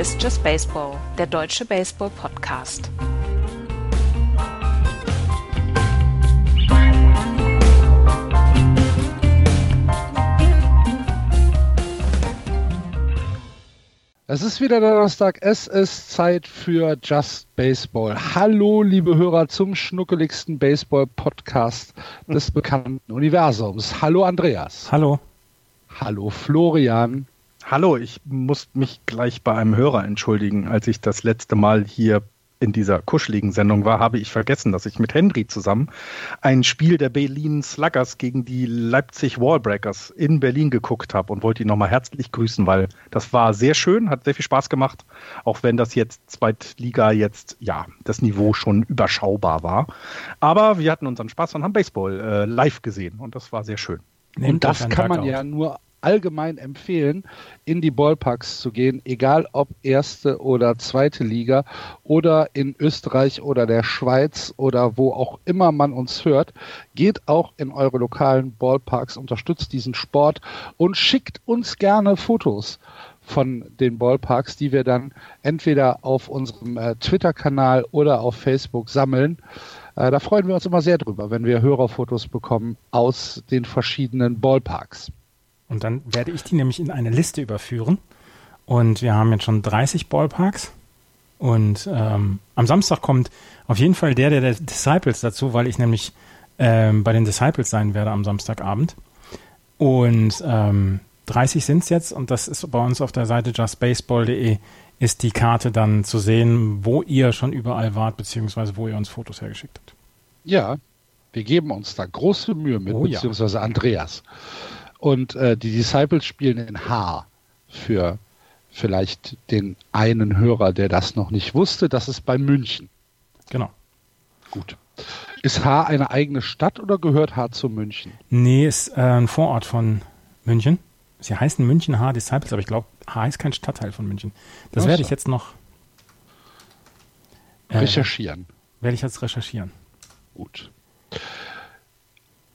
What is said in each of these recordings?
Ist Just Baseball, der deutsche Baseball-Podcast. Es ist wieder Donnerstag, es ist Zeit für Just Baseball. Hallo, liebe Hörer, zum schnuckeligsten Baseball-Podcast des bekannten Universums. Hallo, Andreas. Hallo. Hallo, Florian. Hallo, ich muss mich gleich bei einem Hörer entschuldigen. Als ich das letzte Mal hier in dieser kuscheligen Sendung war, habe ich vergessen, dass ich mit Henry zusammen ein Spiel der Berlin Sluggers gegen die Leipzig Wallbreakers in Berlin geguckt habe und wollte ihn nochmal herzlich grüßen, weil das war sehr schön, hat sehr viel Spaß gemacht, auch wenn das jetzt Zweitliga jetzt, ja, das Niveau schon überschaubar war. Aber wir hatten unseren Spaß und haben Baseball äh, live gesehen und das war sehr schön. und das kann man ja nur allgemein empfehlen, in die Ballparks zu gehen, egal ob erste oder zweite Liga oder in Österreich oder der Schweiz oder wo auch immer man uns hört. Geht auch in eure lokalen Ballparks, unterstützt diesen Sport und schickt uns gerne Fotos von den Ballparks, die wir dann entweder auf unserem äh, Twitter-Kanal oder auf Facebook sammeln. Äh, da freuen wir uns immer sehr drüber, wenn wir Hörerfotos bekommen aus den verschiedenen Ballparks. Und dann werde ich die nämlich in eine Liste überführen. Und wir haben jetzt schon 30 Ballparks. Und ähm, am Samstag kommt auf jeden Fall der, der, der Disciples dazu, weil ich nämlich ähm, bei den Disciples sein werde am Samstagabend. Und ähm, 30 sind es jetzt und das ist bei uns auf der Seite justbaseball.de ist die Karte dann zu sehen, wo ihr schon überall wart, beziehungsweise wo ihr uns Fotos hergeschickt habt. Ja, wir geben uns da große Mühe mit, Oh ja. beziehungsweise Andreas. Und äh, die Disciples spielen in H für vielleicht den einen Hörer, der das noch nicht wusste. Das ist bei München. Genau. Gut. Ist H eine eigene Stadt oder gehört H zu München? Nee, ist äh, ein Vorort von München. Sie heißen München H Disciples, aber ich glaube, H ist kein Stadtteil von München. Das werde ich jetzt noch äh, Recherchieren. werde ich jetzt recherchieren. Gut.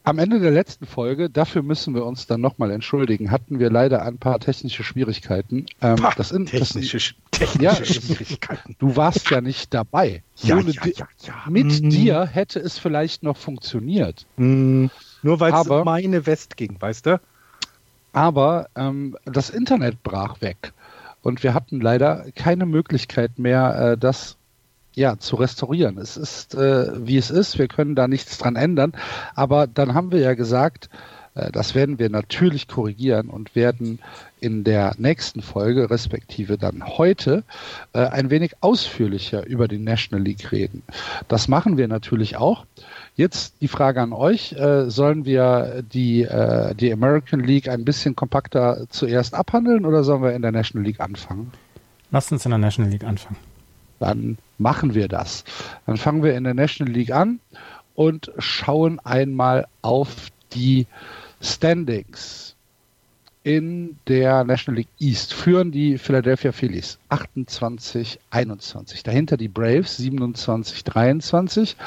Am Ende der letzten Folge, dafür müssen wir uns dann nochmal entschuldigen, hatten wir leider ein paar technische Schwierigkeiten. Ähm, Pah, das in, technische, das, technische ja, Schwierigkeiten. du warst ja nicht dabei. Ja, Ohne ja, ja, ja. Mit Mhm. dir hätte es vielleicht noch funktioniert. Mm, Nur weil es um meine West ging, weißt du? Aber ähm, das Internet brach weg und wir hatten leider keine Möglichkeit mehr, äh, das ja zu restaurieren. Es ist äh, wie es ist. Wir können da nichts dran ändern. Aber dann haben wir ja gesagt, äh, das werden wir natürlich korrigieren und werden in der nächsten Folge, respektive dann heute, äh, ein wenig ausführlicher über die National League reden. Das machen wir natürlich auch. Jetzt die Frage an euch, äh, sollen wir die, äh, die American League ein bisschen kompakter zuerst abhandeln oder sollen wir in der National League anfangen? Lasst uns in der National League anfangen. Dann machen wir das. Dann fangen wir in der National League an und schauen einmal auf die Standings. In der National League East führen die Philadelphia Phillies 28, 21. Dahinter die Braves 27, 23.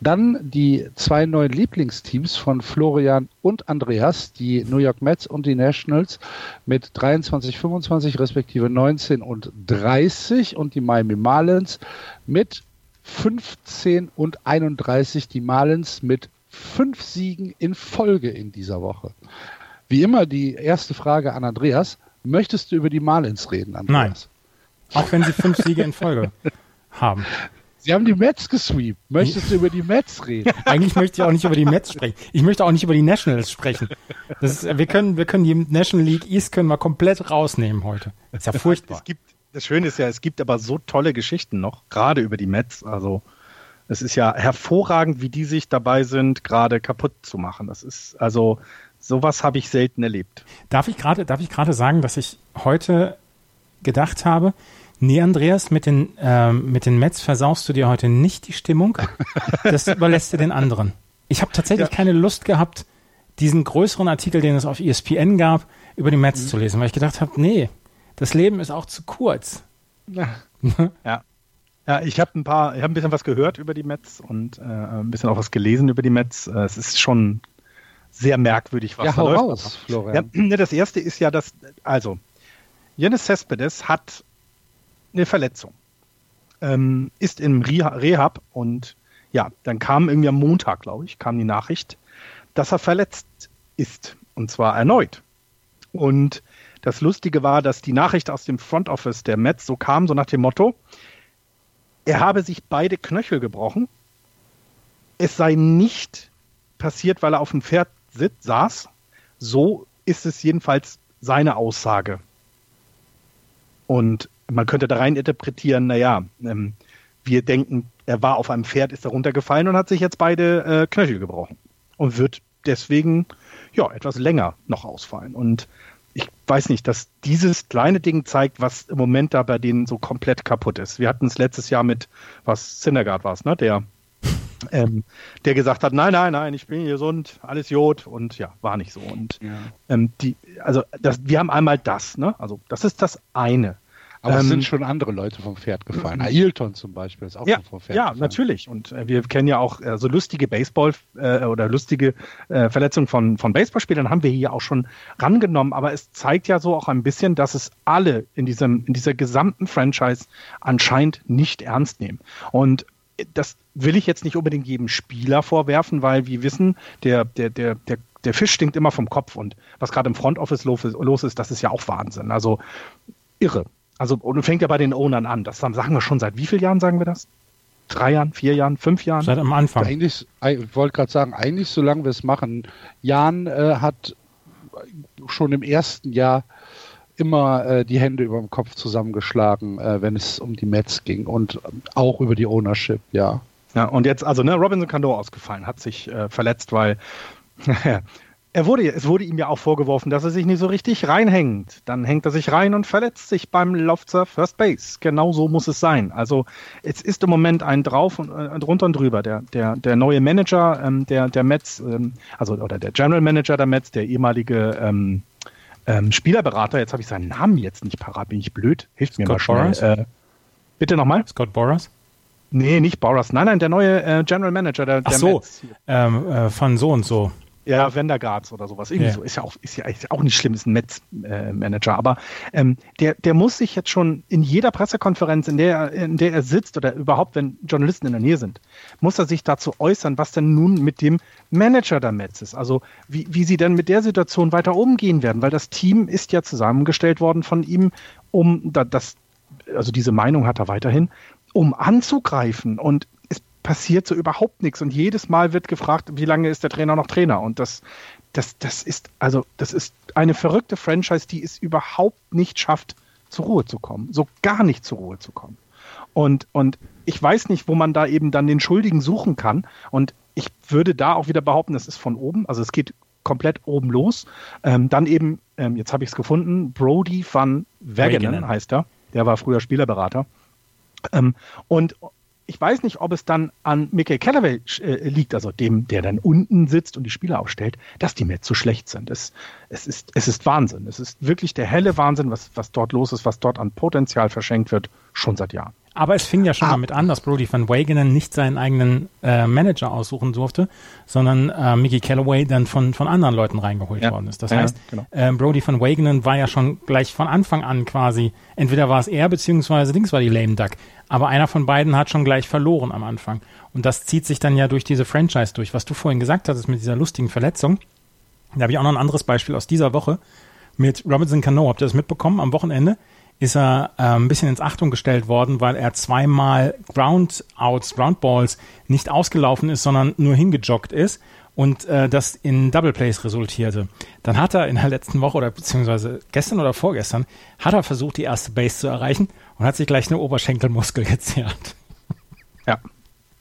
Dann die zwei neuen Lieblingsteams von Florian und Andreas, die New York Mets und die Nationals mit 23, 25 respektive 19 und 30 und die Miami Marlins mit 15 und 31. Die Marlins mit fünf Siegen in Folge in dieser Woche. Wie immer die erste Frage an Andreas. Möchtest du über die Marlins reden, Andreas? Auch wenn sie fünf Siege in Folge haben. Sie haben die Mets gesweept. Möchtest du über die Mets reden? Eigentlich möchte ich auch nicht über die Mets sprechen. Ich möchte auch nicht über die Nationals sprechen. Das ist, wir, können, wir können die National League East können wir komplett rausnehmen heute. ist ja furchtbar. Es gibt, das Schöne ist ja, es gibt aber so tolle Geschichten noch, gerade über die Mets. Also es ist ja hervorragend, wie die sich dabei sind, gerade kaputt zu machen. Das ist also sowas habe ich selten erlebt. Darf ich gerade, darf ich gerade sagen, dass ich heute gedacht habe, nee, Andreas, mit den, ähm, mit den Mets versaust du dir heute nicht die Stimmung. Das überlässt du den anderen. Ich habe tatsächlich Ja. keine Lust gehabt, diesen größeren Artikel, den es auf ESPN gab, über die Mets zu lesen, weil ich gedacht habe, nee, das Leben ist auch zu kurz. Ja. Ja, ich habe ein paar, ich habe ein bisschen was gehört über die Mets und äh, ein bisschen auch was gelesen über die Mets. Äh, es ist schon sehr merkwürdig, was Ja, da läuft. raus, Ja, Florian. ne, das erste ist ja, dass, also, Janis Cespedes hat eine Verletzung. Ähm, ist im Rehab und ja, dann kam irgendwie am Montag, glaube ich, kam die Nachricht, dass er verletzt ist. Und zwar erneut. Und das Lustige war, dass die Nachricht aus dem Front Office der Mets so kam, so nach dem Motto, er habe sich beide Knöchel gebrochen. Es sei nicht passiert, weil er auf dem Pferd sitz, saß. So ist es jedenfalls seine Aussage. Und man könnte da rein interpretieren, naja, ähm, wir denken, er war auf einem Pferd, ist da runtergefallen und hat sich jetzt beide äh, Knöchel gebrochen. Und wird deswegen ja etwas länger noch ausfallen. Und ich weiß nicht, dass dieses kleine Ding zeigt, was im Moment da bei denen so komplett kaputt ist. Wir hatten es letztes Jahr mit, was Syndergaard war es, ne? Der, ähm, der gesagt hat, nein, nein, nein, ich bin gesund, alles Jod und ja, war nicht so. Und ja. ähm, die, also das, wir haben einmal das, ne? Also das ist das eine. Aber ähm, es sind schon andere Leute vom Pferd gefallen. Mhm. Ailton zum Beispiel ist auch ja, vom Pferd Ja, gefallen. natürlich. Und äh, wir kennen ja auch äh, so lustige Baseball- äh, oder lustige äh, Verletzungen von, von Baseballspielern haben wir hier auch schon rangenommen. Aber es zeigt ja so auch ein bisschen, dass es alle in, diesem, in dieser gesamten Franchise anscheinend nicht ernst nehmen. Und das will ich jetzt nicht unbedingt jedem Spieler vorwerfen, weil wir wissen, der, der, der, der der Fisch stinkt immer vom Kopf und was gerade im Front Office los ist, das ist ja auch Wahnsinn. Also irre. Also, und fängt ja bei den Ownern an. Das sagen wir schon seit wie vielen Jahren, sagen wir das? Drei Jahren, vier Jahren, fünf Jahren? Seit am Anfang. Eigentlich, ich wollte gerade sagen, eigentlich solange wir es machen. Jan äh, hat schon im ersten Jahr immer äh, die Hände über dem Kopf zusammengeschlagen, äh, wenn es um die Mets ging und auch über die Ownership, ja. Ja, und jetzt, also, ne, Robinson Cano ausgefallen, hat sich äh, verletzt, weil er wurde, es wurde ihm ja auch vorgeworfen, dass er sich nicht so richtig reinhängt. Dann hängt er sich rein und verletzt sich beim Lauf First Base. Genau so muss es sein. Also es ist im Moment ein drauf und äh, drunter und drüber. Der, der, der neue Manager ähm, der, der Mets, ähm, also oder der General Manager der Mets, der ehemalige ähm, ähm, Spielerberater, jetzt habe ich seinen Namen jetzt nicht parat, bin ich blöd. Hilft mir Scott mal schnell. Äh, bitte nochmal? Scott Boras? Nee, nicht Boras. Nein, nein, der neue äh, General Manager der, der Ach so, Mets. Ähm, äh, von so und so. Ja, Wendergaards oder sowas. Irgendwie ja. so. Ist ja auch, ist ja, ist ja auch nicht schlimm, ist ein Metz-Manager. aber ähm, der, der muss sich jetzt schon in jeder Pressekonferenz, in der, in der er sitzt oder überhaupt, wenn Journalisten in der Nähe sind, muss er sich dazu äußern, was denn nun mit dem Manager der Metz ist. Also wie, wie sie denn mit der Situation weiter umgehen werden, weil das Team ist ja zusammengestellt worden von ihm, um das, also diese Meinung hat er weiterhin, um anzugreifen. Und passiert so überhaupt nichts. Und jedes Mal wird gefragt, wie lange ist der Trainer noch Trainer? Und das, das, das ist, also, das ist eine verrückte Franchise, die es überhaupt nicht schafft, zur Ruhe zu kommen. So gar nicht zur Ruhe zu kommen. Und, und ich weiß nicht, wo man da eben dann den Schuldigen suchen kann. Und ich würde da auch wieder behaupten, das ist von oben. Also es geht komplett oben los. Ähm, dann eben, ähm, jetzt habe ich es gefunden, Brody van Wagenen heißt er. Der war früher Spielerberater. Ähm, und, ich weiß nicht, ob es dann an Mickey Callaway äh, liegt, also dem, der dann unten sitzt und die Spieler aufstellt, dass die Mets so schlecht sind. Es, es, ist, es ist Wahnsinn. Es ist wirklich der helle Wahnsinn, was, was dort los ist, was dort an Potenzial verschenkt wird, schon seit Jahren. Aber es fing ja schon ah. damit an, dass Brody van Wagenen nicht seinen eigenen äh, Manager aussuchen durfte, sondern äh, Mickey Callaway dann von, von anderen Leuten reingeholt ja. worden ist. Das ja, heißt, genau. äh, Brody van Wagenen war ja schon gleich von Anfang an quasi, entweder war es er, beziehungsweise links war die Lame Duck. Aber einer von beiden hat schon gleich verloren am Anfang. Und das zieht sich dann ja durch diese Franchise durch. Was du vorhin gesagt hattest mit dieser lustigen Verletzung, da habe ich auch noch ein anderes Beispiel aus dieser Woche mit Robinson Cano. Habt ihr das mitbekommen? Am Wochenende ist er äh, ein bisschen ins Achtung gestellt worden, weil er zweimal Groundouts, Groundballs nicht ausgelaufen ist, sondern nur hingejoggt ist und äh, das in Double Plays resultierte. Dann hat er in der letzten Woche oder beziehungsweise gestern oder vorgestern hat er versucht, die erste Base zu erreichen und hat sich gleich eine Oberschenkelmuskel gezerrt. Ja,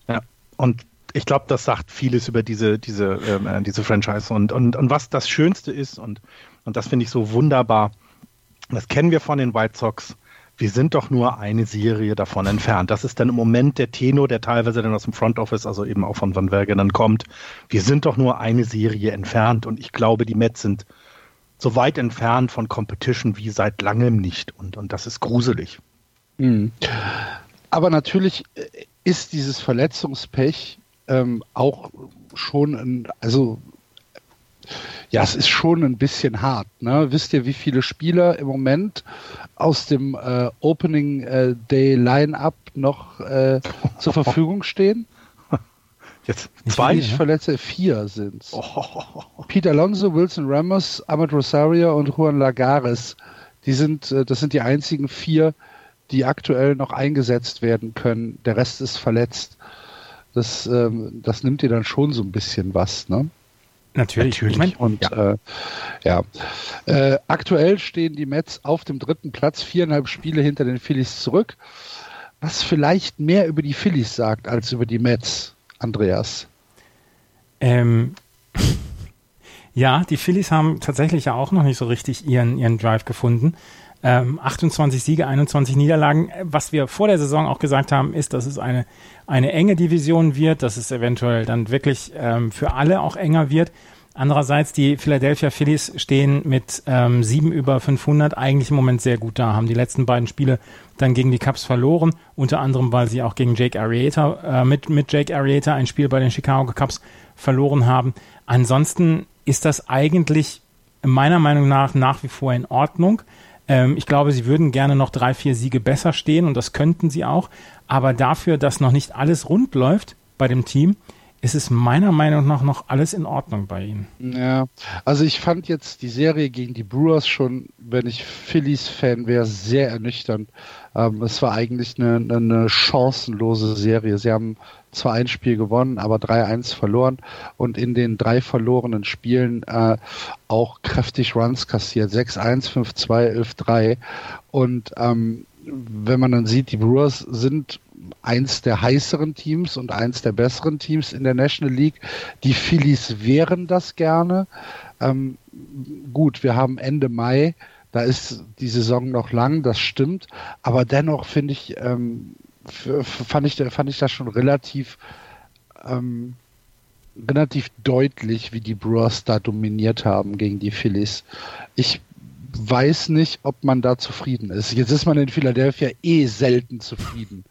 ja. Und ich glaube, das sagt vieles über diese, diese, ähm, äh, diese Franchise und, und, und was das Schönste ist und, und das finde ich so wunderbar. Das kennen wir von den White Sox wir sind doch nur eine Serie davon entfernt. Das ist dann im Moment der Tenor, der teilweise dann aus dem Front Office, also eben auch von Van Wergen dann kommt. Wir sind doch nur eine Serie entfernt und ich glaube, die Mets sind so weit entfernt von Competition wie seit langem nicht und, und das ist gruselig. Mhm. Aber natürlich ist dieses Verletzungspech ähm, auch schon ein, also Ja, es ist schon ein bisschen hart. Ne? Wisst ihr, wie viele Spieler im Moment aus dem äh, Opening äh, Day Line-Up noch äh, zur Verfügung stehen? Jetzt zwei ne? Verletzte, vier sind oh. Peter Alonso, Wilson Ramos, Ahmed Rosario und Juan Lagares. Die sind, äh, das sind die einzigen vier, die aktuell noch eingesetzt werden können. Der Rest ist verletzt. Das, ähm, das nimmt dir dann schon so ein bisschen was, ne? Natürlich. Natürlich. Ich mein, und ja, äh, ja. Äh, aktuell stehen die Mets auf dem dritten Platz, viereinhalb Spiele hinter den Phillies zurück. Was vielleicht mehr über die Phillies sagt als über die Mets, Andreas. Ähm, ja, die Phillies haben tatsächlich ja auch noch nicht so richtig ihren, ihren Drive gefunden. Ähm, 28 Siege, 21 Niederlagen. Was wir vor der Saison auch gesagt haben, ist, dass es eine, eine enge Division wird, dass es eventuell dann wirklich ähm, für alle auch enger wird. Andererseits, die Philadelphia Phillies stehen mit ähm, 7 über 500 eigentlich im Moment sehr gut da, haben die letzten beiden Spiele dann gegen die Cubs verloren, unter anderem, weil sie auch gegen Jake Arrieta, äh, mit, mit Jake Arrieta ein Spiel bei den Chicago Cubs verloren haben. Ansonsten ist das eigentlich meiner Meinung nach nach wie vor in Ordnung. Ähm, ich glaube, sie würden gerne noch drei, vier Siege besser stehen und das könnten sie auch. Aber dafür, dass noch nicht alles rund läuft bei dem Team, ist es meiner Meinung nach noch alles in Ordnung bei ihnen. Ja, also ich fand jetzt die Serie gegen die Brewers schon, wenn ich Phillies-Fan wäre, sehr ernüchternd. Ähm, es war eigentlich eine, eine chancenlose Serie. Sie haben zwar ein Spiel gewonnen, aber 3-1 verloren und in den drei verlorenen Spielen äh, auch kräftig Runs kassiert. 6-1, 5-2, 11-3. Und ähm, wenn man dann sieht, die Brewers sind eins der heißeren Teams und eins der besseren Teams in der National League. Die Phillies wären das gerne. Ähm, gut, wir haben Ende Mai, da ist die Saison noch lang, das stimmt, aber dennoch finde ich, ähm, fand ich, fand ich das schon relativ, ähm, relativ deutlich, wie die Brewers da dominiert haben gegen die Phillies. Ich weiß nicht, ob man da zufrieden ist. Jetzt ist man in Philadelphia eh selten zufrieden.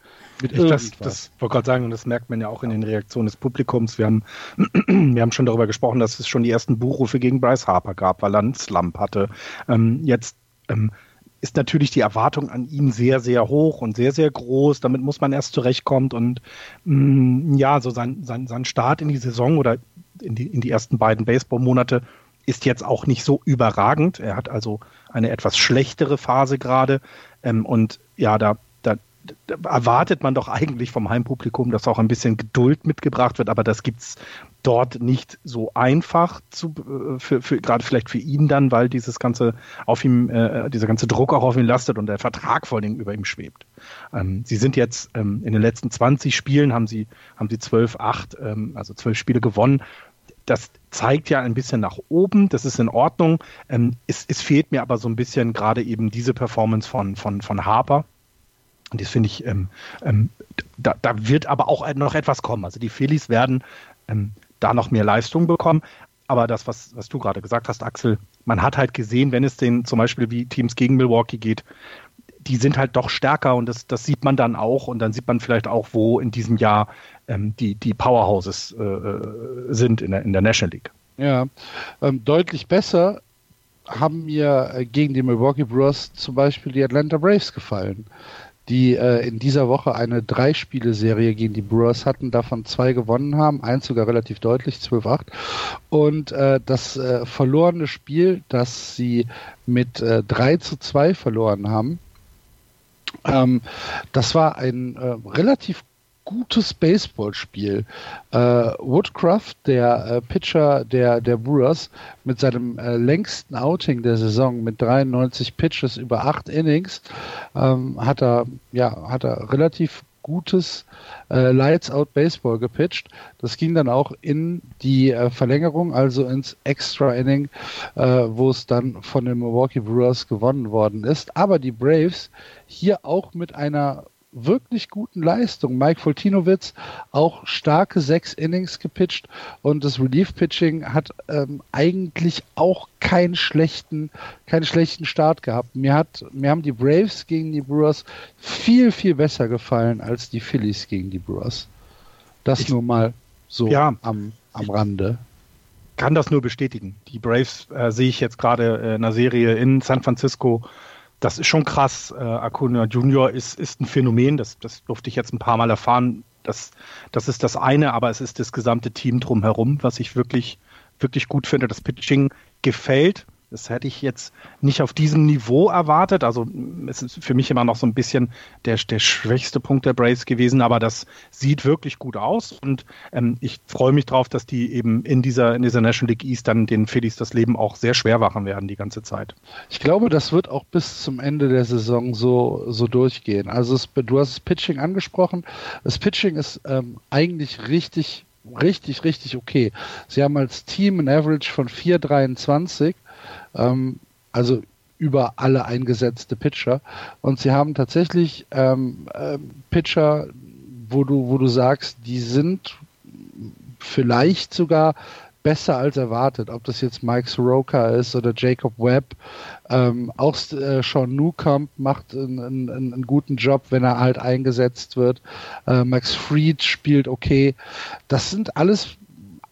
Mit ich das, das wollte gerade sagen, und das merkt man ja auch in den Reaktionen des Publikums. Wir haben, wir haben schon darüber gesprochen, dass es schon die ersten Buchrufe gegen Bryce Harper gab, weil er einen Slump hatte. Ähm, jetzt ähm, ist natürlich die Erwartung an ihn sehr, sehr hoch und sehr, sehr groß. Damit muss man erst zurechtkommen. Und mh, mm, ja, so sein, sein, sein Start in die Saison oder in die, in die ersten beiden Baseball-Monate ist jetzt auch nicht so überragend. Er hat also eine etwas schlechtere Phase gerade. Ähm, und ja, da erwartet man doch eigentlich vom Heimpublikum, dass auch ein bisschen Geduld mitgebracht wird, aber das gibt es dort nicht so einfach zu, äh, für, für, gerade vielleicht für ihn dann, weil dieses ganze auf ihm, äh, dieser ganze Druck auch auf ihn lastet und der Vertrag vor allem über ihm schwebt. Ähm, sie sind jetzt ähm, in den letzten 20 Spielen haben sie, haben sie 12, 8, ähm, also 12 Spiele gewonnen. Das zeigt ja ein bisschen nach oben, das ist in Ordnung. Ähm, es, es fehlt mir aber so ein bisschen gerade eben diese Performance von, von, von Harper, und das finde ich, ähm, ähm, da, da, wird aber auch noch etwas kommen. Also die Phillies werden ähm, da noch mehr Leistung bekommen. Aber das, was, was du gerade gesagt hast, Axel, man hat halt gesehen, wenn es den zum Beispiel wie Teams gegen Milwaukee geht, die sind halt doch stärker und das, das sieht man dann auch und dann sieht man vielleicht auch, wo in diesem Jahr ähm, die, die Powerhouses äh, äh sind in der, in der National League. Ja, ähm, deutlich besser haben mir äh, gegen die Milwaukee Brewers zum Beispiel die Atlanta Braves gefallen die äh, in dieser Woche eine Drei-Spiele-Serie gegen die Brewers hatten, davon zwei gewonnen haben, eins sogar relativ deutlich, 12-8. Und äh, das äh, verlorene Spiel, das sie mit äh, 3 zu 2 verloren haben, ähm, das war ein äh, relativ gutes Baseballspiel. Äh, Woodcraft, der äh, Pitcher der, der Brewers, mit seinem äh, längsten Outing der Saison mit 93 Pitches über acht Innings, ähm, hat er ja hat er relativ gutes äh, Lights Out Baseball gepitcht. Das ging dann auch in die äh, Verlängerung, also ins Extra Inning, äh, wo es dann von den Milwaukee Brewers gewonnen worden ist. Aber die Braves hier auch mit einer wirklich guten Leistung. Mike Fultinowitz auch starke sechs Innings gepitcht und das Relief-Pitching hat ähm, eigentlich auch keinen schlechten, keinen schlechten Start gehabt. Mir hat, mir haben die Braves gegen die Brewers viel, viel besser gefallen als die Phillies gegen die Brewers. Das ich, nur mal so ja, am, am Rande kann das nur bestätigen. Die Braves äh, sehe ich jetzt gerade äh, in einer Serie in San Francisco. Das ist schon krass. Äh, Acuna Junior ist, ist ein Phänomen. Das, das durfte ich jetzt ein paar Mal erfahren. Das, das ist das eine, aber es ist das gesamte Team drumherum, was ich wirklich, wirklich gut finde. Das Pitching gefällt. Das hätte ich jetzt nicht auf diesem Niveau erwartet. Also es ist für mich immer noch so ein bisschen der, der schwächste Punkt der Braves gewesen, aber das sieht wirklich gut aus und ähm, ich freue mich drauf, dass die eben in dieser, in dieser National League East dann den Phillies das Leben auch sehr schwer machen werden die ganze Zeit. Ich glaube, das wird auch bis zum Ende der Saison so, so durchgehen. Also es, du hast das Pitching angesprochen. Das Pitching ist ähm, eigentlich richtig richtig, richtig okay. Sie haben als Team ein Average von 4,23 ähm, also über alle eingesetzte Pitcher. Und sie haben tatsächlich ähm, äh, Pitcher, wo du, wo du sagst, die sind vielleicht sogar besser als erwartet. Ob das jetzt Mike Soroka ist oder Jacob Webb. Ähm, auch äh, Sean Newcomb macht einen, einen, einen, guten Job, wenn er halt eingesetzt wird. Äh, Max Fried spielt okay. Das sind alles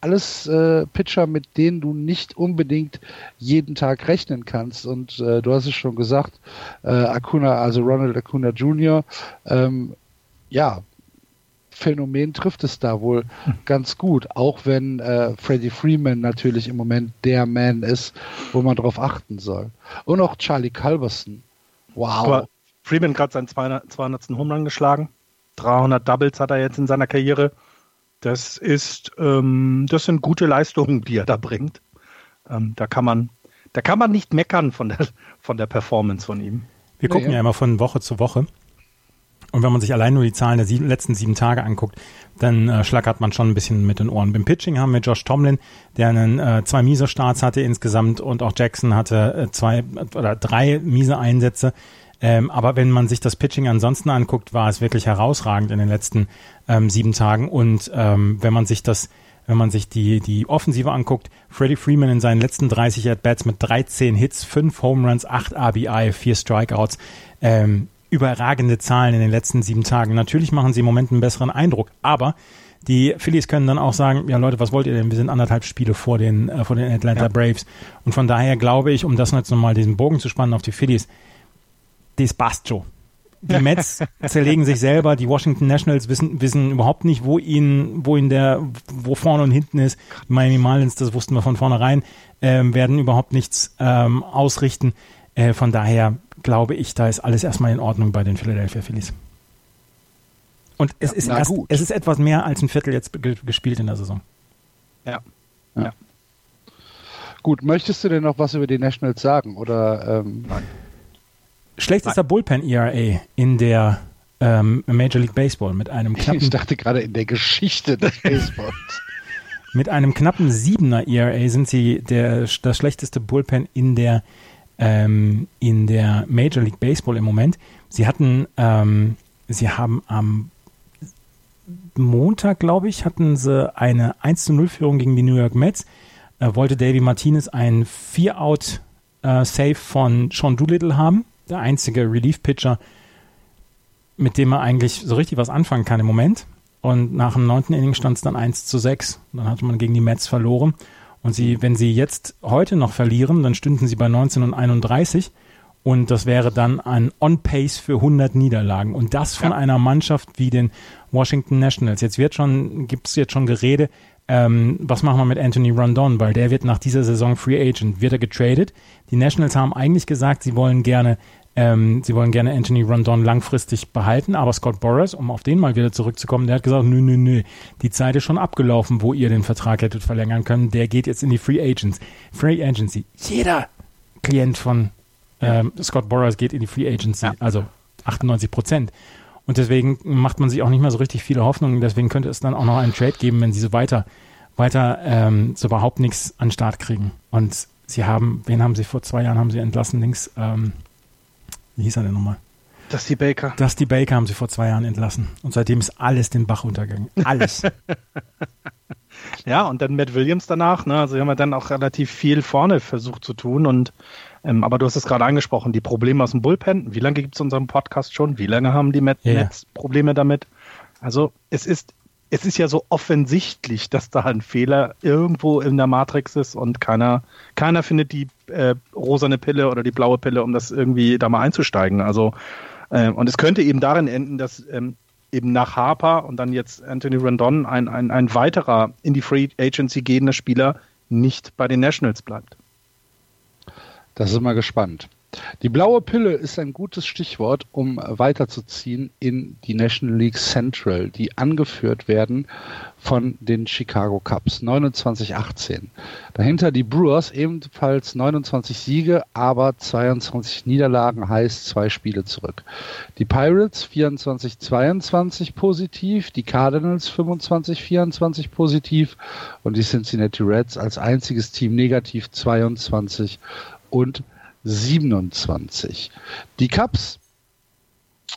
alles äh, Pitcher, mit denen du nicht unbedingt jeden Tag rechnen kannst. Und äh, du hast es schon gesagt, äh, Acuna, also Ronald Acuna Jr., ähm, ja, Phänomen trifft es da wohl hm. ganz gut, auch wenn äh, Freddie Freeman natürlich im Moment der Man ist, wo man drauf achten soll. Und auch Charlie Culberson. Wow. Aber Freeman gerade seinen 200. 200. Home Run geschlagen. 300 Doubles hat er jetzt in seiner Karriere. Das ist, ähm, das sind gute Leistungen, die er da bringt. Ähm, da kann man, da kann man nicht meckern von der, von der Performance von ihm. Wir gucken ja, ja immer von Woche zu Woche. Und wenn man sich allein nur die Zahlen der sieben, letzten sieben Tage anguckt, dann äh, schlackert man schon ein bisschen mit den Ohren. Beim Pitching haben wir Josh Tomlin, der einen äh, zwei miese Starts hatte insgesamt und auch Jackson hatte äh, zwei oder drei miese Einsätze. Ähm, aber wenn man sich das Pitching ansonsten anguckt, war es wirklich herausragend in den letzten ähm, sieben Tagen. Und ähm, wenn man sich das, wenn man sich die, die Offensive anguckt, Freddie Freeman in seinen letzten 30 At-Bats mit 13 Hits, 5 Home Runs, 8 RBI, 4 Strikeouts, ähm, überragende Zahlen in den letzten sieben Tagen. Natürlich machen sie im Moment einen besseren Eindruck, aber die Phillies können dann auch sagen, ja Leute, was wollt ihr denn? Wir sind anderthalb Spiele vor den, äh, vor den Atlanta ja. Braves. Und von daher glaube ich, um das jetzt nochmal diesen Bogen zu spannen auf die Phillies, das passt schon. Die Mets zerlegen sich selber, die Washington Nationals wissen, wissen überhaupt nicht, wo ihnen, wo in der, wo vorne und hinten ist. Die Miami Marlins, das wussten wir von vornherein, ähm, werden überhaupt nichts ähm, ausrichten. Äh, von daher glaube ich, da ist alles erstmal in Ordnung bei den Philadelphia Phillies. Und es, ja, ist erst, es ist etwas mehr als ein Viertel jetzt gespielt in der Saison. Ja. ja. ja. Gut, möchtest du denn noch was über die Nationals sagen? Oder ähm, Nein. Schlechtester Bullpen-ERA in der ähm, Major League Baseball mit einem knappen. Ich dachte gerade in der Geschichte des Baseballs. mit einem knappen Siebener ERA sind sie der, das schlechteste Bullpen in der, ähm, in der Major League Baseball im Moment. Sie hatten, ähm, sie haben am Montag, glaube ich, hatten sie eine 1 zu 0 Führung gegen die New York Mets. Äh, wollte Davy Martinez ein Vier-Out-Save äh, von Sean Doolittle haben der einzige Relief-Pitcher, mit dem er eigentlich so richtig was anfangen kann im Moment. Und nach dem neunten Inning stand es dann 1 zu 6. Dann hatte man gegen die Mets verloren. Und sie, wenn sie jetzt heute noch verlieren, dann stünden sie bei 19 und 31. Und das wäre dann ein On-Pace für 100 Niederlagen. Und das von ja. einer Mannschaft wie den Washington Nationals. Jetzt wird schon, gibt es jetzt schon Gerede, ähm, was machen wir mit Anthony Rondon, weil der wird nach dieser Saison Free Agent, wird er getradet. Die Nationals haben eigentlich gesagt, sie wollen gerne ähm, sie wollen gerne Anthony Rondon langfristig behalten, aber Scott Boras, um auf den mal wieder zurückzukommen, der hat gesagt, nö, nö, nö, die Zeit ist schon abgelaufen, wo ihr den Vertrag hättet verlängern können. Der geht jetzt in die Free Agents. Free Agency. Jeder Klient von ähm, Scott Boras geht in die Free Agency, ja. also 98 Prozent. Und deswegen macht man sich auch nicht mehr so richtig viele Hoffnungen. Deswegen könnte es dann auch noch einen Trade geben, wenn sie so weiter, weiter ähm, so überhaupt nichts an den Start kriegen. Und sie haben, wen haben sie vor zwei Jahren haben sie entlassen, links, ähm, wie hieß er denn nochmal? Dusty Baker. Dusty Baker haben sie vor zwei Jahren entlassen. Und seitdem ist alles den Bach untergegangen. Alles. ja, und dann Matt Williams danach. Ne? Also haben wir dann auch relativ viel vorne versucht zu tun. Und ähm, aber du hast es gerade angesprochen, die Probleme aus dem Bullpen. Wie lange gibt es unseren Podcast schon? Wie lange haben die Mets ja, ja. Probleme damit? Also es ist es ist ja so offensichtlich, dass da ein Fehler irgendwo in der Matrix ist und keiner, keiner findet die äh, rosane Pille oder die blaue Pille, um das irgendwie da mal einzusteigen. Also, äh, und es könnte eben darin enden, dass ähm, eben nach Harper und dann jetzt Anthony Randon ein, ein, ein weiterer in die Free Agency gehender Spieler nicht bei den Nationals bleibt. Das ist mal gespannt. Die blaue Pille ist ein gutes Stichwort, um weiterzuziehen in die National League Central, die angeführt werden von den Chicago Cubs 29-18. Dahinter die Brewers ebenfalls 29 Siege, aber 22 Niederlagen heißt zwei Spiele zurück. Die Pirates 24-22 positiv, die Cardinals 25-24 positiv und die Cincinnati Reds als einziges Team negativ 22 und 27. Die Cubs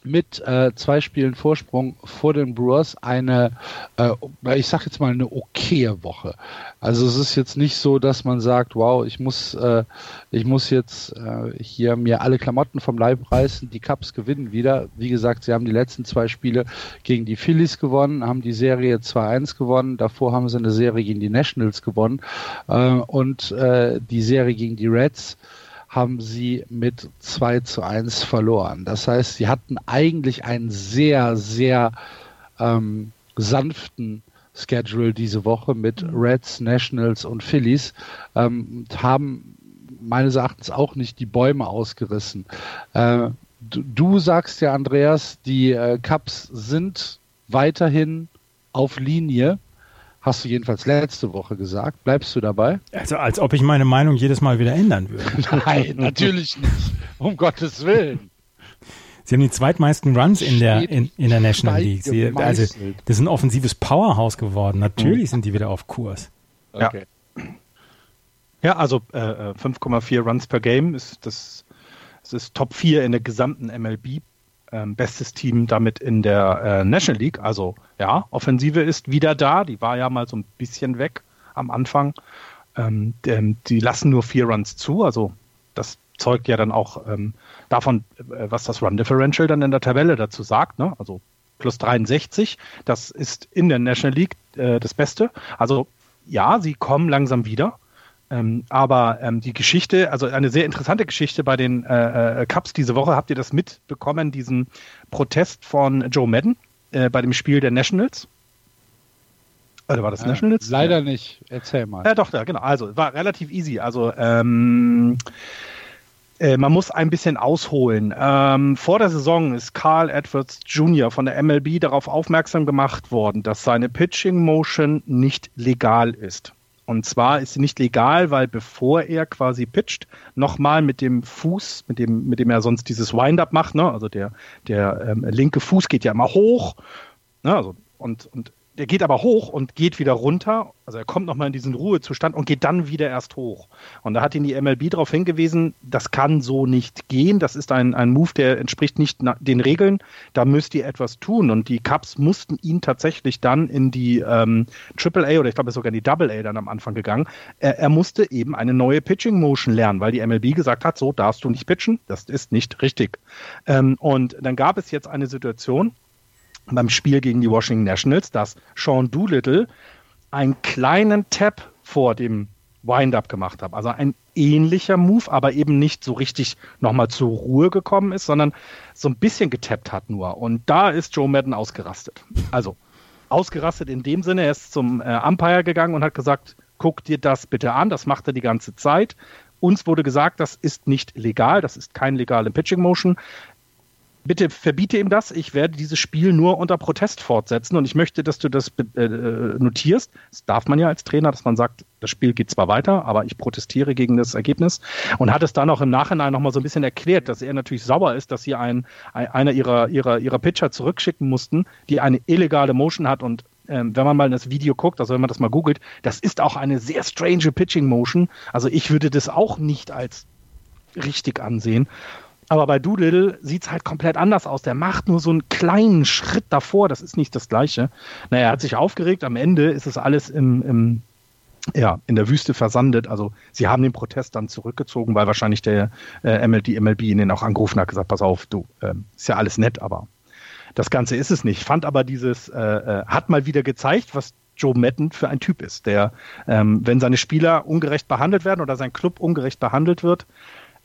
mit äh, zwei Spielen Vorsprung vor den Brewers eine, äh, ich sag jetzt mal eine okaye Woche. Also es ist jetzt nicht so, dass man sagt, wow, ich muss, äh, ich muss jetzt äh, hier mir alle Klamotten vom Leib reißen. Die Cubs gewinnen wieder. Wie gesagt, sie haben die letzten zwei Spiele gegen die Phillies gewonnen, haben die Serie 2-1 gewonnen. Davor haben sie eine Serie gegen die Nationals gewonnen äh, und äh, die Serie gegen die Reds haben sie mit 2 zu 1 verloren. Das heißt, sie hatten eigentlich einen sehr, sehr ähm, sanften Schedule diese Woche mit mhm. Reds, Nationals und Phillies ähm, und haben meines Erachtens auch nicht die Bäume ausgerissen. Äh, du, du, sagst ja, Andreas, die äh, Cups sind weiterhin auf Linie. Hast du jedenfalls letzte Woche gesagt. Bleibst du dabei? Also als ob ich meine Meinung jedes Mal wieder ändern würde. Nein, natürlich nicht. Um Gottes Willen. Sie haben die zweitmeisten Runs in der, in, in der National League. Sie, also, das ist ein offensives Powerhouse geworden. Natürlich mhm. sind die wieder auf Kurs. Okay. Ja, ja also äh, 5,4 äh, Runs per Game ist das, das ist Top 4 in der gesamten MLB ähm, bestes Team damit in der äh, National League. Also ja, Offensive ist wieder da. Die war ja mal so ein bisschen weg am Anfang. Ähm, die, die lassen nur vier Runs zu. Also das zeugt ja dann auch ähm, davon, äh, was das Run Differential dann in der Tabelle dazu sagt. Ne? Also plus 63. Das ist in der National League äh, das Beste. Also ja, sie kommen langsam wieder. Ähm, aber ähm, die Geschichte, also eine sehr interessante Geschichte bei den äh, äh, Cups diese Woche, habt ihr das mitbekommen, diesen Protest von Joe Madden äh, bei dem Spiel der Nationals? Oder war das äh, Nationals? Leider nicht. Erzähl mal. Ja, doch, ja, genau. Also war relativ easy. Also ähm, äh, man muss ein bisschen ausholen. Ähm, vor der Saison ist Carl Edwards Jr. von der MLB darauf aufmerksam gemacht worden, dass seine Pitching Motion nicht legal ist. Und zwar ist sie nicht legal, weil bevor er quasi pitcht, nochmal mit dem Fuß, mit dem, mit dem er sonst dieses Wind-up macht, ne? also der, der ähm, linke Fuß geht ja immer hoch, ne? also, und, und der geht aber hoch und geht wieder runter. Also er kommt nochmal in diesen Ruhezustand und geht dann wieder erst hoch. Und da hat ihn die MLB darauf hingewiesen, das kann so nicht gehen. Das ist ein, ein Move, der entspricht nicht den Regeln. Da müsst ihr etwas tun. Und die Cubs mussten ihn tatsächlich dann in die ähm, AAA oder ich glaube sogar in die AA dann am Anfang gegangen. Er, er musste eben eine neue Pitching Motion lernen, weil die MLB gesagt hat, so darfst du nicht pitchen. Das ist nicht richtig. Ähm, und dann gab es jetzt eine Situation, beim Spiel gegen die Washington Nationals, dass Sean Doolittle einen kleinen Tap vor dem Wind-up gemacht hat. Also ein ähnlicher Move, aber eben nicht so richtig nochmal zur Ruhe gekommen ist, sondern so ein bisschen getappt hat nur. Und da ist Joe Madden ausgerastet. Also ausgerastet in dem Sinne, er ist zum äh, Umpire gegangen und hat gesagt, guck dir das bitte an, das macht er die ganze Zeit. Uns wurde gesagt, das ist nicht legal, das ist kein legale Pitching Motion bitte verbiete ihm das. Ich werde dieses Spiel nur unter Protest fortsetzen und ich möchte, dass du das äh, notierst. Das darf man ja als Trainer, dass man sagt, das Spiel geht zwar weiter, aber ich protestiere gegen das Ergebnis und hat es dann auch im Nachhinein nochmal so ein bisschen erklärt, dass er natürlich sauer ist, dass sie ein, ein, einer ihrer, ihrer, ihrer Pitcher zurückschicken mussten, die eine illegale Motion hat und ähm, wenn man mal in das Video guckt, also wenn man das mal googelt, das ist auch eine sehr strange Pitching Motion. Also ich würde das auch nicht als richtig ansehen. Aber bei Doolittle sieht es halt komplett anders aus. Der macht nur so einen kleinen Schritt davor. Das ist nicht das Gleiche. Naja, er hat sich aufgeregt. Am Ende ist es alles im, im ja, in der Wüste versandet. Also sie haben den Protest dann zurückgezogen, weil wahrscheinlich der äh, MLB, MLB ihn auch angerufen hat, gesagt, pass auf, du, äh, ist ja alles nett, aber das Ganze ist es nicht. Fand aber dieses, äh, äh, hat mal wieder gezeigt, was Joe Madden für ein Typ ist, der, ähm, wenn seine Spieler ungerecht behandelt werden oder sein Club ungerecht behandelt wird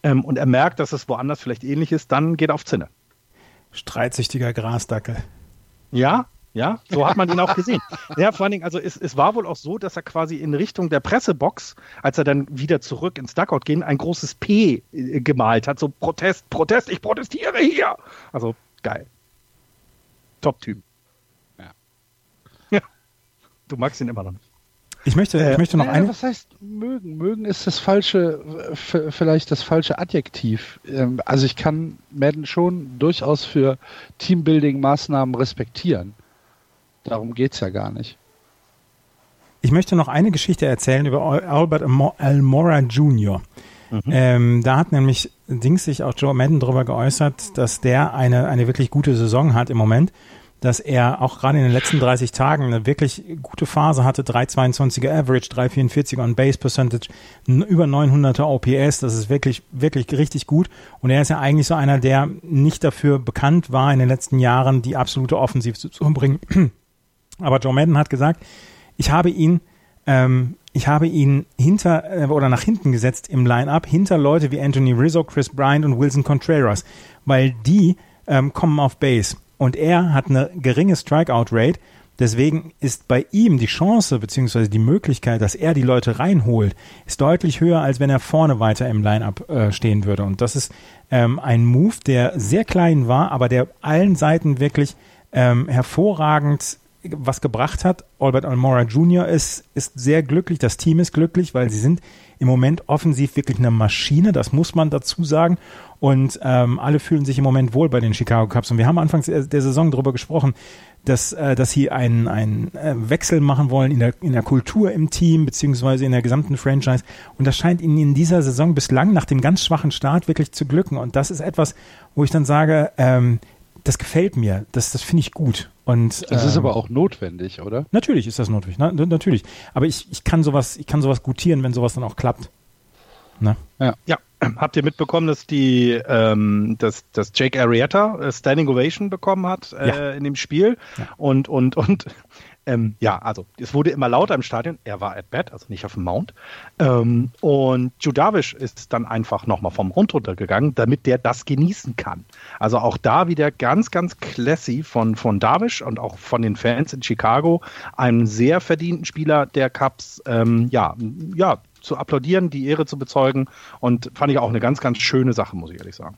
ähm, und er merkt, dass es woanders vielleicht ähnlich ist, dann geht er auf Zinne. Streitsüchtiger Grasdackel. Ja, ja, so hat man ihn auch gesehen. Ja, vor allen Dingen, also es, es war wohl auch so, dass er quasi in Richtung der Pressebox, als er dann wieder zurück ins Duckout ging, ein großes P äh, gemalt hat. So Protest, Protest, ich protestiere hier. Also geil. Top-Typ. Ja. ja. Du magst ihn immer noch nicht. Ich möchte, äh, ich möchte noch äh, eine. Was heißt mögen? Mögen ist das falsche, vielleicht das falsche Adjektiv. Ähm, also ich kann Madden schon durchaus für Teambuilding-Maßnahmen respektieren. Darum geht es ja gar nicht. Ich möchte noch eine Geschichte erzählen über Albert Almora Jr. Mhm. Ähm, da hat nämlich Dings sich auch Joe Madden darüber geäußert, dass der eine, eine wirklich gute Saison hat im Moment dass er auch gerade in den letzten 30 Tagen eine wirklich gute Phase hatte, 3,22er Average, 3,44er on Base Percentage, über 900er OPS, das ist wirklich, wirklich richtig gut. Und er ist ja eigentlich so einer, der nicht dafür bekannt war, in den letzten Jahren die absolute Offensive zu, zu bringen. Aber Joe Madden hat gesagt, ich habe ihn, ähm, ich habe ihn hinter äh, oder nach hinten gesetzt im Line-Up, hinter Leute wie Anthony Rizzo, Chris Bryant und Wilson Contreras, weil die ähm, kommen auf Base und er hat eine geringe Strikeout-Rate. Deswegen ist bei ihm die Chance beziehungsweise die Möglichkeit, dass er die Leute reinholt, ist deutlich höher, als wenn er vorne weiter im Lineup äh, stehen würde. Und das ist ähm, ein Move, der sehr klein war, aber der allen Seiten wirklich ähm, hervorragend was gebracht hat. Albert Almora Jr. ist, ist sehr glücklich, das Team ist glücklich, weil sie sind im Moment offensiv wirklich eine Maschine, das muss man dazu sagen. Und ähm, alle fühlen sich im Moment wohl bei den Chicago Cubs. Und wir haben anfangs der Saison darüber gesprochen, dass, äh, dass sie einen, einen äh, Wechsel machen wollen in der, in der Kultur im Team, beziehungsweise in der gesamten Franchise. Und das scheint ihnen in dieser Saison bislang nach dem ganz schwachen Start wirklich zu glücken. Und das ist etwas, wo ich dann sage, ähm, das gefällt mir, das, das finde ich gut. Und, das ähm, ist aber auch notwendig, oder? Natürlich ist das notwendig, na, natürlich. Aber ich, ich kann sowas, ich kann sowas gutieren, wenn sowas dann auch klappt. Ne? Ja. ja. Habt ihr mitbekommen, dass die, ähm, dass, dass Jake Arrieta äh, Standing Ovation bekommen hat äh, ja. in dem Spiel? Ja. Und, und, und ähm, ja, also es wurde immer lauter im Stadion. Er war at bat, also nicht auf dem Mount. Ähm, und Judavish ist dann einfach nochmal vom Rund runtergegangen, damit der das genießen kann. Also auch da wieder ganz, ganz classy von, von Davish und auch von den Fans in Chicago. Einen sehr verdienten Spieler der Cups, ähm, ja, ja, zu applaudieren, die Ehre zu bezeugen. Und fand ich auch eine ganz, ganz schöne Sache, muss ich ehrlich sagen.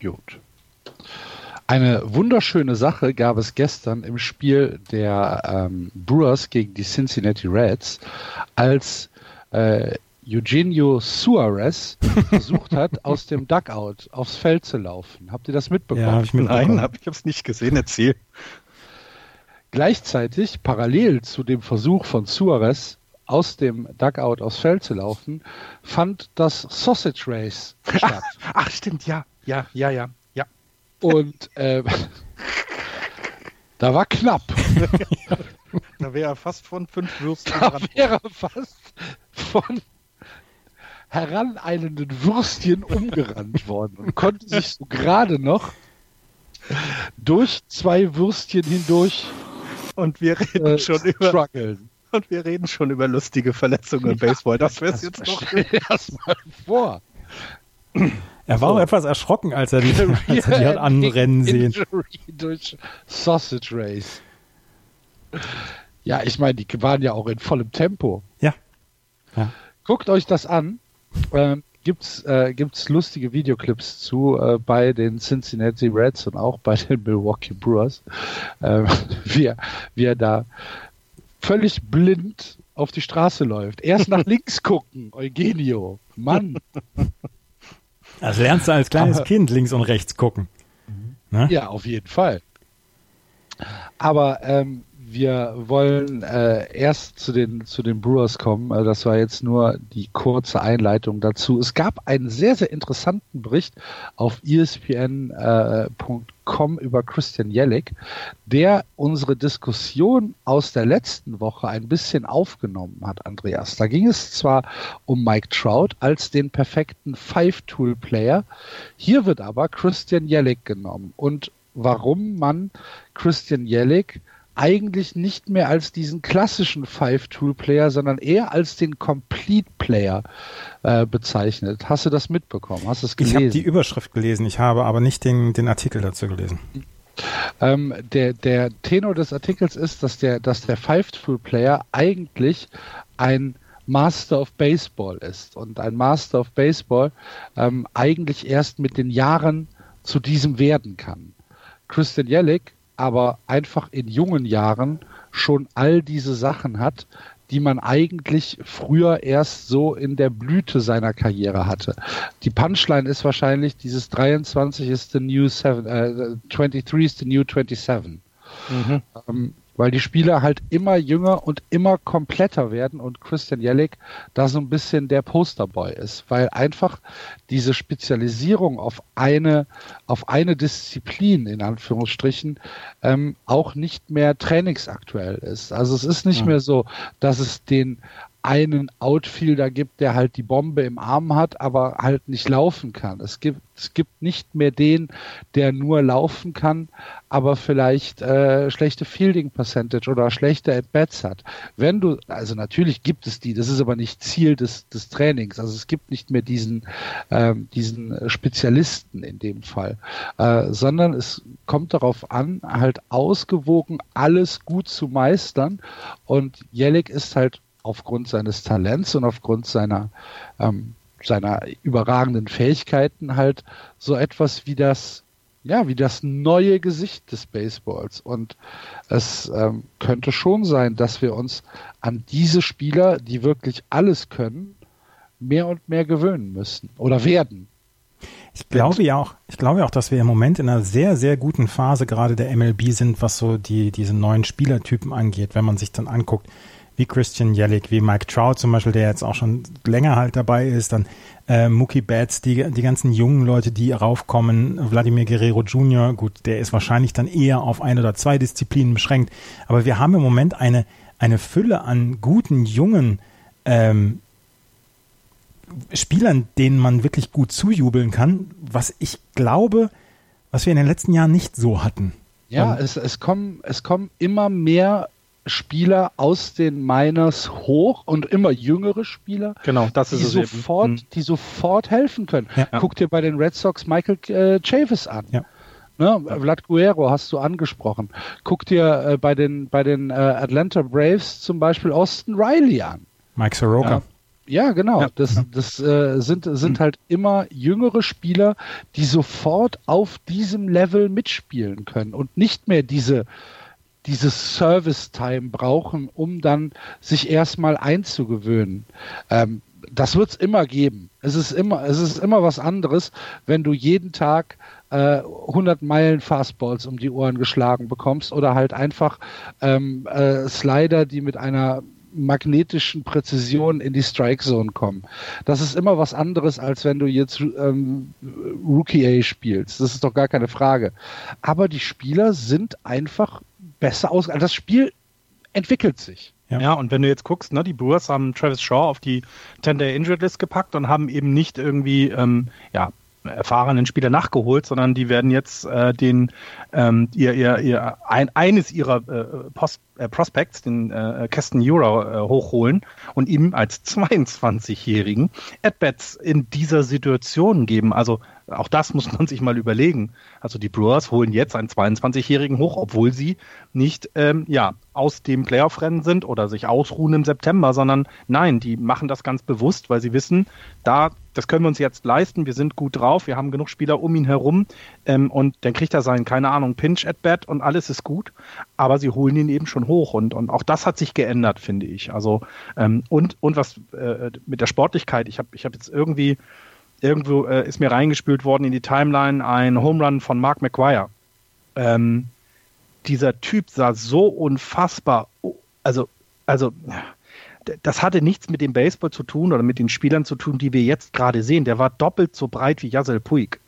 Gut. Eine wunderschöne Sache gab es gestern im Spiel der ähm, Brewers gegen die Cincinnati Reds, als äh, Eugenio Suarez versucht hat, aus dem Duckout aufs Feld zu laufen. Habt ihr das mitbekommen? Ja, hab ich mitbekommen. Nein, hab, ich habe es nicht gesehen. Erzähl. Gleichzeitig, parallel zu dem Versuch von Suarez, aus dem Duckout aufs Feld zu laufen, fand das Sausage Race statt. Ach, stimmt, ja, ja, ja, ja. Und äh, da war knapp. da wäre er fast von fünf Würstchen da dran. wäre er fast von heraneilenden Würstchen umgerannt worden und konnte sich so gerade noch durch zwei Würstchen hindurch und wir reden äh, schon über struggeln. und wir reden schon über lustige Verletzungen im Baseball. Das wäre jetzt noch. Stell dir das mal vor. Er war so. auch etwas erschrocken, als er die, als er die hat anrennen sehen. durch Sausage Race. Ja, ich meine, die waren ja auch in vollem Tempo. Ja. ja. Guckt euch das an. Ähm, gibt's äh, gibt's lustige Videoclips zu äh, bei den Cincinnati Reds und auch bei den Milwaukee Brewers, äh, wie, er, wie er da völlig blind auf die Straße läuft. Erst nach links gucken, Eugenio. Mann. Das lernst du als kleines Kind links und rechts gucken. Ne? Ja, auf jeden Fall. Aber ähm, wir wollen äh, erst zu den, zu den Brewers kommen. Also das war jetzt nur die kurze Einleitung dazu. Es gab einen sehr, sehr interessanten Bericht auf espn.com äh, über Christian Jellick, der unsere Diskussion aus der letzten Woche ein bisschen aufgenommen hat, Andreas. Da ging es zwar um Mike Trout als den perfekten Five-Tool-Player. Hier wird aber Christian Jellick genommen. Und warum man Christian Jellick eigentlich nicht mehr als diesen klassischen Five-Tool-Player, sondern eher als den Complete-Player äh, bezeichnet. Hast du das mitbekommen? Hast du es gelesen? Ich habe die Überschrift gelesen, ich habe aber nicht den, den Artikel dazu gelesen. Ähm, der, der Tenor des Artikels ist, dass der, dass der Five-Tool-Player eigentlich ein Master of Baseball ist und ein Master of Baseball ähm, eigentlich erst mit den Jahren zu diesem werden kann. Christian Jellick aber einfach in jungen Jahren schon all diese Sachen hat, die man eigentlich früher erst so in der Blüte seiner Karriere hatte. Die Punchline ist wahrscheinlich, dieses 23 ist the new seven, äh, 23 is the new 27. Mhm. Ähm, weil die Spieler halt immer jünger und immer kompletter werden und Christian Jellick da so ein bisschen der Posterboy ist, weil einfach diese Spezialisierung auf eine, auf eine Disziplin in Anführungsstrichen ähm, auch nicht mehr trainingsaktuell ist. Also es ist nicht ja. mehr so, dass es den einen Outfielder gibt, der halt die Bombe im Arm hat, aber halt nicht laufen kann. Es gibt, es gibt nicht mehr den, der nur laufen kann, aber vielleicht äh, schlechte Fielding Percentage oder schlechte At-Bats hat. Wenn du, also natürlich gibt es die, das ist aber nicht Ziel des, des Trainings. Also es gibt nicht mehr diesen, ähm, diesen Spezialisten in dem Fall, äh, sondern es kommt darauf an, halt ausgewogen alles gut zu meistern und Jellick ist halt aufgrund seines Talents und aufgrund seiner, ähm, seiner überragenden Fähigkeiten halt so etwas wie das, ja, wie das neue Gesicht des Baseballs. Und es ähm, könnte schon sein, dass wir uns an diese Spieler, die wirklich alles können, mehr und mehr gewöhnen müssen oder werden. Ich glaube ja auch, ich glaube auch, dass wir im Moment in einer sehr, sehr guten Phase gerade der MLB sind, was so die, diese neuen Spielertypen angeht, wenn man sich dann anguckt, wie Christian Jellick, wie Mike Trout zum Beispiel, der jetzt auch schon länger halt dabei ist, dann äh, Mookie Betts, die, die ganzen jungen Leute, die raufkommen, Vladimir Guerrero Jr., gut, der ist wahrscheinlich dann eher auf ein oder zwei Disziplinen beschränkt, aber wir haben im Moment eine, eine Fülle an guten, jungen ähm, Spielern, denen man wirklich gut zujubeln kann, was ich glaube, was wir in den letzten Jahren nicht so hatten. Ja, es, es, kommen, es kommen immer mehr Spieler aus den Miners hoch und immer jüngere Spieler, genau, das die, sofort, mhm. die sofort helfen können. Ja. Guck dir bei den Red Sox Michael äh, Chavis an. Ja. Ne, Vlad Guerrero hast du angesprochen. Guck dir äh, bei den, bei den äh, Atlanta Braves zum Beispiel Austin Riley an. Mike Soroka. Ja. Ja, genau. Ja. Das, das äh, sind, sind halt immer jüngere Spieler, die sofort auf diesem Level mitspielen können und nicht mehr diese dieses Service-Time brauchen, um dann sich erstmal einzugewöhnen. Ähm, das wird es immer geben. Es ist immer, es ist immer was anderes, wenn du jeden Tag äh, 100 Meilen Fastballs um die Ohren geschlagen bekommst oder halt einfach ähm, äh, Slider, die mit einer magnetischen Präzision in die Strike Zone kommen. Das ist immer was anderes, als wenn du jetzt ähm, Rookie A spielst. Das ist doch gar keine Frage. Aber die Spieler sind einfach besser aus. Also das Spiel entwickelt sich. Ja. ja. und wenn du jetzt guckst, ne, die Brewers haben Travis Shaw auf die 10-Day Injured List gepackt und haben eben nicht irgendwie, ähm, ja, erfahrenen Spieler nachgeholt, sondern die werden jetzt äh, den ähm, ihr, ihr, ihr ein, eines ihrer äh, Post, äh, Prospects, den äh, Keston Euro, äh, hochholen und ihm als 22-Jährigen At-Bats in dieser Situation geben. Also auch das muss man sich mal überlegen. Also die Brewers holen jetzt einen 22-Jährigen hoch, obwohl sie nicht ähm, ja, aus dem Playoff-Rennen sind oder sich ausruhen im September, sondern nein, die machen das ganz bewusst, weil sie wissen, da, das können wir uns jetzt leisten, wir sind gut drauf, wir haben genug Spieler um ihn herum. Ähm, und dann kriegt er seinen, keine Ahnung, Pinch at Bat und alles ist gut, aber sie holen ihn eben schon hoch. Und, und auch das hat sich geändert, finde ich. Also ähm, und, und was äh, mit der Sportlichkeit, ich habe ich hab jetzt irgendwie irgendwo äh, ist mir reingespült worden in die Timeline ein Home Run von Mark McGuire. Ähm, dieser Typ sah so unfassbar, also, also, das hatte nichts mit dem Baseball zu tun oder mit den Spielern zu tun, die wir jetzt gerade sehen. Der war doppelt so breit wie Yasel Puig.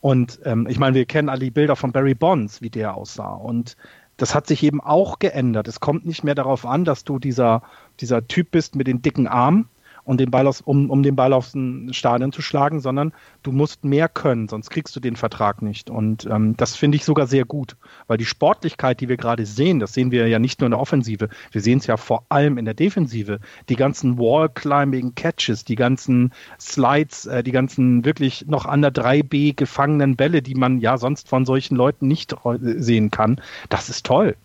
Und ähm, ich meine, wir kennen alle die Bilder von Barry Bonds, wie der aussah. Und das hat sich eben auch geändert. Es kommt nicht mehr darauf an, dass du dieser, dieser Typ bist mit den dicken Armen, und den Ball aus, um, um den Ball aufs Stadion zu schlagen, sondern du musst mehr können, sonst kriegst du den Vertrag nicht. Und ähm, das finde ich sogar sehr gut, weil die Sportlichkeit, die wir gerade sehen, das sehen wir ja nicht nur in der Offensive, wir sehen es ja vor allem in der Defensive. Die ganzen Wall-Climbing-Catches, die ganzen Slides, äh, die ganzen wirklich noch an der 3B gefangenen Bälle, die man ja sonst von solchen Leuten nicht sehen kann, das ist toll.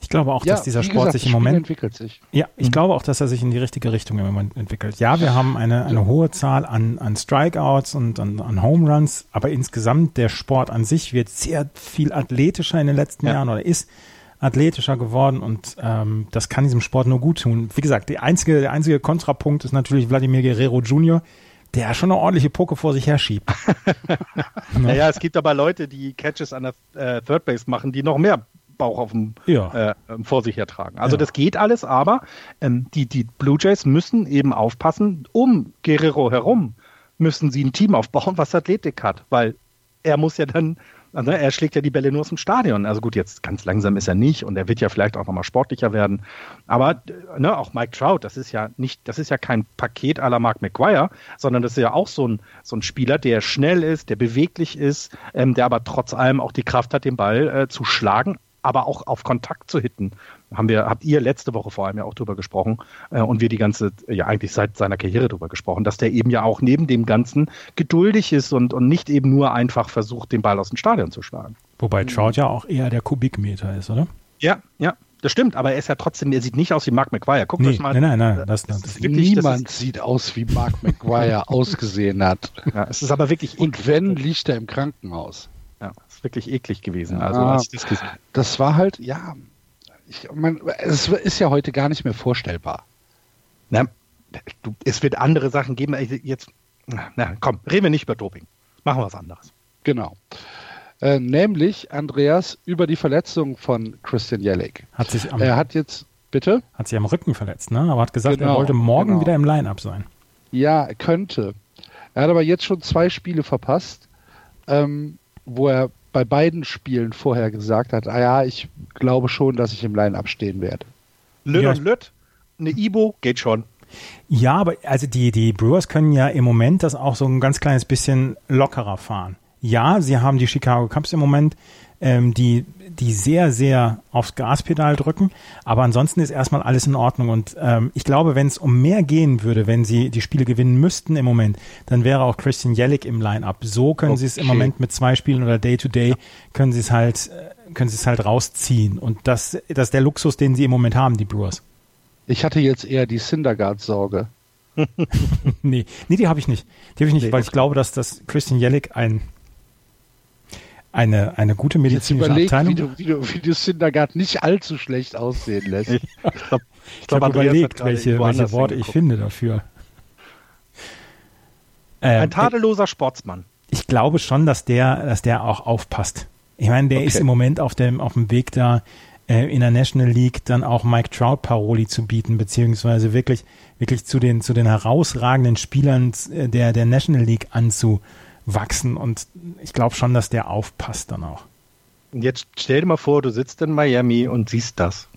Ich glaube auch, Ja, dass dieser Sport gesagt, sich im Spiel Moment entwickelt sich. Ja, ich glaube auch, dass er sich in die richtige Richtung im Moment entwickelt. Ja, wir haben eine, eine hohe Zahl an, an Strikeouts und an, an Home Runs, aber insgesamt der Sport an sich wird sehr viel athletischer in den letzten Ja. Jahren oder ist athletischer geworden und ähm, das kann diesem Sport nur gut tun. Wie gesagt, einzige, der einzige Kontrapunkt ist natürlich Wladimir Guerrero Jr., der schon eine ordentliche Poke vor sich herschiebt. Naja, es gibt aber Leute, die Catches an der äh, Third Base machen, die noch mehr Bauch auf dem, Ja. äh, vor sich hertragen. Also Ja. das geht alles, aber ähm, die, die Blue Jays müssen eben aufpassen, um Guerrero herum müssen sie ein Team aufbauen, was Athletik hat, weil er muss ja dann, also er schlägt ja die Bälle nur aus dem Stadion. Also gut, jetzt ganz langsam ist er nicht und er wird ja vielleicht auch nochmal sportlicher werden. Aber äh, ne, auch Mike Trout, das ist ja nicht, das ist ja kein Paket à la Mark McGuire, sondern das ist ja auch so ein, so ein Spieler, der schnell ist, der beweglich ist, ähm, der aber trotz allem auch die Kraft hat, den Ball äh, zu schlagen, aber auch auf Kontakt zu hitten. Haben wir, habt ihr letzte Woche vor allem ja auch drüber gesprochen äh, und wir die ganze, ja eigentlich seit seiner Karriere drüber gesprochen, dass der eben ja auch neben dem Ganzen geduldig ist und, und nicht eben nur einfach versucht, den Ball aus dem Stadion zu schlagen. Wobei Trout ja auch eher der Kubikmeter ist, oder? Ja, ja, das stimmt, aber er ist ja trotzdem, er sieht nicht aus wie Mark McGuire. Guckt Nee, euch mal. nein, nein, nein, das- das das- ist wirklich, das Niemand sieht aus, wie Mark McGuire ausgesehen hat. Ist, ja, es ist aber wirklich Und wenn, liegt er im Krankenhaus. Wirklich eklig gewesen. Also, Ah. als ich das gesehen. Das war halt, ja, ich mein, es ist ja heute gar nicht mehr vorstellbar. Na, du, es wird andere Sachen geben. Also Jetzt, na, komm, reden wir nicht über Doping. Machen wir was anderes. Genau. Äh, nämlich, Andreas, über die Verletzung von Christian Jellick. Hat sich am, Er hat jetzt, bitte? hat sich am Rücken verletzt, ne? Aber hat gesagt, er Genau, wollte morgen genau. wieder im Line-Up sein. Ja, er könnte. Er hat aber jetzt schon zwei Spiele verpasst, ähm, wo er bei beiden Spielen vorher gesagt hat, ah ja, ich glaube schon, dass ich im Line-Up stehen werde. Lütt Ja. und Lütt, eine Ibo geht schon. Ja, aber also die, die Brewers können ja im Moment das auch so ein ganz kleines bisschen lockerer fahren. Ja, sie haben die Chicago Cubs im Moment, ähm, die, die sehr, sehr aufs Gaspedal drücken, aber ansonsten ist erstmal alles in Ordnung. Und ähm, ich glaube, wenn es um mehr gehen würde, wenn sie die Spiele gewinnen müssten im Moment, dann wäre auch Christian Jellick im Line-Up. So können sie es im Okay. Moment mit zwei Spielen oder Day-to-Day, können sie es halt, äh, können sie es halt rausziehen. Und das, das ist der Luxus, den sie im Moment haben, die Brewers. Ich hatte jetzt eher die Syndergaard-Sorge. Nee, nee, die habe ich nicht. Die habe ich nicht, Nee, weil ich glaube, dass das Christian Jellick ein, eine, eine gute medizinische überlegt, Abteilung. wie du, wie, du, wie du Syndergaard nicht allzu schlecht aussehen lässt. Ich habe hat überlegt, welche, welche Worte ich finde dafür. Ähm, Ein tadelloser Sportsmann. ich glaube schon, dass der, dass der auch aufpasst. Ich meine, der Okay. ist im Moment auf dem, auf dem Weg da, äh, in der National League dann auch Mike Trout Paroli zu bieten, beziehungsweise wirklich, wirklich zu den, zu den herausragenden Spielern äh, der, der National League anzuwachsen. Und ich glaube schon, dass der aufpasst dann auch. Und jetzt stell dir mal vor, du sitzt in Miami und siehst das.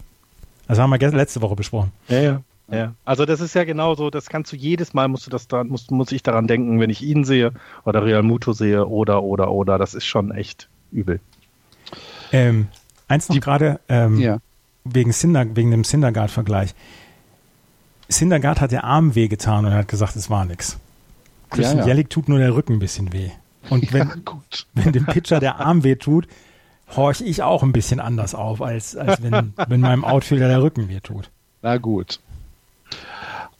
Also haben wir gestern, letzte Woche besprochen. Ja, ja. Ja, also das ist ja genau so, das kannst du jedes Mal, musst du das da, muss, muss ich daran denken, wenn ich ihn sehe oder Real Muto sehe oder, oder, oder, das ist schon echt übel. Ähm, eins noch gerade, ähm, Ja. wegen, Cinder, wegen dem Syndergaard-Vergleich. Syndergaard hat der Arm wehgetan und er hat gesagt, es war nix. Christian Ja, ja. Jellick tut nur der Rücken ein bisschen weh. Und wenn, ja, wenn dem Pitcher der Arm weh tut, horche ich auch ein bisschen anders auf, als, als wenn, wenn meinem Outfielder der Rücken weh tut. Na gut.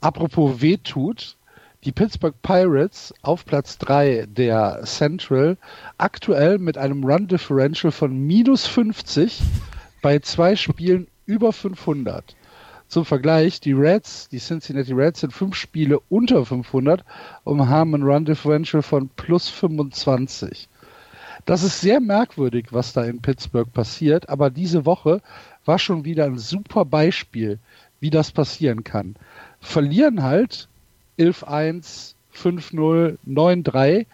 Apropos wehtut, die Pittsburgh Pirates auf Platz 3 der Central aktuell mit einem Run Differential von minus 50 bei zwei Spielen über 500. Zum Vergleich, die Reds, die Cincinnati Reds sind fünf Spiele unter 500 und haben ein Run Differential von plus 25. Das ist sehr merkwürdig, was da in Pittsburgh passiert, aber diese Woche war schon wieder ein super Beispiel, wie das passieren kann. Verlieren halt 11-1, 5-0, 9-3,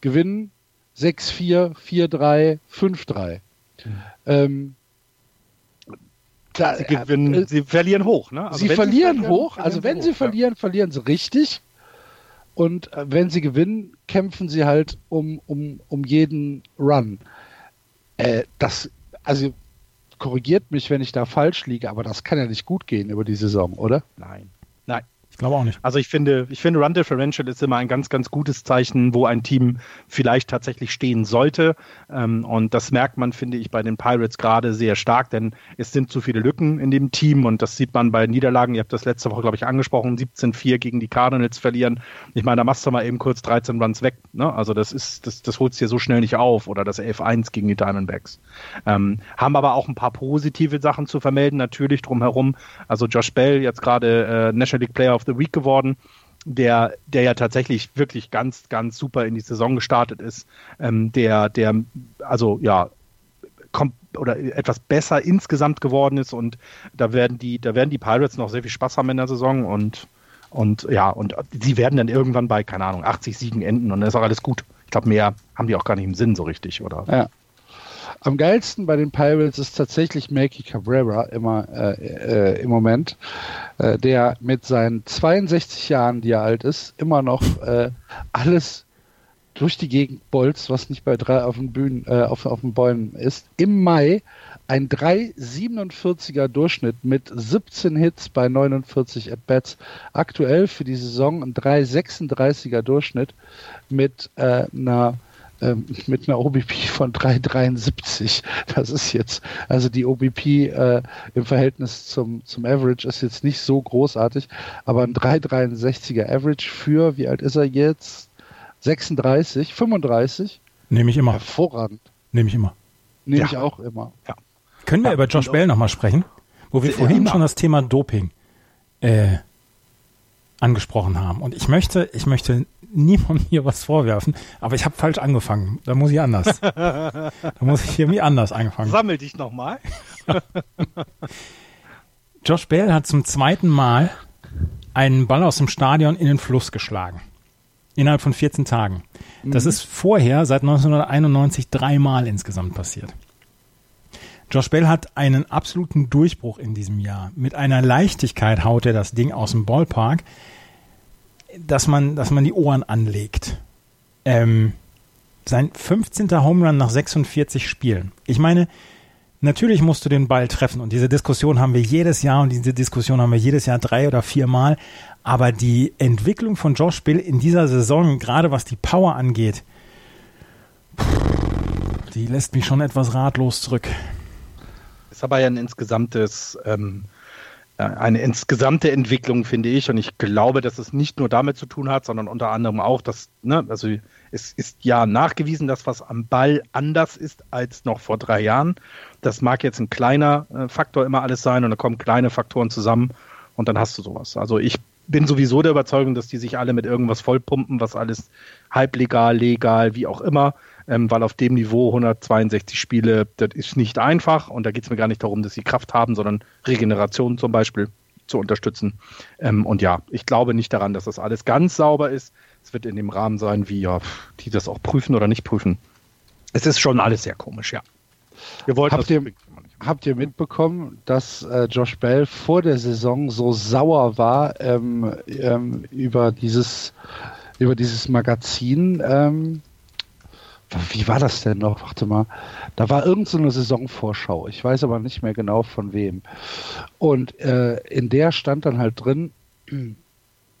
gewinnen 6-4, 4-3, 5-3. Ähm, Da, sie, gewinnen, äh, sie verlieren hoch, ne? Also sie, verlieren sie, verlieren hoch, also wenn sie, hoch, verlieren, ja. verlieren sie richtig. Und äh, wenn sie gewinnen, kämpfen sie halt um, um, um jeden Run. Äh, das, also korrigiert mich, wenn ich da falsch liege, aber das kann ja nicht gut gehen über die Saison, oder? Nein. Glaube auch nicht. Also ich finde, ich finde Run Differential ist immer ein ganz, ganz gutes Zeichen, wo ein Team vielleicht tatsächlich stehen sollte. Ähm, und das merkt man, finde ich, bei den Pirates gerade sehr stark, denn es sind zu viele Lücken in dem Team und das sieht man bei Niederlagen. Ihr habt das letzte Woche, glaube ich, angesprochen, 17-4 gegen die Cardinals verlieren. Ich meine, da machst du mal eben kurz 13 Runs weg. Ne? Also das ist, das, das holst dir so schnell nicht auf oder das 11-1 gegen die Diamondbacks. Ähm, haben aber auch ein paar positive Sachen zu vermelden, natürlich drumherum. Also Josh Bell, jetzt gerade äh, National League Player of the Week geworden, der, der ja tatsächlich wirklich ganz, ganz super in die Saison gestartet ist, ähm, der, der, also ja, kommt oder etwas besser insgesamt geworden ist und da werden die, da werden die Pirates noch sehr viel Spaß haben in der Saison und und ja, und sie werden dann irgendwann bei, keine Ahnung, 80 Siegen enden und dann ist auch alles gut. Ich glaube, mehr haben die auch gar nicht im Sinn so richtig, oder? Ja. Am geilsten bei den Pirates ist tatsächlich Makey Cabrera immer äh, äh, im Moment, äh, der mit seinen 62 Jahren, die er alt ist, immer noch äh, alles durch die Gegend bolzt, was nicht bei drei auf den Bühnen, äh, auf, auf den Bäumen ist. Im Mai ein 3,47er Durchschnitt mit 17 Hits bei 49 At-Bats. Aktuell für die Saison ein 3,36er Durchschnitt mit äh, einer ähm, mit einer OBP von 3,73. Das ist jetzt, also die OBP äh, im Verhältnis zum, zum Average ist jetzt nicht so großartig, aber ein 3,63er Average für, wie alt ist er jetzt? 36, 35? Nehme ich immer. Hervorragend. Nehme ich immer. Nehme ja. ich auch immer. Ja. Können wir ja, über Josh Bell nochmal sprechen? Wo wir vorhin schon das Thema Doping äh, angesprochen haben. Und ich möchte, ich möchte niemandem hier was vorwerfen, aber ich habe falsch angefangen. Da muss ich anders. da muss ich irgendwie anders angefangen. Sammel dich nochmal. Josh Bell hat zum zweiten Mal einen Ball aus dem Stadion in den Fluss geschlagen. Innerhalb von 14 Tagen. Das mhm. ist vorher seit 1991 dreimal insgesamt passiert. Josh Bell hat einen absoluten Durchbruch in diesem Jahr. Mit einer Leichtigkeit haut er das Ding aus dem Ballpark dass man, dass man die Ohren anlegt. Ähm, sein 15. Home Run nach 46 Spielen. Ich meine, natürlich musst du den Ball treffen und diese Diskussion haben wir jedes Jahr und diese Diskussion haben wir jedes Jahr drei oder vier Mal. Aber die Entwicklung von Josh Bill in dieser Saison, gerade was die Power angeht, die lässt mich schon etwas ratlos zurück. Ist aber ja ein insgesamtes ähm, eine insgesamte Entwicklung, finde ich. Und ich glaube, dass es nicht nur damit zu tun hat, sondern unter anderem auch, dass, ne, also es ist ja nachgewiesen, dass was am Ball anders ist als noch vor drei Jahren. Das mag jetzt ein kleiner äh, Faktor immer alles sein und da kommen kleine Faktoren zusammen und dann hast du sowas. Also ich bin sowieso der Überzeugung, dass die sich alle mit irgendwas vollpumpen, was alles halblegal, legal, wie auch immer ähm, weil auf dem Niveau 162 Spiele, das ist nicht einfach und da geht es mir gar nicht darum, dass sie Kraft haben, sondern Regeneration zum Beispiel zu unterstützen. Ähm, und ja, ich glaube nicht daran, dass das alles ganz sauber ist. Es wird in dem Rahmen sein, wie ja, die das auch prüfen oder nicht prüfen. Es ist schon alles sehr komisch, ja. Wir wollten habt, ihr, habt ihr mitbekommen, dass äh, Josh Bell vor der Saison so sauer war ähm, ähm, über dieses über dieses Magazin, ähm, wie war das denn noch? Warte mal. Da war irgendeine so Saisonvorschau. Ich weiß aber nicht mehr genau von wem. Und äh, in der stand dann halt drin,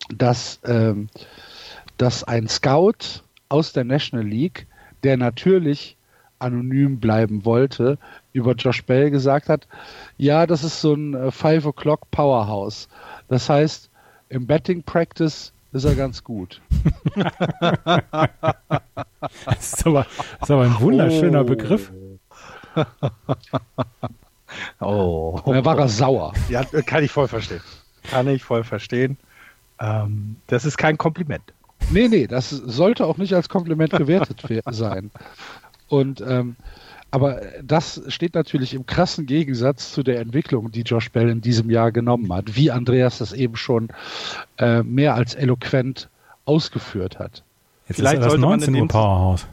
dass, ähm, dass ein Scout aus der National League, der natürlich anonym bleiben wollte, über Josh Bell gesagt hat, ja, das ist so ein äh, Five O'Clock Powerhouse. Das heißt, im Betting Practice ist er ganz gut. das, ist aber, das ist aber ein wunderschöner oh. Begriff. oh. Da war er sauer. Ja, kann ich voll verstehen. Kann ich voll verstehen. Ähm, das ist kein Kompliment. Nee, nee, das sollte auch nicht als Kompliment gewertet sein. Und ähm, aber das steht natürlich im krassen Gegensatz zu der Entwicklung, die Josh Bell in diesem Jahr genommen hat, wie Andreas das eben schon äh, mehr als eloquent ausgeführt hat. Jetzt Vielleicht ist er das 19 Uhr Powerhouse.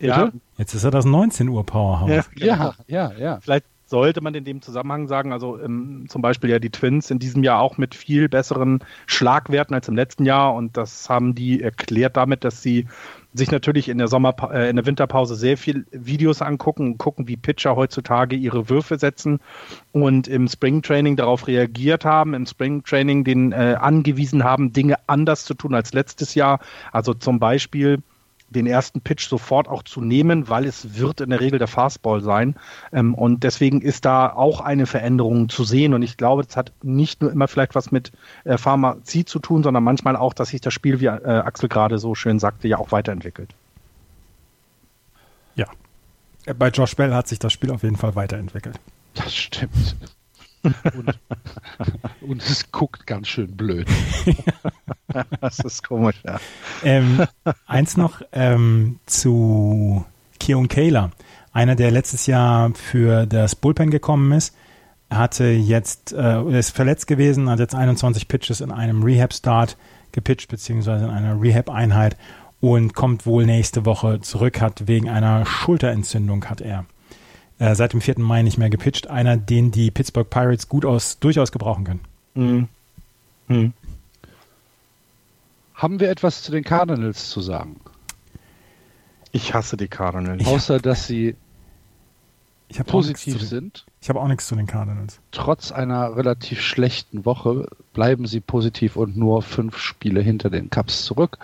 Ja. Jetzt ist er das 19 Uhr Powerhouse. Ja, genau. ja, ja, ja. Vielleicht sollte man in dem Zusammenhang sagen, also ähm, zum Beispiel ja die Twins in diesem Jahr auch mit viel besseren Schlagwerten als im letzten Jahr und das haben die erklärt damit, dass sie sich natürlich in der Sommer äh, in der Winterpause sehr viel Videos angucken gucken, wie Pitcher heutzutage ihre Würfe setzen und im Springtraining darauf reagiert haben, im Springtraining den äh, angewiesen haben, Dinge anders zu tun als letztes Jahr. Also zum Beispiel den ersten Pitch sofort auch zu nehmen, weil es wird in der Regel der Fastball sein. Ähm, und deswegen ist da auch eine Veränderung zu sehen. Und ich glaube, das hat nicht nur immer vielleicht was mit äh, Pharmazie zu tun, sondern manchmal auch, dass sich das Spiel, wie äh, Axel gerade so schön sagte, ja auch weiterentwickelt. Ja. Bei Josh Bell hat sich das Spiel auf jeden Fall weiterentwickelt. Das stimmt. Und, und, es guckt ganz schön blöd. das ist komisch, ja. Ähm, eins noch ähm, zu Keon Kayla. Einer, der letztes Jahr für das Bullpen gekommen ist, hatte jetzt, äh, ist verletzt gewesen, hat jetzt 21 Pitches in einem Rehab-Start gepitcht, beziehungsweise in einer Rehab-Einheit und kommt wohl nächste Woche zurück, hat wegen einer Schulterentzündung hat er äh, seit dem 4. Mai nicht mehr gepitcht. Einer, den die Pittsburgh Pirates gut aus, durchaus gebrauchen können. Mhm. Mhm. Haben wir etwas zu den Cardinals zu sagen? Ich hasse die Cardinals. Außer, dass sie positiv sind. Ich habe auch nichts zu den Cardinals. Trotz einer relativ schlechten Woche bleiben sie positiv und nur fünf Spiele hinter den Cups zurück.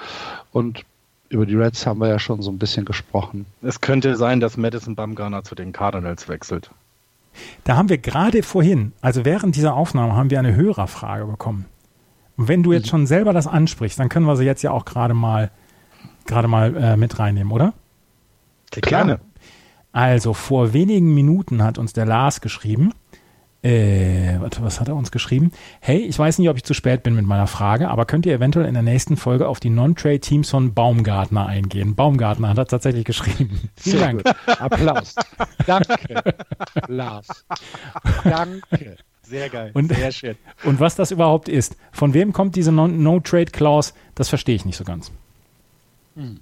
Und über die Reds haben wir ja schon so ein bisschen gesprochen. Es könnte sein, dass Madison Bumgarner zu den Cardinals wechselt. Da haben wir gerade vorhin, also während dieser Aufnahme, haben wir eine Hörerfrage bekommen. Und wenn du jetzt schon selber das ansprichst, dann können wir sie jetzt ja auch gerade mal, gerade mal äh, mit reinnehmen, oder? Gerne. Also vor wenigen Minuten hat uns der Lars geschrieben, äh, warte, was hat er uns geschrieben? Hey, ich weiß nicht, ob ich zu spät bin mit meiner Frage, aber könnt ihr eventuell in der nächsten Folge auf die Non-Trade-Teams von Baumgartner eingehen? Baumgartner hat er tatsächlich geschrieben. Vielen Dank. Applaus. Danke, Lars. Danke. Sehr geil. Und, Sehr schön. Und was das überhaupt ist. Von wem kommt diese No-Trade-Clause? Das verstehe ich nicht so ganz. Hm.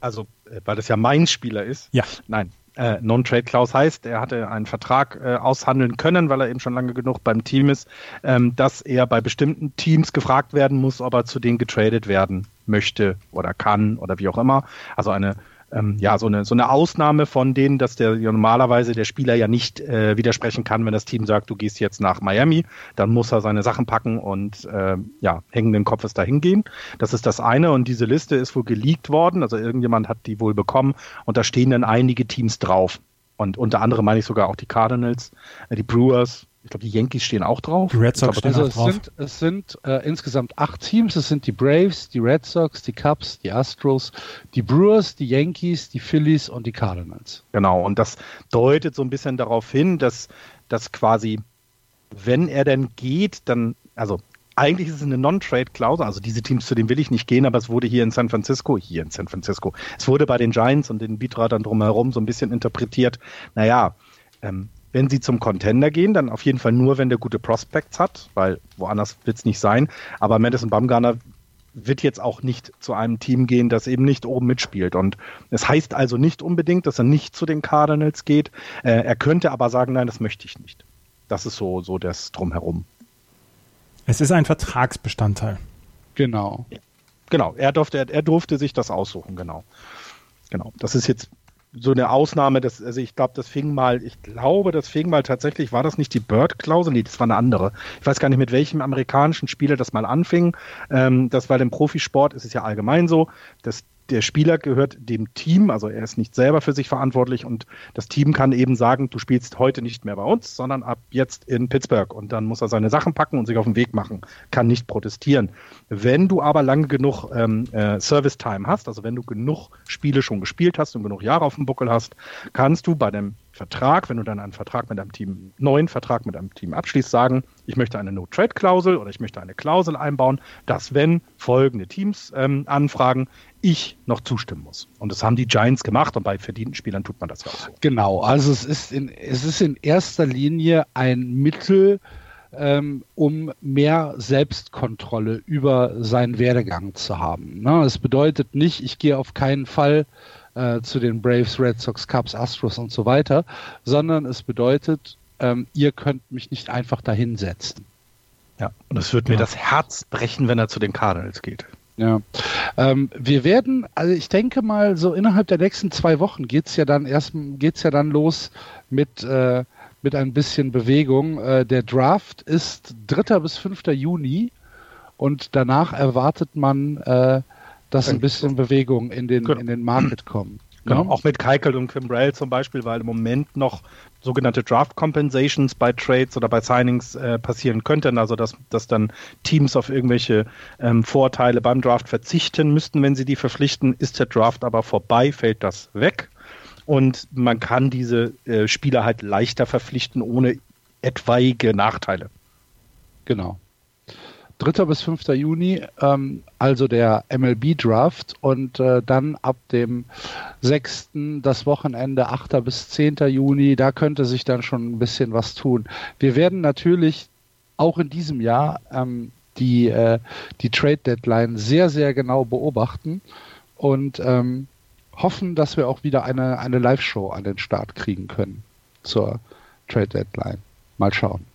Also, äh, weil das ja mein Spieler ist. Ja. Nein, äh, Non-Trade-Clause heißt, er hatte einen Vertrag äh, aushandeln können, weil er eben schon lange genug beim Team ist, ähm, dass er bei bestimmten Teams gefragt werden muss, ob er zu denen getradet werden möchte oder kann oder wie auch immer. Also eine ähm, ja, so eine, so eine Ausnahme von denen, dass der ja, normalerweise der Spieler ja nicht äh, widersprechen kann, wenn das Team sagt, du gehst jetzt nach Miami, dann muss er seine Sachen packen und äh, ja, hängenden Kopfes dahin gehen. Das ist das eine und diese Liste ist wohl geleakt worden, also irgendjemand hat die wohl bekommen und da stehen dann einige Teams drauf. Und unter anderem meine ich sogar auch die Cardinals, äh, die Brewers, ich glaube, die Yankees stehen auch drauf. Die Red Sox stehen also auch drauf. Sind, es sind äh, insgesamt acht Teams. Es sind die Braves, die Red Sox, die Cubs, die Astros, die Brewers, die Yankees, die Phillies und die Cardinals. Genau, und das deutet so ein bisschen darauf hin, dass, dass quasi, wenn er denn geht, dann, also eigentlich ist es eine Non-Trade-Klausel, also diese Teams, zu denen will ich nicht gehen, aber es wurde hier in San Francisco, hier in San Francisco, es wurde bei den Giants und den Beatratern drumherum so ein bisschen interpretiert, naja, ähm, wenn sie zum Contender gehen, dann auf jeden Fall nur, wenn der gute Prospects hat, weil woanders wird es nicht sein. Aber Madison Bumgarner wird jetzt auch nicht zu einem Team gehen, das eben nicht oben mitspielt. Und es heißt also nicht unbedingt, dass er nicht zu den Cardinals geht. Äh, er könnte aber sagen, nein, das möchte ich nicht. Das ist so, so das Drumherum. Es ist ein Vertragsbestandteil. Genau. Genau, er durfte, er, er durfte sich das aussuchen, genau. Genau. Das ist jetzt so eine Ausnahme, das, also ich glaube, das fing mal, ich glaube, das fing mal tatsächlich, war das nicht die Bird-Klausel? Nee, das war eine andere. Ich weiß gar nicht, mit welchem amerikanischen Spieler das mal anfing. Ähm, das war im Profisport, ist es ja allgemein so, dass der Spieler gehört dem Team, also er ist nicht selber für sich verantwortlich und das Team kann eben sagen, du spielst heute nicht mehr bei uns, sondern ab jetzt in Pittsburgh und dann muss er seine Sachen packen und sich auf den Weg machen, kann nicht protestieren. Wenn du aber lange genug ähm, äh, Service Time hast, also wenn du genug Spiele schon gespielt hast und genug Jahre auf dem Buckel hast, kannst du bei dem Vertrag, wenn du dann einen Vertrag mit einem Team, neuen Vertrag mit einem Team abschließt, sagen, ich möchte eine No-Trade-Klausel oder ich möchte eine Klausel einbauen, dass wenn folgende Teams ähm, anfragen, ich noch zustimmen muss. Und das haben die Giants gemacht und bei verdienten Spielern tut man das ja auch so. Genau, also es ist in, es ist in erster Linie ein Mittel, ähm, um mehr Selbstkontrolle über seinen Werdegang zu haben. Ne? Das bedeutet nicht, ich gehe auf keinen Fall äh, zu den Braves, Red Sox, Cubs, Astros und so weiter, sondern es bedeutet, ähm, ihr könnt mich nicht einfach dahinsetzen. Ja, und es wird mir das Herz brechen, wenn er zu den Cardinals geht. Ja, ähm, wir werden, also ich denke mal, so innerhalb der nächsten zwei Wochen geht es ja dann erst, geht's ja dann los mit, äh, mit ein bisschen Bewegung. Äh, der Draft ist 3. bis 5. Juni und danach erwartet man, äh, dass ein bisschen Bewegung in den, genau. in den Market kommt. Genau, ja? auch mit Keikel und Kimbrell zum Beispiel, weil im Moment noch sogenannte Draft Compensations bei Trades oder bei Signings äh, passieren könnten, also dass, dass dann Teams auf irgendwelche ähm, Vorteile beim Draft verzichten müssten, wenn sie die verpflichten. Ist der Draft aber vorbei, fällt das weg und man kann diese äh, Spieler halt leichter verpflichten ohne etwaige Nachteile. Genau. 3. bis 5. Juni, ähm, also der MLB-Draft und äh, dann ab dem 6. das Wochenende 8. bis 10. Juni, da könnte sich dann schon ein bisschen was tun. Wir werden natürlich auch in diesem Jahr ähm, die, äh, die Trade-Deadline sehr, sehr genau beobachten und ähm, hoffen, dass wir auch wieder eine, eine Live-Show an den Start kriegen können zur Trade-Deadline. Mal schauen.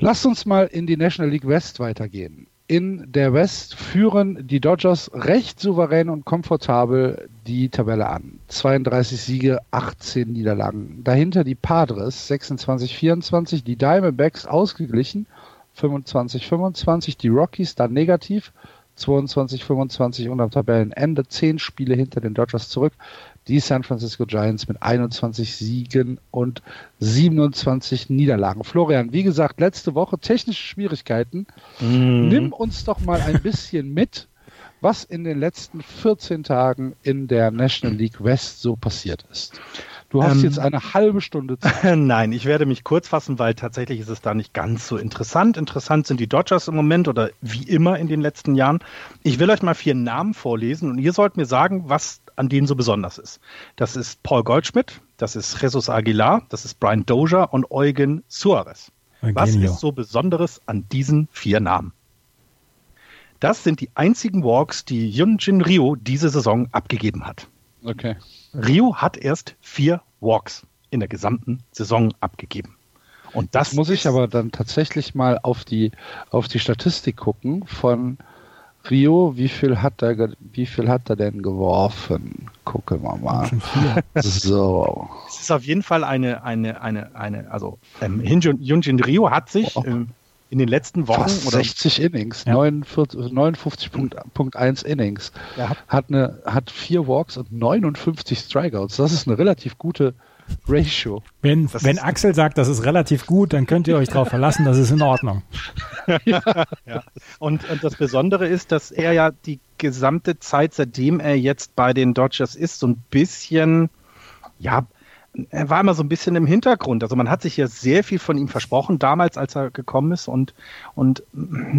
Lasst uns mal in die National League West weitergehen. In der West führen die Dodgers recht souverän und komfortabel die Tabelle an. 32 Siege, 18 Niederlagen. Dahinter die Padres 26-24, die Diamondbacks ausgeglichen 25-25, die Rockies dann negativ 22-25 und am Tabellenende 10 Spiele hinter den Dodgers zurück die San Francisco Giants mit 21 Siegen und 27 Niederlagen. Florian, wie gesagt, letzte Woche technische Schwierigkeiten. Mhm. Nimm uns doch mal ein bisschen mit, was in den letzten 14 Tagen in der National League West so passiert ist. Du hast ähm, jetzt eine halbe Stunde Zeit. Nein, ich werde mich kurz fassen, weil tatsächlich ist es da nicht ganz so interessant. Interessant sind die Dodgers im Moment oder wie immer in den letzten Jahren. Ich will euch mal vier Namen vorlesen und ihr sollt mir sagen, was an denen so besonders ist. Das ist Paul Goldschmidt, das ist Jesus Aguilar, das ist Brian Dozier und Eugen Suarez. Was ist so Besonderes an diesen vier Namen? Das sind die einzigen Walks, die Yunjin Ryu diese Saison abgegeben hat. Okay. Ryu hat erst vier Walks in der gesamten Saison abgegeben. Und das Jetzt muss ich aber dann tatsächlich mal auf die, auf die Statistik gucken von Rio, wie viel hat er, wie viel hat er denn geworfen? Gucken wir mal. so. Es ist auf jeden Fall eine, eine, eine, eine, also ähm, Yunjin Rio hat sich oh. ähm, in den letzten Wochen Fast oder 60 Innings, ja. 59,1 Innings, ja. hat eine, hat vier Walks und 59 Strikeouts. Das ist eine relativ gute Ratio. Wenn, wenn Axel sagt, das ist relativ gut, dann könnt ihr euch darauf verlassen, das ist in Ordnung. ja. ja. Und, und das Besondere ist, dass er ja die gesamte Zeit, seitdem er jetzt bei den Dodgers ist, so ein bisschen, ja, er war immer so ein bisschen im Hintergrund. Also man hat sich ja sehr viel von ihm versprochen damals, als er gekommen ist und, und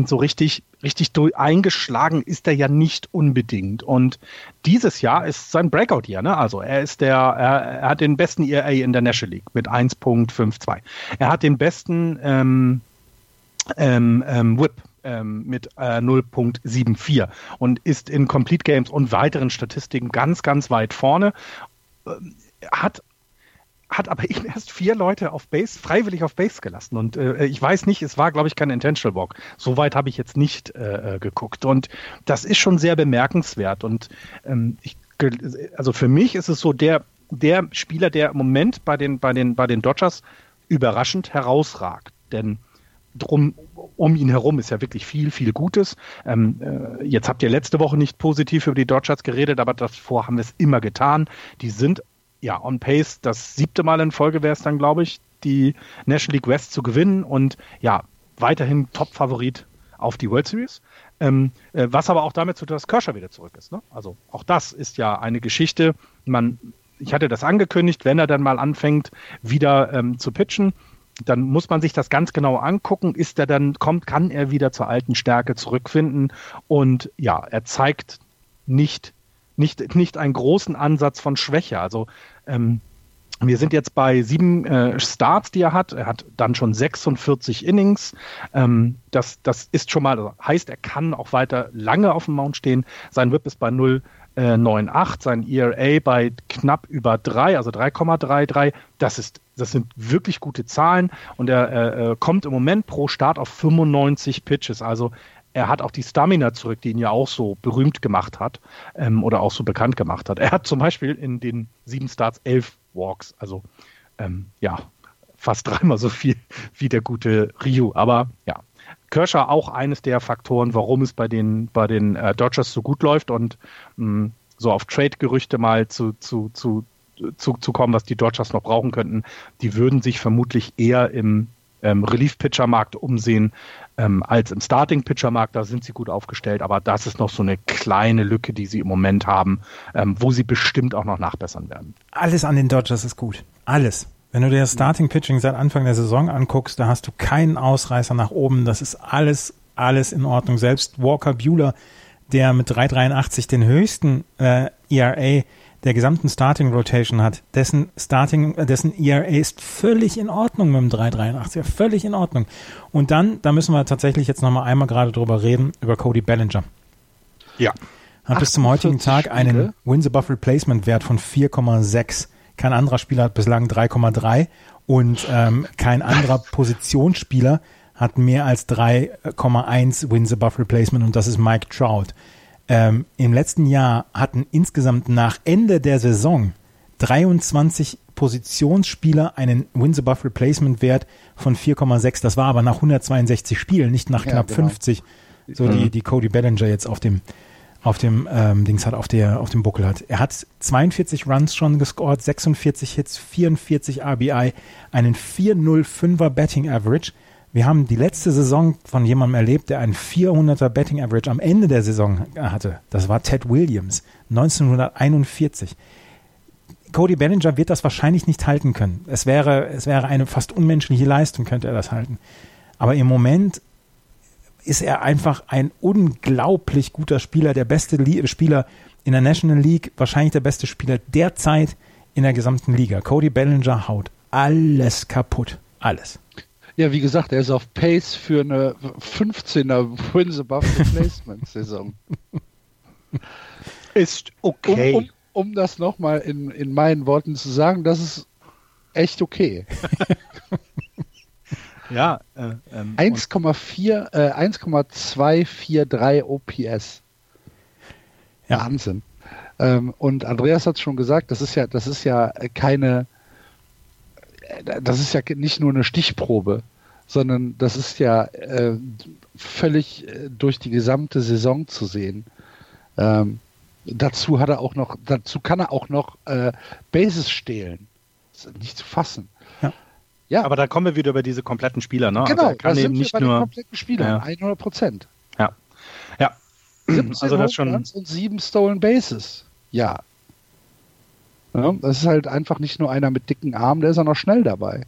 so richtig, richtig eingeschlagen ist er ja nicht unbedingt. Und dieses Jahr ist sein Breakout-Jahr. Ne? Also er ist der, er, er, hat den besten ERA in der National League mit 1.52. Er hat den besten ähm, ähm, ähm, Whip ähm, mit äh, 0.74 und ist in Complete Games und weiteren Statistiken ganz, ganz weit vorne. Ähm, hat hat aber eben erst vier Leute auf Base, freiwillig auf Base gelassen. Und äh, ich weiß nicht, es war, glaube ich, kein Intentional Walk. Soweit habe ich jetzt nicht äh, äh, geguckt. Und das ist schon sehr bemerkenswert. Und ähm, ich, also für mich ist es so der, der Spieler, der im Moment bei den, bei den, bei den Dodgers überraschend herausragt. Denn drum, um ihn herum ist ja wirklich viel, viel Gutes. Ähm, äh, jetzt habt ihr letzte Woche nicht positiv über die Dodgers geredet, aber davor haben wir es immer getan. Die sind ja, on pace das siebte Mal in Folge wäre es dann, glaube ich, die National League West zu gewinnen und ja, weiterhin Top-Favorit auf die World Series. Ähm, äh, was aber auch damit zu tun, dass Kershaw wieder zurück ist. Ne? Also auch das ist ja eine Geschichte. Man, ich hatte das angekündigt, wenn er dann mal anfängt, wieder ähm, zu pitchen, dann muss man sich das ganz genau angucken. Ist er dann, kommt, kann er wieder zur alten Stärke zurückfinden? Und ja, er zeigt nicht nicht, nicht einen großen Ansatz von Schwäche. Also ähm, wir sind jetzt bei sieben äh, Starts, die er hat. Er hat dann schon 46 Innings. Ähm, das, das ist schon mal, also heißt, er kann auch weiter lange auf dem Mount stehen. Sein Whip ist bei 0,74 äh, 9,8, sein ERA bei knapp über 3, also 3,33. Das das sind wirklich gute Zahlen und er äh, kommt im Moment pro Start auf 95 Pitches. Also er hat auch die Stamina zurück, die ihn ja auch so berühmt gemacht hat ähm, oder auch so bekannt gemacht hat. Er hat zum Beispiel in den sieben Starts elf Walks, also ähm, ja, fast dreimal so viel wie der gute Ryu. Aber ja, Kershaw auch eines der Faktoren, warum es bei den, bei den äh, Dodgers so gut läuft und mh, mm, so auf Trade-Gerüchte mal zu, zu, zu, zu, zu kommen, was die Dodgers noch brauchen könnten. Die würden sich vermutlich eher im ähm, Relief-Pitcher-Markt umsehen ähm, als im Starting-Pitcher-Markt. Da sind sie gut aufgestellt, aber das ist noch so eine kleine Lücke, die sie im Moment haben, ähm, wo sie bestimmt auch noch nachbessern werden. Alles an den Dodgers ist gut. Alles. Wenn du dir das Starting Pitching seit Anfang der Saison anguckst, da hast du keinen Ausreißer nach oben. Das ist alles, alles in Ordnung. Selbst Walker Bueller, der mit 3,83 den höchsten äh, ERA der gesamten Starting Rotation hat, dessen Starting, äh, dessen ERA ist völlig in Ordnung mit dem 3,83. Völlig in Ordnung. Und dann, da müssen wir tatsächlich jetzt nochmal einmal gerade drüber reden, über Cody Bellinger. Ja. Hat bis zum heutigen Tag einen Wins Above Replacement Wert von 4,6. Kein anderer Spieler hat bislang 3,3 und ähm, kein anderer Positionsspieler hat mehr als 3,1 Wins above Replacement und das ist Mike Trout. Ähm, Im letzten Jahr hatten insgesamt nach Ende der Saison 23 Positionsspieler einen Wins above Replacement Wert von 4,6. Das war aber nach 162 Spielen, nicht nach knapp ja, genau. 50. So mhm. die, die Cody Bellinger jetzt auf dem auf dem ähm, Dings hat, auf der auf dem Buckel hat. Er hat 42 Runs schon gescored, 46 Hits, 44 RBI, einen 405er Betting Average. Wir haben die letzte Saison von jemandem erlebt, der einen 400er Betting Average am Ende der Saison hatte. Das war Ted Williams, 1941. Cody Bellinger wird das wahrscheinlich nicht halten können. Es wäre, es wäre eine fast unmenschliche Leistung, könnte er das halten. Aber im Moment ist er einfach ein unglaublich guter Spieler, der beste Spieler in der National League, wahrscheinlich der beste Spieler derzeit in der gesamten Liga. Cody Bellinger haut alles kaputt. Alles. Ja, wie gesagt, er ist auf Pace für eine 15er Wins Above Replacement Saison. ist okay. Um, um, um das nochmal in, in meinen Worten zu sagen, das ist echt okay. Ja, äh, ähm, 1,4, äh, 1,243 OPS. Ja. Wahnsinn. Ähm, und Andreas hat es schon gesagt, das ist ja, das ist ja keine, das ist ja nicht nur eine Stichprobe, sondern das ist ja äh, völlig äh, durch die gesamte Saison zu sehen. Ähm, dazu hat er auch noch, dazu kann er auch noch äh, Bases stehlen. Das ist nicht zu fassen. Ja. Aber da kommen wir wieder über diese kompletten Spieler, ne? Genau, also kann da sind nicht wir bei nur, den kompletten Spielern, ja. 100 Prozent. Ja. Ja. also das schon. Und sieben Stolen Bases. Ja. Ja. Das ist halt einfach nicht nur einer mit dicken Armen, der ist auch noch schnell dabei.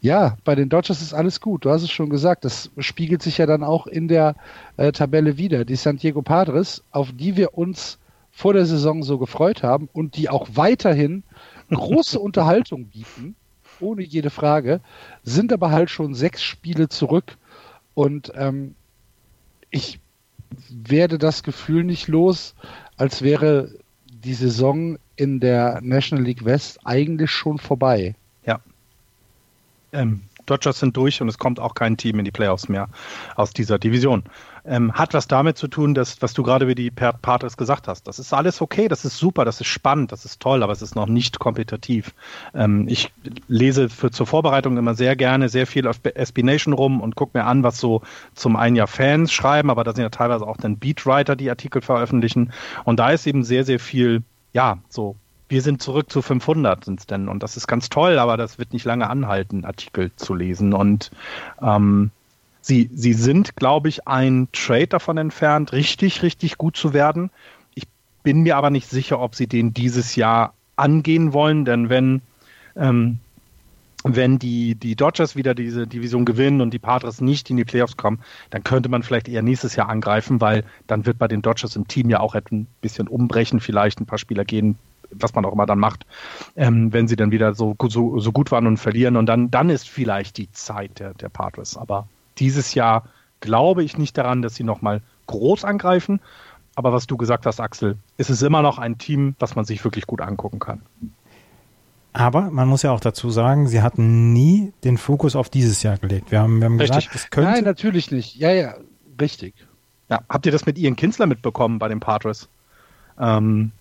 Ja, bei den Dodgers ist alles gut. Du hast es schon gesagt. Das spiegelt sich ja dann auch in der äh, Tabelle wieder. Die San Diego Padres, auf die wir uns vor der Saison so gefreut haben und die auch weiterhin große Unterhaltung bieten, ohne jede Frage, sind aber halt schon sechs Spiele zurück und ähm, ich werde das Gefühl nicht los, als wäre die Saison in der National League West eigentlich schon vorbei. Ja. Ähm, Dodgers sind durch und es kommt auch kein Team in die Playoffs mehr aus dieser Division. Ähm, hat was damit zu tun, dass, was du gerade wie die Patres gesagt hast. Das ist alles okay, das ist super, das ist spannend, das ist toll, aber es ist noch nicht kompetitiv. Ähm, ich lese für, zur Vorbereitung immer sehr gerne sehr viel auf SB Nation rum und gucke mir an, was so zum einen ja Fans schreiben, aber da sind ja teilweise auch dann Beatwriter, die Artikel veröffentlichen. Und da ist eben sehr, sehr viel, ja, so wir sind zurück zu 500 sind es denn. Und das ist ganz toll, aber das wird nicht lange anhalten, Artikel zu lesen. Und ähm, sie, sie sind, glaube ich, ein Trade davon entfernt, richtig, richtig gut zu werden. Ich bin mir aber nicht sicher, ob sie den dieses Jahr angehen wollen, denn wenn, ähm, wenn die, die Dodgers wieder diese Division gewinnen und die Padres nicht in die Playoffs kommen, dann könnte man vielleicht eher nächstes Jahr angreifen, weil dann wird bei den Dodgers im Team ja auch ein bisschen umbrechen, vielleicht ein paar Spieler gehen, was man auch immer dann macht, ähm, wenn sie dann wieder so, so, so gut waren und verlieren. Und dann, dann ist vielleicht die Zeit der, der Padres. Aber dieses Jahr glaube ich nicht daran, dass sie nochmal groß angreifen. aber was du gesagt hast, Axel, ist es immer noch ein Team, was man sich wirklich gut angucken kann. Aber man muss ja auch dazu sagen, sie hatten nie den Fokus auf dieses Jahr gelegt. Wir haben, wir haben Richtig. gesagt, es könnte. Nein, natürlich nicht. Ja, ja, richtig. Ja, habt ihr das mit Ian Kinsler mitbekommen bei den Padres? Ähm,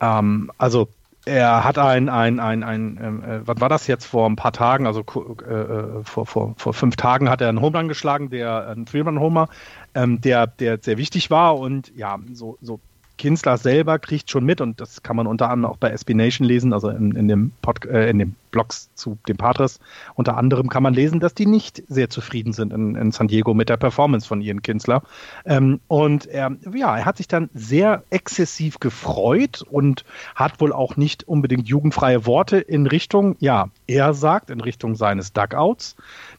ähm, also er hat ein, ein, ein, ein ähm, äh, was war das jetzt vor ein paar Tagen, also äh, äh, vor, vor, vor fünf Tagen hat er einen Home Run geschlagen, der ein Three-Run-Homer, ähm, der, der sehr wichtig war und ja, so, so Kinsler selber kriegt schon mit, und das kann man unter anderem auch bei SB Nation lesen, also in, in, dem, Pod, äh, in dem Blogs zu dem Patres, unter anderem kann man lesen, dass die nicht sehr zufrieden sind in, in San Diego mit der Performance von Ian Kinsler. Ähm, und er, ja, er hat sich dann sehr exzessiv gefreut und hat wohl auch nicht unbedingt jugendfreie Worte in Richtung, ja, er sagt, in Richtung seines Dugouts.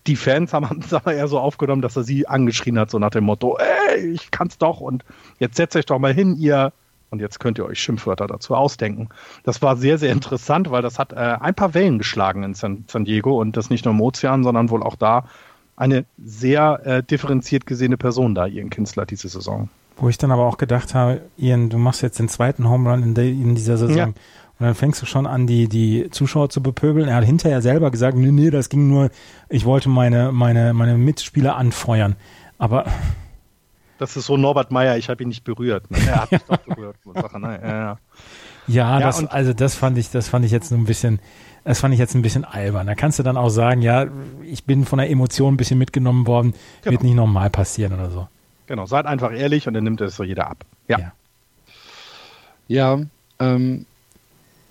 Die Fans haben es aber eher so aufgenommen, dass er sie angeschrien hat, so nach dem Motto, ey, ich kann's doch und jetzt setzt euch doch mal hin, ihr und jetzt könnt ihr euch Schimpfwörter dazu ausdenken. Das war sehr, sehr interessant, weil das hat äh, ein paar Wellen geschlagen in San, San, Diego und das nicht nur im Ozean, sondern wohl auch da eine sehr äh, differenziert gesehene Person da, Ian Kinsler, diese Saison. Wo ich dann aber auch gedacht habe, Ian, du machst jetzt den zweiten Home Run in, de, in dieser Saison. Ja. Und dann fängst du schon an, die, die Zuschauer zu bepöbeln. Er hat hinterher selber gesagt, nee, nee, das ging nur, ich wollte meine, meine, meine Mitspieler anfeuern. Aber. Das ist so Norbert Meyer, ich habe ihn nicht berührt. Ne? Er hat mich doch berührt. Sache, ne? ja, ja. ja, das, also das fand ich, das fand ich jetzt so ein bisschen, das fand ich jetzt ein bisschen albern. Da kannst du dann auch sagen, ja, ich bin von der Emotion ein bisschen mitgenommen worden, genau. wird nicht normal passieren oder so. Genau, seid einfach ehrlich und dann nimmt es so jeder ab. Ja. Ja, ja ähm,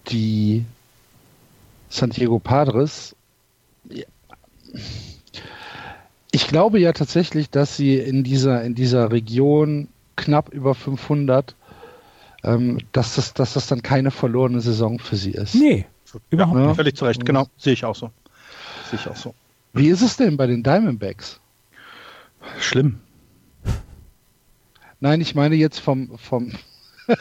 die Santiago Padres, ich glaube ja tatsächlich, dass sie in dieser, in dieser Region knapp über 500, ähm, dass, das, dass das dann keine verlorene Saison für sie ist. Nee, überhaupt ja, nicht. Völlig zu Recht, genau. Sehe ich auch so. Sehe ich auch so. Wie ist es denn bei den Diamondbacks? Schlimm. Nein, ich meine jetzt vom, vom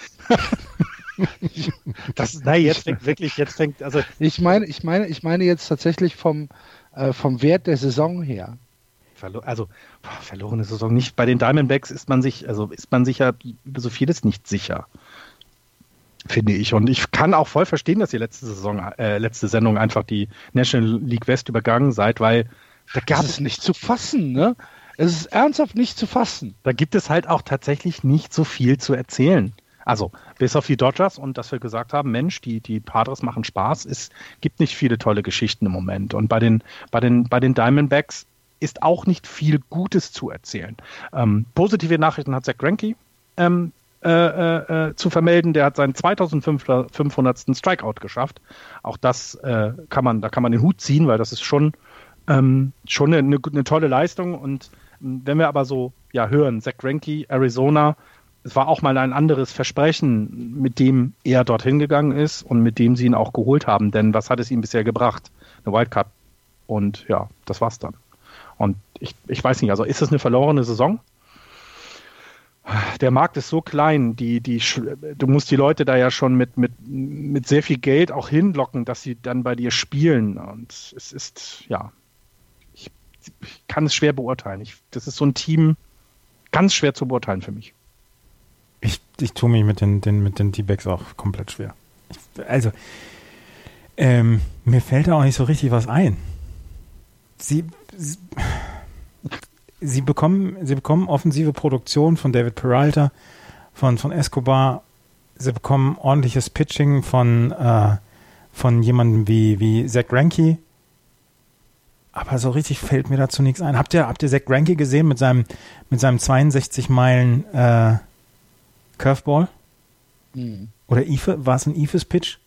das, nein, jetzt fängt wirklich, jetzt fängt, also. Ich meine, ich meine, ich meine jetzt tatsächlich vom, äh, vom Wert der Saison her. Also, boah, verlorene Saison nicht. Bei den Diamondbacks ist man sich, also ist man sich ja über so vieles nicht sicher. Finde ich. Und ich kann auch voll verstehen, dass ihr letzte Saison, äh, letzte Sendung einfach die National League West übergangen seid, weil da gab es nicht zu fassen, ne? Es ist ernsthaft nicht zu fassen. Da gibt es halt auch tatsächlich nicht so viel zu erzählen. Also, bis auf die Dodgers und dass wir gesagt haben, Mensch, die, die Padres machen Spaß. Es gibt nicht viele tolle Geschichten im Moment. Und bei den, bei den, bei den Diamondbacks ist auch nicht viel Gutes zu erzählen. Ähm, positive Nachrichten hat Zach Greinke ähm, äh, äh, äh zu vermelden. Der hat seinen 2500. Strikeout geschafft. Auch das äh, kann man, da kann man den Hut ziehen, weil das ist schon, ähm, schon eine, eine, tolle Leistung. Und ähm, wenn wir aber so ja, hören, Zach Greinke, Arizona, es war auch mal ein anderes Versprechen, mit dem er dorthin gegangen ist und mit dem sie ihn auch geholt haben. Denn was hat es ihm bisher gebracht? Eine Wildcard. Und ja, das war's dann. Und ich, ich weiß nicht, also ist es eine verlorene Saison? Der Markt ist so klein, die, die, du musst die Leute da ja schon mit, mit, mit sehr viel Geld auch hinlocken, dass sie dann bei dir spielen. Und es ist, ja, ich, ich kann es schwer beurteilen. Ich, das ist so ein Team ganz schwer zu beurteilen für mich. Ich, ich tue mich mit den, den, mit den D-Backs auch komplett schwer. Ich, also, ähm, mir fällt da auch nicht so richtig was ein. Sie, sie, bekommen, sie bekommen offensive Produktion von David Peralta, von, von Escobar. Sie bekommen ordentliches Pitching von, äh, von jemandem wie, wie Zach Ranke. Aber so richtig fällt mir dazu nichts ein. Habt ihr, habt ihr Zach Ranke gesehen mit seinem, mit seinem 62 Meilen äh, Curveball. Mhm. Oder Ife, war es ein Ifes Pitch?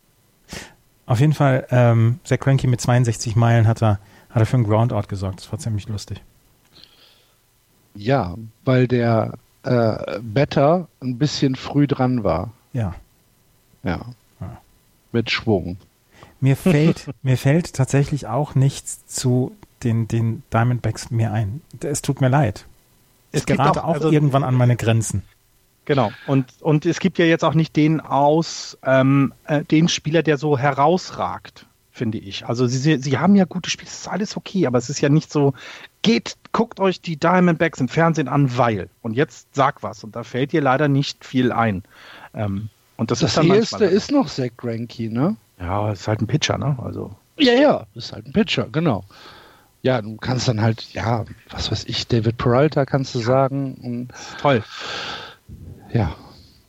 Auf jeden Fall, ähm, Zach Cranky mit 62 Meilen hat er, hat er für einen Groundout gesorgt. Das war ziemlich lustig. Ja, weil der äh, Better ein bisschen früh dran war. Ja. Ja. ja. Mit Schwung. Mir fällt, mir fällt tatsächlich auch nichts zu den, den Diamondbacks mehr ein. Es tut mir leid. Es ich gerate auch, auch also, irgendwann an meine Grenzen. Genau. Und, und es gibt ja jetzt auch nicht den aus, ähm, äh, den Spieler, der so herausragt, finde ich. Also sie, sie haben ja gute Spiele, das ist alles okay, aber es ist ja nicht so geht, guckt euch die Diamondbacks im Fernsehen an, weil. Und jetzt sag was. Und da fällt dir leider nicht viel ein. Ähm, und das, Das ist dann erste ist noch Zach Greinke, ne? Ja, ist halt ein Pitcher, ne? Also. Ja, ja, ist halt ein Pitcher, genau. Ja, du kannst dann halt, ja, was weiß ich, David Peralta kannst du sagen. Und, Toll. ja,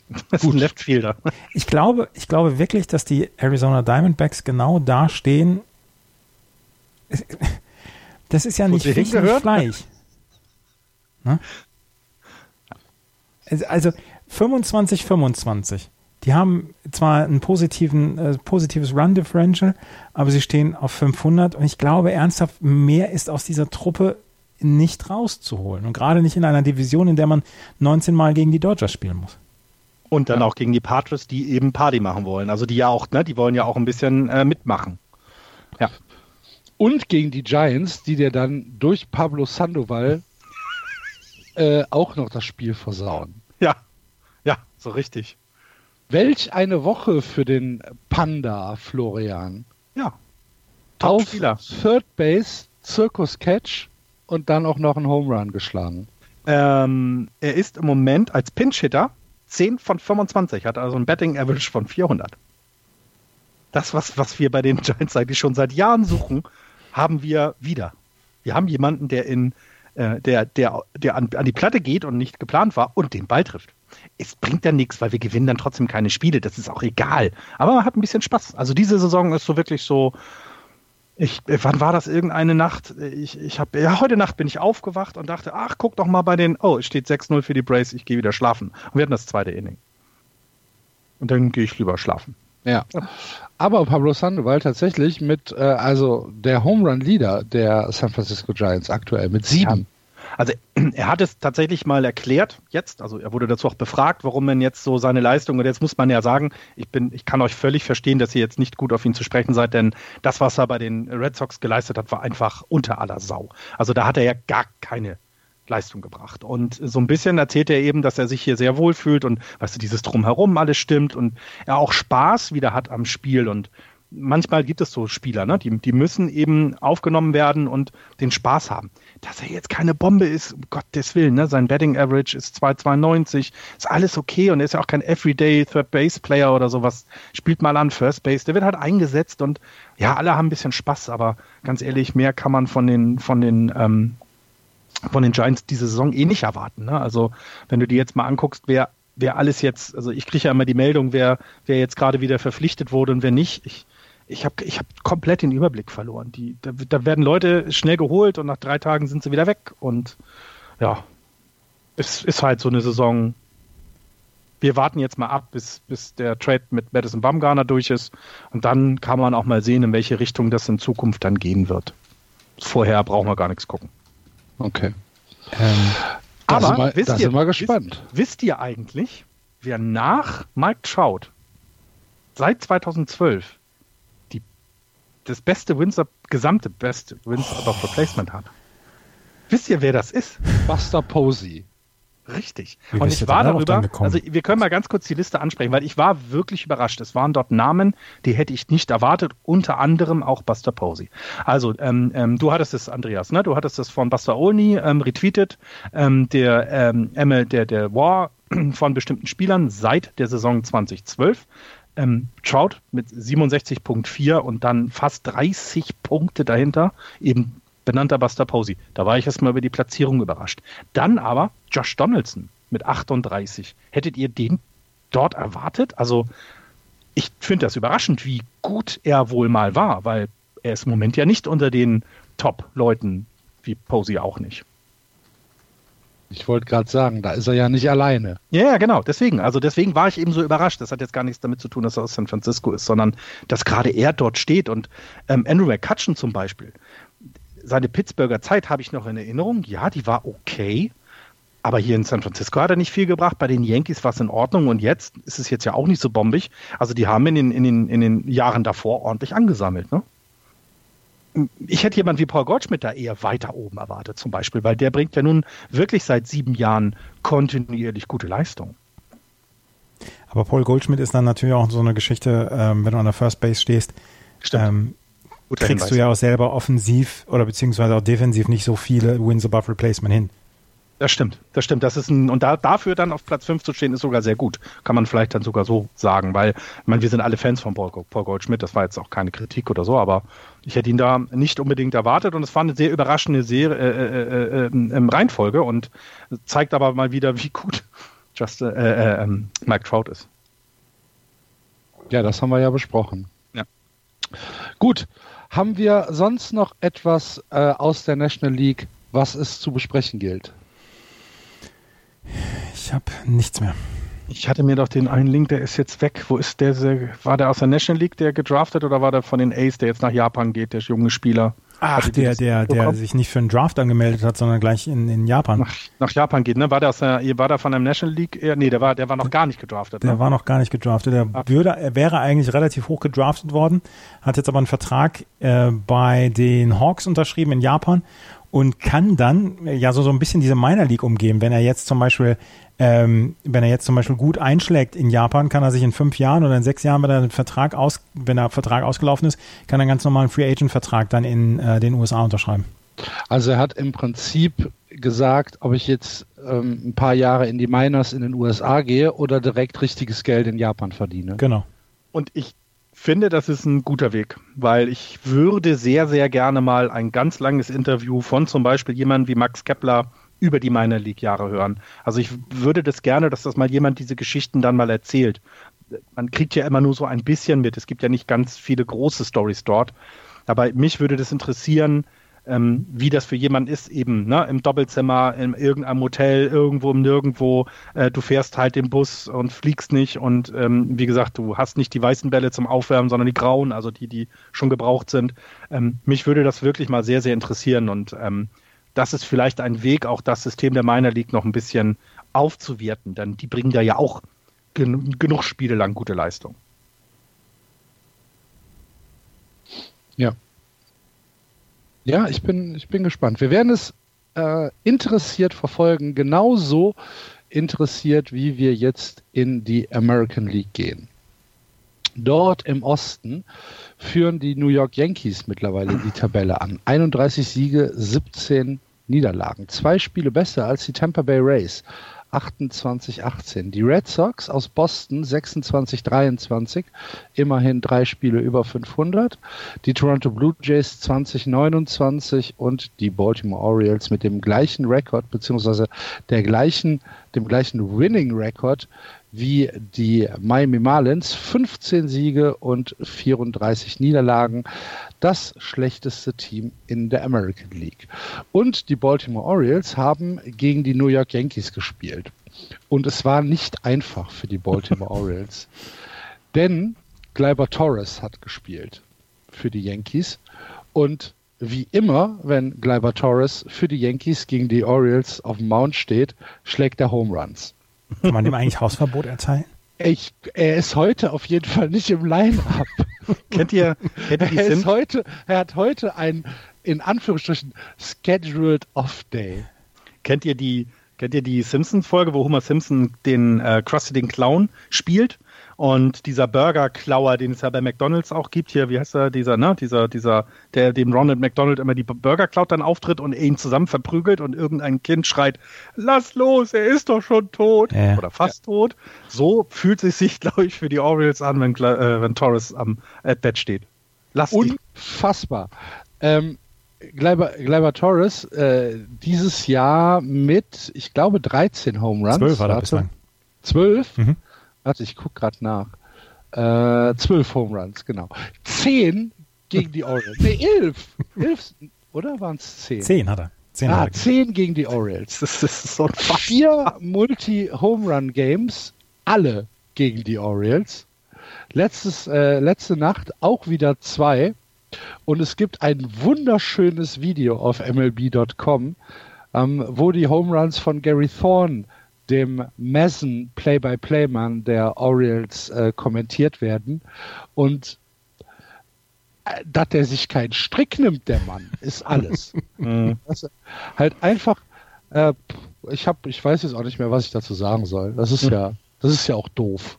Das ist ein Left Fielder. Ich glaube, ich glaube wirklich, dass die Arizona Diamondbacks genau da stehen. Das ist ja Wo nicht Fisch und? Fleisch. Ne? Also- Also 25, 25. Die haben zwar ein positiven, äh, positives Run Differential, aber sie stehen auf 500 und ich glaube ernsthaft, mehr ist aus dieser Truppe nicht rauszuholen. Und gerade nicht in einer Division, in der man 19 Mal gegen die Dodgers spielen muss. Und dann auch gegen die Patriots, die eben Party machen wollen. Also die ja auch, ne, die wollen ja auch ein bisschen äh, mitmachen. Ja. Und gegen die Giants, die dir dann durch Pablo Sandoval äh, auch noch das Spiel versauen. Ja. Ja, so richtig. Welch eine Woche für den Panda Florian. Ja. Auf. Third Base, Circus Catch und dann auch noch einen Home Run geschlagen. Ähm, er ist im Moment als Pinch-Hitter 10 von 25, hat also ein Betting Average von 400. Das, was, was wir bei den Giants eigentlich schon seit Jahren suchen, haben wir wieder. Wir haben jemanden, der in äh, der, der, der an, an die Platte geht und nicht geplant war und den Ball trifft. Es bringt ja nichts, weil wir gewinnen dann trotzdem keine Spiele. Das ist auch egal. Aber man hat ein bisschen Spaß. Also diese Saison ist so wirklich so. Ich, äh, wann war das irgendeine Nacht? Ich, ich habe ja heute Nacht bin ich aufgewacht und dachte, ach guck doch mal bei den. Oh, es steht 6-0 für die Braves. Ich gehe wieder schlafen. Und wir hatten das zweite Inning. Und dann gehe ich lieber schlafen. Ja. Aber Pablo Sandoval tatsächlich mit, äh, also der Home Run Leader der San Francisco Giants aktuell mit sieben. Also er hat es tatsächlich mal erklärt jetzt, also er wurde dazu auch befragt, warum man jetzt so seine Leistung, und jetzt muss man ja sagen, ich bin, ich kann euch völlig verstehen, dass ihr jetzt nicht gut auf ihn zu sprechen seid, denn das, was er bei den Red Sox geleistet hat, war einfach unter aller Sau. Also da hat er ja gar keine Leistung gebracht. Und so ein bisschen erzählt er eben, dass er sich hier sehr wohl fühlt und weißt du, dieses Drumherum alles stimmt und er auch Spaß wieder hat am Spiel und manchmal gibt es so Spieler, ne? die, die müssen eben aufgenommen werden und den Spaß haben. Dass er jetzt keine Bombe ist, um Gottes Willen, ne? sein Betting Average ist 2,92, ist alles okay und er ist ja auch kein Everyday Third Base Player oder sowas. Spielt mal an First Base, der wird halt eingesetzt und ja, alle haben ein bisschen Spaß, aber ganz ehrlich, mehr kann man von den, von den, ähm, von den Giants diese Saison eh nicht erwarten. Ne? Also, wenn du dir jetzt mal anguckst, wer, wer alles jetzt, also ich kriege ja immer die Meldung, wer, wer jetzt gerade wieder verpflichtet wurde und wer nicht. Ich, ich habe ich hab komplett den Überblick verloren. Die, da, da werden Leute schnell geholt und nach drei Tagen sind sie wieder weg. Und ja, es ist halt so eine Saison. Wir warten jetzt mal ab, bis, bis der Trade mit Madison Bumgarner durch ist. Und dann kann man auch mal sehen, in welche Richtung das in Zukunft dann gehen wird. Vorher brauchen wir gar nichts gucken. Okay. Ähm, Da Aber sind wir, wisst da ihr- sind wir gespannt. Wisst, wisst ihr eigentlich, wer nach Mike Trout seit 2012 die, das beste Wins gesamte beste Wins above Replacement hat? Wisst ihr, wer das ist? Buster Posey. Richtig. Wie und ich war darüber, also wir können mal ganz kurz die Liste ansprechen, weil ich war wirklich überrascht. Es waren dort Namen, die hätte ich nicht erwartet, unter anderem auch Buster Posey. Also ähm, ähm, du hattest es, Andreas, ne? Du hattest es von Buster Olney ähm, retweetet, ähm, der ähm, ML, der der War von bestimmten Spielern seit der Saison 2012. Ähm, Trout mit 67.4 und dann fast 30 Punkte dahinter, eben benannter Buster Posey. Da war ich erstmal über die Platzierung überrascht. Dann aber Josh Donaldson mit 38. Hättet ihr den dort erwartet? Also ich finde das überraschend, wie gut er wohl mal war, weil er ist im Moment ja nicht unter den Top-Leuten, wie Posey auch nicht. Ich wollte gerade sagen, da ist er ja nicht alleine. Ja, ja, genau. Deswegen, also deswegen war ich eben so überrascht. Das hat jetzt gar nichts damit zu tun, dass er aus San Francisco ist, sondern dass gerade er dort steht und ähm, Andrew McCutcheon zum Beispiel. Seine Pittsburgher Zeit habe ich noch in Erinnerung. Ja, die war okay. Aber hier in San Francisco hat er nicht viel gebracht. Bei den Yankees war es in Ordnung und jetzt ist es jetzt ja auch nicht so bombig. Also die haben in den, in den, in den Jahren davor ordentlich angesammelt. Ne? Ich hätte jemand wie Paul Goldschmidt da eher weiter oben erwartet, zum Beispiel, weil der bringt ja nun wirklich seit sieben Jahren kontinuierlich gute Leistung. aber Paul Goldschmidt ist dann natürlich auch so eine Geschichte, ähm, wenn du an der First Base stehst. Ähm, kriegst Hinweis. du ja auch selber offensiv oder beziehungsweise auch defensiv nicht so viele Wins above Replacement hin. Das stimmt, das stimmt. Das ist ein, und da, dafür dann auf Platz 5 zu stehen, ist sogar sehr gut. Kann man vielleicht dann sogar so sagen, weil, ich meine, wir sind alle Fans von Paul, Paul Goldschmidt, das war jetzt auch keine Kritik oder so, aber ich hätte ihn da nicht unbedingt erwartet und es war eine sehr überraschende Serie, äh, äh, äh, äh Reihenfolge und zeigt aber mal wieder, wie gut Just, äh, äh, ähm, Mike Trout ist. Ja, das haben wir ja besprochen. Ja. Gut, haben wir sonst noch etwas aus der National League, was es zu besprechen gilt? Ich habe nichts mehr. Ich hatte mir doch den einen Link, der ist jetzt weg. Wo ist der? War der aus der National League, der gedraftet, oder war der von den Ace, der jetzt nach Japan geht, der junge Spieler? Ach, der, der, der sich nicht für einen Draft angemeldet hat, sondern gleich in, in Japan. Nach, nach Japan geht, ne? War der aus der, war der von der National League? Nee, der war, der war noch gar nicht gedraftet. Der ne? war noch gar nicht gedraftet. Der würde, er wäre eigentlich relativ hoch gedraftet worden, hat jetzt aber einen Vertrag äh, bei den Hawks unterschrieben in Japan und kann dann ja so, so ein bisschen diese Minor League umgehen. Wenn er jetzt zum Beispiel ähm, wenn er jetzt zum Beispiel gut einschlägt in Japan, kann er sich in fünf Jahren oder in sechs Jahren, wenn er Vertrag aus, wenn der Vertrag ausgelaufen ist, kann er einen ganz normalen Free Agent Vertrag dann in äh, den USA unterschreiben. Also er hat im Prinzip gesagt, ob ich jetzt ähm, ein paar Jahre in die Miners in den USA gehe oder direkt richtiges Geld in Japan verdiene. Genau. Und ich finde, das ist ein guter Weg, weil ich würde sehr, sehr gerne mal ein ganz langes Interview von zum Beispiel jemandem wie Max Kepler über die Minor League Jahre hören. Also ich würde das gerne, dass das mal jemand diese Geschichten dann mal erzählt. Man kriegt ja immer nur so ein bisschen mit. Es gibt ja nicht ganz viele große Stories dort. Aber mich würde das interessieren, ähm, wie das für jemanden ist, eben ne, im Doppelzimmer, in irgendeinem Hotel, irgendwo im Nirgendwo. Äh, du fährst halt den Bus und fliegst nicht. Und ähm, wie gesagt, du hast nicht die weißen Bälle zum Aufwärmen, sondern die grauen, also die, die schon gebraucht sind. Ähm, mich würde das wirklich mal sehr, sehr interessieren. Und ähm, das ist vielleicht ein Weg, auch das System der Minor League noch ein bisschen aufzuwerten, denn die bringen da ja auch gen genug Spiele lang gute Leistung. Ja. Ja, ich bin, ich bin gespannt. Wir werden es äh, interessiert verfolgen, genauso interessiert, wie wir jetzt in die American League gehen. Dort im Osten führen die New York Yankees mittlerweile die Tabelle an. 31 Siege, 17 Niederlagen. Zwei Spiele besser als die Tampa Bay Rays. 28-18. Die Red Sox aus Boston 26-23, immerhin drei Spiele über 500. Die Toronto Blue Jays 20-29 und die Baltimore Orioles mit dem gleichen Rekord beziehungsweise der gleichen, dem gleichen Winning Rekord wie die Miami Marlins. 15 Siege und 34 Niederlagen. Das schlechteste Team in der American League. Und die Baltimore Orioles haben gegen die New York Yankees gespielt. Und es war nicht einfach für die Baltimore Orioles. Denn Gleiber Torres hat gespielt für die Yankees. Und wie immer, wenn Gleiber Torres für die Yankees gegen die Orioles auf dem Mount steht, schlägt er Home Runs. Kann man dem eigentlich Hausverbot erteilen? Ich, er ist heute auf jeden Fall nicht im Line-Up. kennt ihr, kennt ihr die er, ist heute, er hat heute ein, in Anführungsstrichen, scheduled off day. Kennt ihr die, kennt ihr die Simpsons-Folge, wo Homer Simpson den äh, Krusty den Clown spielt? Und dieser Burger-Klauer, den es ja bei McDonalds auch gibt, hier, wie heißt er, dieser, ne, dieser, dieser, der dem Ronald McDonald immer die Burger klaut, dann auftritt und ihn zusammen verprügelt und irgendein Kind schreit, lass los, er ist doch schon tot ja. oder fast ja. tot. So fühlt es sich, glaube ich, für die Orioles an, wenn, äh, wenn Torres am Bett steht. Lass Unfassbar. Ähm, Gleiber, Gleiber Torres äh, dieses Jahr mit, ich glaube, 13 Home Runs. 12 war er bislang. 12? Mhm. Warte, ich gucke gerade nach. Äh, zwölf Home Runs, genau. Zehn gegen die Orioles. Nee, elf. elf oder waren es zehn? Zehn hat er. Zehn, ah, zehn gegen die Orioles. Das ist so Vier Multi-Home-Run-Games, alle gegen die Orioles. Letztes, äh, letzte Nacht auch wieder zwei. Und es gibt ein wunderschönes Video auf MLB.com, ähm, wo die Home Runs von Gary Thorne dem Messen Play-by-Play-Mann der Orioles äh, kommentiert werden. Und äh, dass der sich keinen Strick nimmt, der Mann, ist alles. Also, halt einfach, äh, ich habe, ich weiß jetzt auch nicht mehr, was ich dazu sagen soll. Das ist mhm. ja, das ist ja auch doof.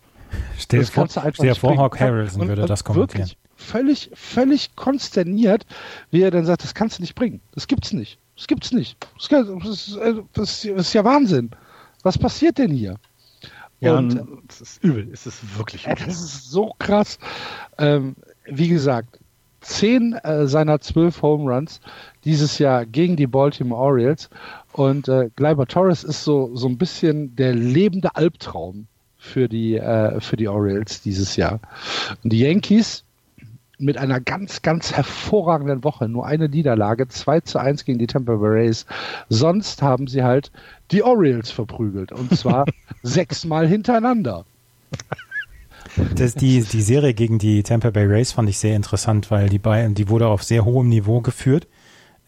Stell dir vor, vor Hawk Harrelson würde das kommentieren. Wirklich, völlig, völlig konsterniert, wie er dann sagt, das kannst du nicht bringen. Das gibt's nicht. Das gibt's nicht. Das, ist, das ist ja Wahnsinn. Was passiert denn hier? Ja, und es ist übel. Es ist wirklich übel. Das ist so krass. Ähm, wie gesagt, zehn äh, seiner zwölf Home Runs dieses Jahr gegen die Baltimore Orioles. Und äh, Gleiber Torres ist so, so ein bisschen der lebende Albtraum für die, äh, für die Orioles dieses Jahr. Und die Yankees mit einer ganz, ganz hervorragenden Woche. Nur eine Niederlage, 2 zu 1 gegen die Tampa Bay Rays. Sonst haben sie halt die Orioles verprügelt. Und zwar sechsmal hintereinander. Das, die, die Serie gegen die Tampa Bay Rays fand ich sehr interessant, weil die beiden, die wurde auf sehr hohem Niveau geführt.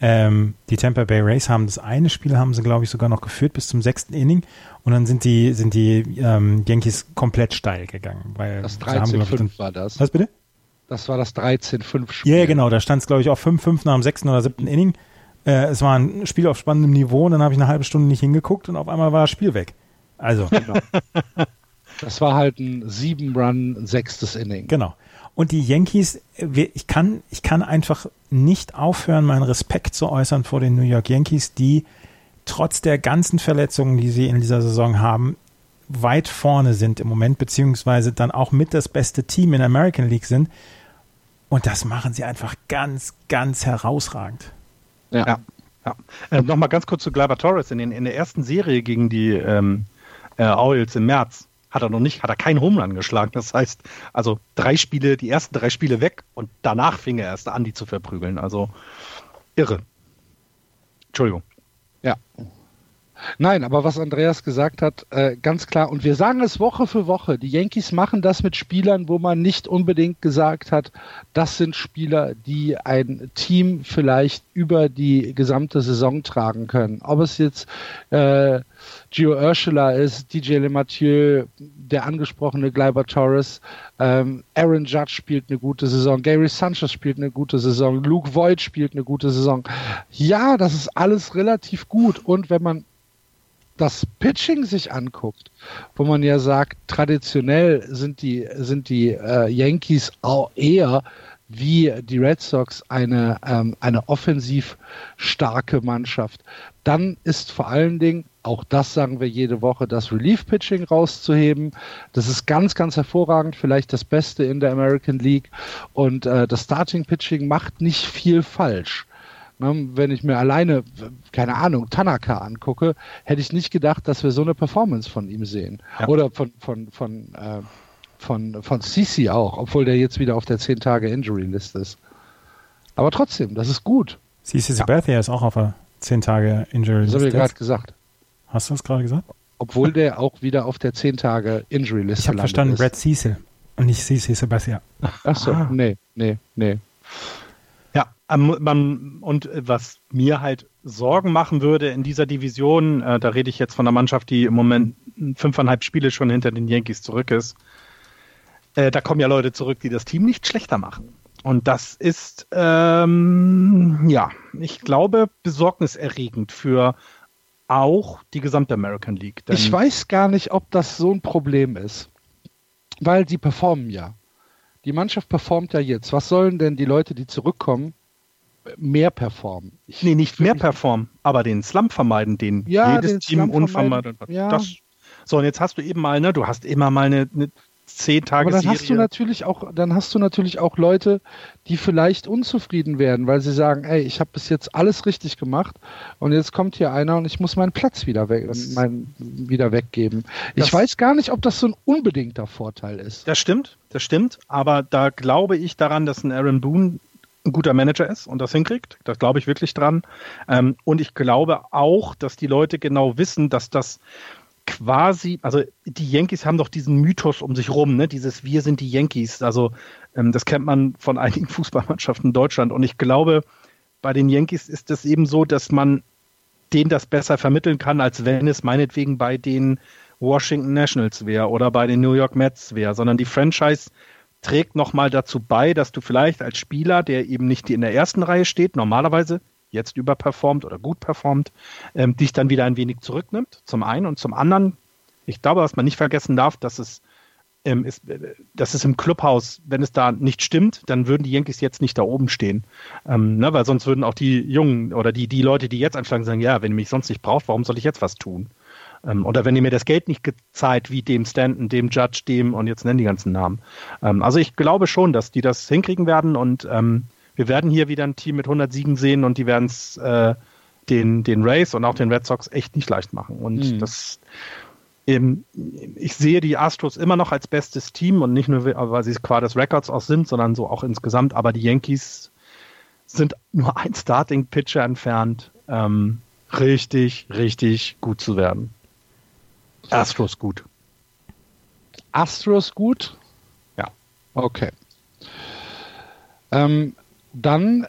Ähm, die Tampa Bay Rays haben das eine Spiel, haben sie, glaube ich, sogar noch geführt bis zum sechsten Inning. Und dann sind die, sind die ähm, Yankees komplett steil gegangen. Weil das 13-5 war das. Was bitte? Das war das 13-5-Spiel. Ja, yeah, genau. Da stand es, glaube ich, auch 5-5 nach dem sechsten oder siebten Inning. Äh, es war ein Spiel auf spannendem Niveau und dann habe ich eine halbe Stunde nicht hingeguckt und auf einmal war das Spiel weg. Also. Genau. Das war halt ein sieben Run, sechstes Inning. Genau. Und die Yankees, ich kann, ich kann einfach nicht aufhören, meinen Respekt zu äußern vor den New York Yankees, die trotz der ganzen Verletzungen, die sie in dieser Saison haben, weit vorne sind im Moment, beziehungsweise dann auch mit das beste Team in der American League sind. Und das machen sie einfach ganz, ganz herausragend. Ja. ja. ja. Äh, Nochmal ganz kurz zu Gleyber Torres. In, den, in der ersten Serie gegen die ähm, äh, Orioles im März hat er noch nicht, hat er keinen Home Run geschlagen. Das heißt, also drei Spiele, die ersten drei Spiele weg und danach fing er erst an, die zu verprügeln. Also irre. Entschuldigung. Ja. Nein, aber was Andreas gesagt hat, äh, ganz klar, und wir sagen es Woche für Woche, die Yankees machen das mit Spielern, wo man nicht unbedingt gesagt hat, das sind Spieler, die ein Team vielleicht über die gesamte Saison tragen können. Ob es jetzt äh, Gio Ursula ist, DJ LeMathieu, der angesprochene Gleiber Torres, ähm, Aaron Judge spielt eine gute Saison, Gary Sanchez spielt eine gute Saison, Luke Voigt spielt eine gute Saison. Ja, das ist alles relativ gut. Und wenn man das Pitching sich anguckt, wo man ja sagt, traditionell sind die, sind die äh, Yankees auch eher wie die Red Sox eine, ähm, eine offensiv starke Mannschaft, dann ist vor allen Dingen, auch das sagen wir jede Woche, das Relief-Pitching rauszuheben. Das ist ganz, ganz hervorragend, vielleicht das Beste in der American League. Und äh, das Starting-Pitching macht nicht viel falsch. Ne, wenn ich mir alleine, keine Ahnung, Tanaka angucke, hätte ich nicht gedacht, dass wir so eine Performance von ihm sehen. Ja. Oder von, von, von, äh, von, von Sisi auch, obwohl der jetzt wieder auf der 10 Tage Injury List ist. Aber trotzdem, das ist gut. Sisi Sabathia ja. ist auch auf der 10 Tage Injury List. Das habe ich gerade gesagt. Hast du das gerade gesagt? Obwohl der auch wieder auf der 10 Tage Injury List ist. Ich habe verstanden, ist. Brad Cecil und nicht Sisi Sabathia. Achso, ah. nee, nee, nee. Ähm, man, und äh, was mir halt Sorgen machen würde in dieser Division, äh, da rede ich jetzt von einer Mannschaft, die im Moment fünfeinhalb Spiele schon hinter den Yankees zurück ist. Äh, da kommen ja Leute zurück, die das Team nicht schlechter machen. Und das ist, ähm, ja, ich glaube, besorgniserregend für auch die gesamte American League. ich weiß gar nicht, ob das so ein Problem ist. Weil die performen ja. Die Mannschaft performt ja jetzt. Was sollen denn die Leute, die zurückkommen, mehr performen. Ich nee, nicht mehr performen, aber den Slump vermeiden, den ja, jedes den Team unvermeidet hat. Ja. Das, so, und jetzt hast du eben mal, ne, du hast immer mal eine, eine zehn Tage Aber dann hast du natürlich auch, dann hast du natürlich auch Leute, die vielleicht unzufrieden werden, weil sie sagen, ey, ich habe bis jetzt alles richtig gemacht und jetzt kommt hier einer und ich muss meinen Platz wieder, weg, meinen, wieder weggeben. Das, ich weiß gar nicht, ob das so ein unbedingter Vorteil ist. Das stimmt, das stimmt, aber da glaube ich daran, dass ein Aaron Boone ein guter Manager ist und das hinkriegt. Das glaube ich wirklich dran. Ähm, und ich glaube auch, dass die Leute genau wissen, dass das quasi, also die Yankees haben doch diesen Mythos um sich rum, ne? Dieses Wir sind die Yankees. Also ähm, das kennt man von einigen Fußballmannschaften in Deutschland. Und ich glaube, bei den Yankees ist es eben so, dass man denen das besser vermitteln kann, als wenn es meinetwegen bei den Washington Nationals wäre oder bei den New York Mets wäre, sondern die Franchise trägt nochmal dazu bei, dass du vielleicht als Spieler, der eben nicht in der ersten Reihe steht, normalerweise jetzt überperformt oder gut performt, ähm, dich dann wieder ein wenig zurücknimmt, zum einen. Und zum anderen, ich glaube, was man nicht vergessen darf, dass es ähm, ist, das ist im Clubhaus, wenn es da nicht stimmt, dann würden die Yankees jetzt nicht da oben stehen. Ähm, ne, weil sonst würden auch die Jungen oder die, die Leute, die jetzt anschlagen, sagen, ja, wenn ihr mich sonst nicht braucht, warum soll ich jetzt was tun? Ähm, oder wenn ihr mir das Geld nicht gezeigt, wie dem Stanton, dem Judge, dem und jetzt nennen die ganzen Namen. Ähm, also ich glaube schon, dass die das hinkriegen werden und ähm, wir werden hier wieder ein Team mit 100 Siegen sehen und die werden es äh, den, den Rays und auch den Red Sox echt nicht leicht machen. Und mhm. das ähm, ich sehe die Astros immer noch als bestes Team und nicht nur, weil sie qua des Records auch sind, sondern so auch insgesamt. Aber die Yankees sind nur ein Starting-Pitcher entfernt, ähm, richtig, richtig gut zu werden. Astros gut. Astros gut? Ja. Okay. Ähm, dann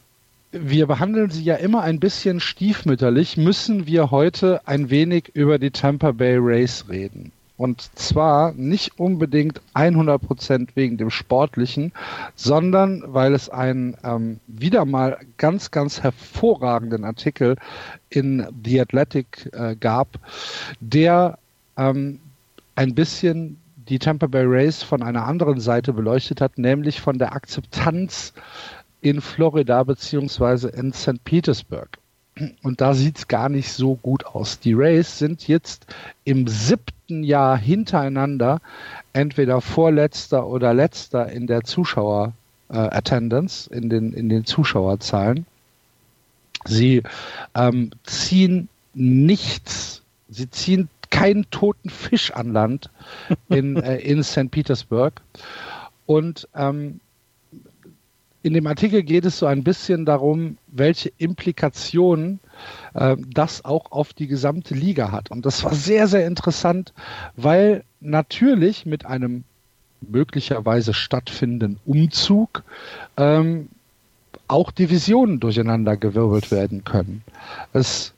wir behandeln sie ja immer ein bisschen stiefmütterlich, müssen wir heute ein wenig über die Tampa Bay Race reden. Und zwar nicht unbedingt 100% wegen dem Sportlichen, sondern weil es einen ähm, wieder mal ganz, ganz hervorragenden Artikel in The Athletic äh, gab, der ähm, ein bisschen die Tampa Bay Race von einer anderen Seite beleuchtet hat, nämlich von der Akzeptanz in Florida beziehungsweise in St. Petersburg. Und da sieht es gar nicht so gut aus. Die Rays sind jetzt im siebten Jahr hintereinander entweder vorletzter oder letzter in der Zuschauer-Attendance, äh, in, den, in den Zuschauerzahlen. Sie ähm, ziehen nichts, sie ziehen keinen toten Fisch an Land in, äh, in St. Petersburg. Und ähm, in dem Artikel geht es so ein bisschen darum, welche Implikationen äh, das auch auf die gesamte Liga hat. Und das war sehr, sehr interessant, weil natürlich mit einem möglicherweise stattfindenden Umzug ähm, auch Divisionen durcheinandergewirbelt werden können. Es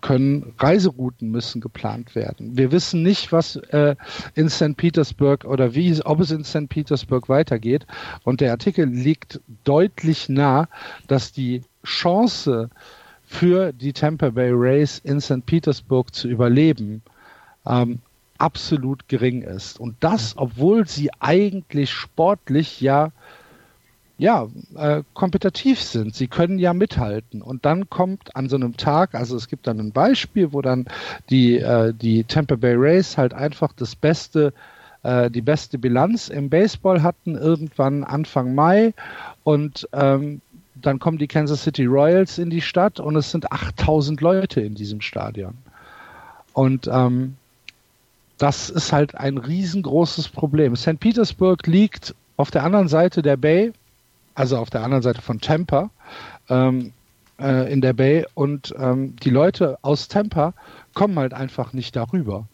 können Reiserouten müssen geplant werden. Wir wissen nicht, was äh, in St. Petersburg oder wie, ob es in St. Petersburg weitergeht. Und der Artikel liegt deutlich nah, dass die Chance für die Tampa Bay Rays in St. Petersburg zu überleben ähm, absolut gering ist. Und das, obwohl sie eigentlich sportlich ja ja, äh, kompetitiv sind. Sie können ja mithalten. Und dann kommt an so einem Tag, also es gibt dann ein Beispiel, wo dann die, äh, die Tampa Bay Rays halt einfach das beste, äh, die beste Bilanz im Baseball hatten, irgendwann Anfang Mai. Und ähm, dann kommen die Kansas City Royals in die Stadt und es sind 8000 Leute in diesem Stadion. Und ähm, das ist halt ein riesengroßes Problem. St. Petersburg liegt auf der anderen Seite der Bay also auf der anderen Seite von Tampa ähm, äh, in der Bay und ähm, die Leute aus Tampa kommen halt einfach nicht darüber.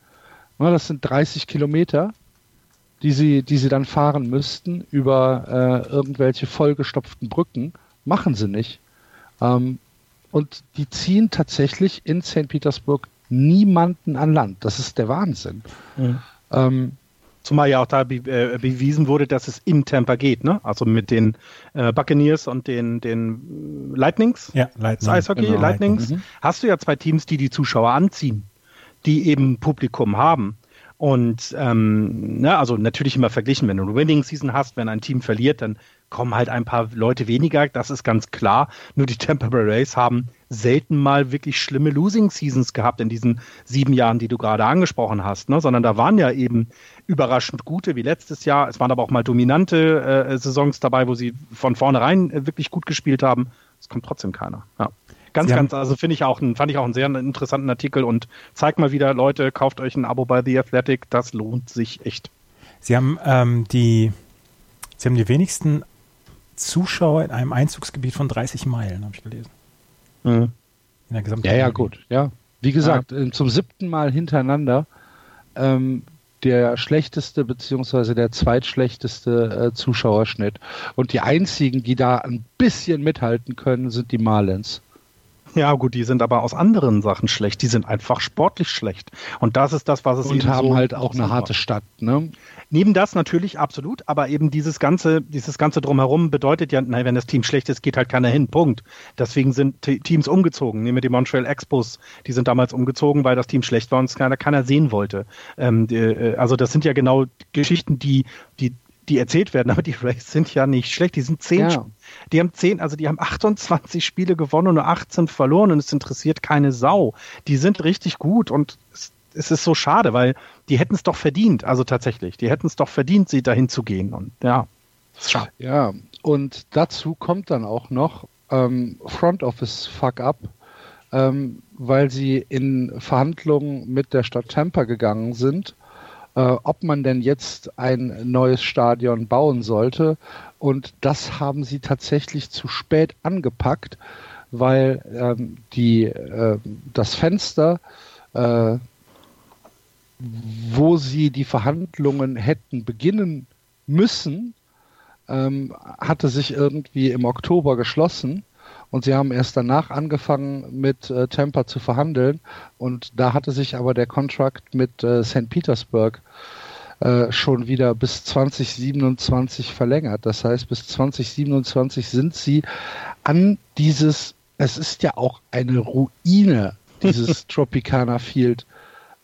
Ja, das sind 30 Kilometer, die sie, die sie dann fahren müssten über äh, irgendwelche vollgestopften Brücken. Machen sie nicht. Ähm, und die ziehen tatsächlich in St. Petersburg niemanden an Land. Das ist der Wahnsinn. Mhm. Ähm, Zumal ja auch da be äh, bewiesen wurde, dass es in Tampa geht, ne? Also mit den äh, Buccaneers und den, den Lightnings. Ja, Lightning. Eishockey, genau. Lightnings. Mhm. Hast du ja zwei Teams, die die Zuschauer anziehen, die eben Publikum haben. Und ähm, ne, also natürlich immer verglichen, wenn du eine Winning Season hast, wenn ein Team verliert, dann kommen halt ein paar Leute weniger, das ist ganz klar. Nur die Tampa Bay Rays haben selten mal wirklich schlimme Losing Seasons gehabt in diesen sieben Jahren, die du gerade angesprochen hast, ne? sondern da waren ja eben überraschend gute wie letztes Jahr. Es waren aber auch mal dominante äh, Saisons dabei, wo sie von vornherein äh, wirklich gut gespielt haben. Es kommt trotzdem keiner. Ja. Ganz, ganz, also finde ich auch, fand ich auch einen sehr interessanten Artikel und zeigt mal wieder, Leute, kauft euch ein Abo bei The Athletic, das lohnt sich echt. Sie haben ähm, die, Sie haben die wenigsten Zuschauer in einem Einzugsgebiet von 30 Meilen, habe ich gelesen. Mhm. ja, ja, gut. Ja. Wie gesagt, ja. zum siebten Mal hintereinander ähm, der schlechteste beziehungsweise der zweitschlechteste äh, Zuschauerschnitt. Und die einzigen, die da ein bisschen mithalten können, sind die Marlins. Ja, gut, die sind aber aus anderen Sachen schlecht. Die sind einfach sportlich schlecht. Und das ist das, was es Und haben so halt auch eine harte Stadt, ne? Neben das natürlich absolut, aber eben dieses ganze, dieses ganze drumherum bedeutet ja, nein, wenn das Team schlecht ist, geht halt keiner hin. Punkt. Deswegen sind Teams umgezogen. Nehmen wir die Montreal Expos, die sind damals umgezogen, weil das Team schlecht war und es keiner, keiner sehen wollte. Ähm, die, äh, also das sind ja genau Geschichten, die, die, die erzählt werden, aber die Rays sind ja nicht schlecht. Die sind zehn, ja. die haben zehn, also die haben 28 Spiele gewonnen und nur 18 verloren und es interessiert keine Sau. Die sind richtig gut und es, es ist so schade, weil die hätten es doch verdient, also tatsächlich, die hätten es doch verdient, sie dahin zu gehen. Und ja, schade. Ja, und dazu kommt dann auch noch ähm, Front Office Fuck Up, ähm, weil sie in Verhandlungen mit der Stadt Tampa gegangen sind, ob man denn jetzt ein neues Stadion bauen sollte. Und das haben sie tatsächlich zu spät angepackt, weil ähm, die, äh, das Fenster äh, wo sie die Verhandlungen hätten beginnen müssen, ähm, hatte sich irgendwie im Oktober geschlossen und sie haben erst danach angefangen mit äh, Tampa zu verhandeln und da hatte sich aber der Contract mit äh, St. Petersburg äh, schon wieder bis 2027 verlängert. Das heißt, bis 2027 sind sie an dieses, es ist ja auch eine Ruine, dieses Tropicana Field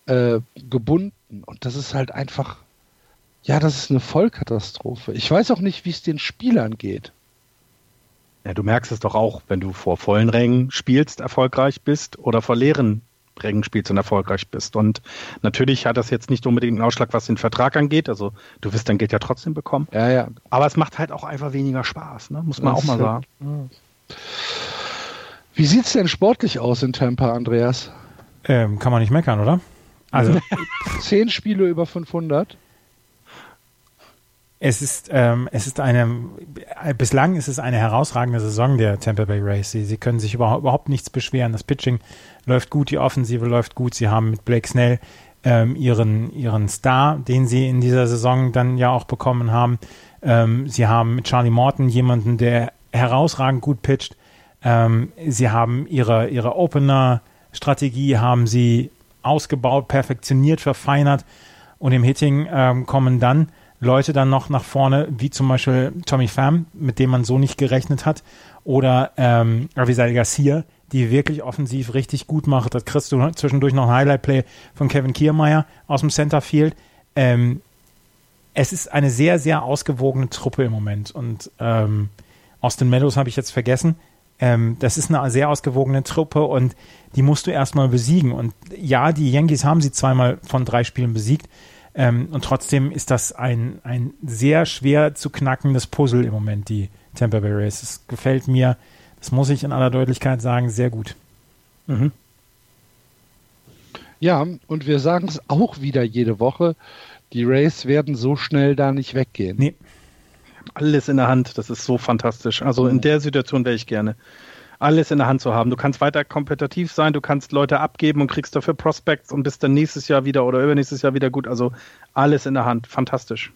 äh, gebunden. Und das ist halt einfach, ja, das ist eine Vollkatastrophe. Ich weiß auch nicht, wie es den Spielern geht. Ja, du merkst es doch auch, wenn du vor vollen Rängen spielst, erfolgreich bist oder vor leeren Rängen spielst und erfolgreich bist. Und natürlich hat das jetzt nicht unbedingt einen Ausschlag, was den Vertrag angeht. Also du wirst dein Geld ja trotzdem bekommen. Ja, ja. Aber es macht halt auch einfach weniger Spaß, ne? muss man das auch mal sagen. Ja. Wie sieht es denn sportlich aus in Tampa, Andreas? Ähm, kann man nicht meckern, oder? Also zehn Spiele über 500. Es ist, ähm, es ist eine, bislang ist es eine herausragende Saison der Tampa Bay Rays. Sie, sie können sich überhaupt, überhaupt nichts beschweren. Das Pitching läuft gut, die Offensive läuft gut. Sie haben mit Blake Snell ähm, ihren, ihren Star, den sie in dieser Saison dann ja auch bekommen haben. Ähm, sie haben mit Charlie Morton jemanden, der herausragend gut pitcht. Ähm, sie haben ihre, ihre Opener-Strategie haben sie ausgebaut, perfektioniert, verfeinert. Und im Hitting ähm, kommen dann Leute dann noch nach vorne, wie zum Beispiel Tommy Pham, mit dem man so nicht gerechnet hat, oder ähm, Avisal Garcia, die wirklich offensiv richtig gut macht. Das kriegst du zwischendurch noch ein Highlight-Play von Kevin Kiermeier aus dem Centerfield. Ähm, es ist eine sehr, sehr ausgewogene Truppe im Moment. Und ähm, Austin Meadows habe ich jetzt vergessen. Ähm, das ist eine sehr ausgewogene Truppe und die musst du erstmal besiegen. Und ja, die Yankees haben sie zweimal von drei Spielen besiegt. Ähm, und trotzdem ist das ein, ein sehr schwer zu knackendes Puzzle im Moment, die Tampa Bay Rays. Das gefällt mir, das muss ich in aller Deutlichkeit sagen, sehr gut. Mhm. Ja, und wir sagen es auch wieder jede Woche. Die Rays werden so schnell da nicht weggehen. Nee. Alles in der Hand, das ist so fantastisch. Also in der Situation wäre ich gerne alles in der Hand zu haben. Du kannst weiter kompetitiv sein, du kannst Leute abgeben und kriegst dafür Prospects und bist dann nächstes Jahr wieder oder übernächstes Jahr wieder gut. Also alles in der Hand. Fantastisch.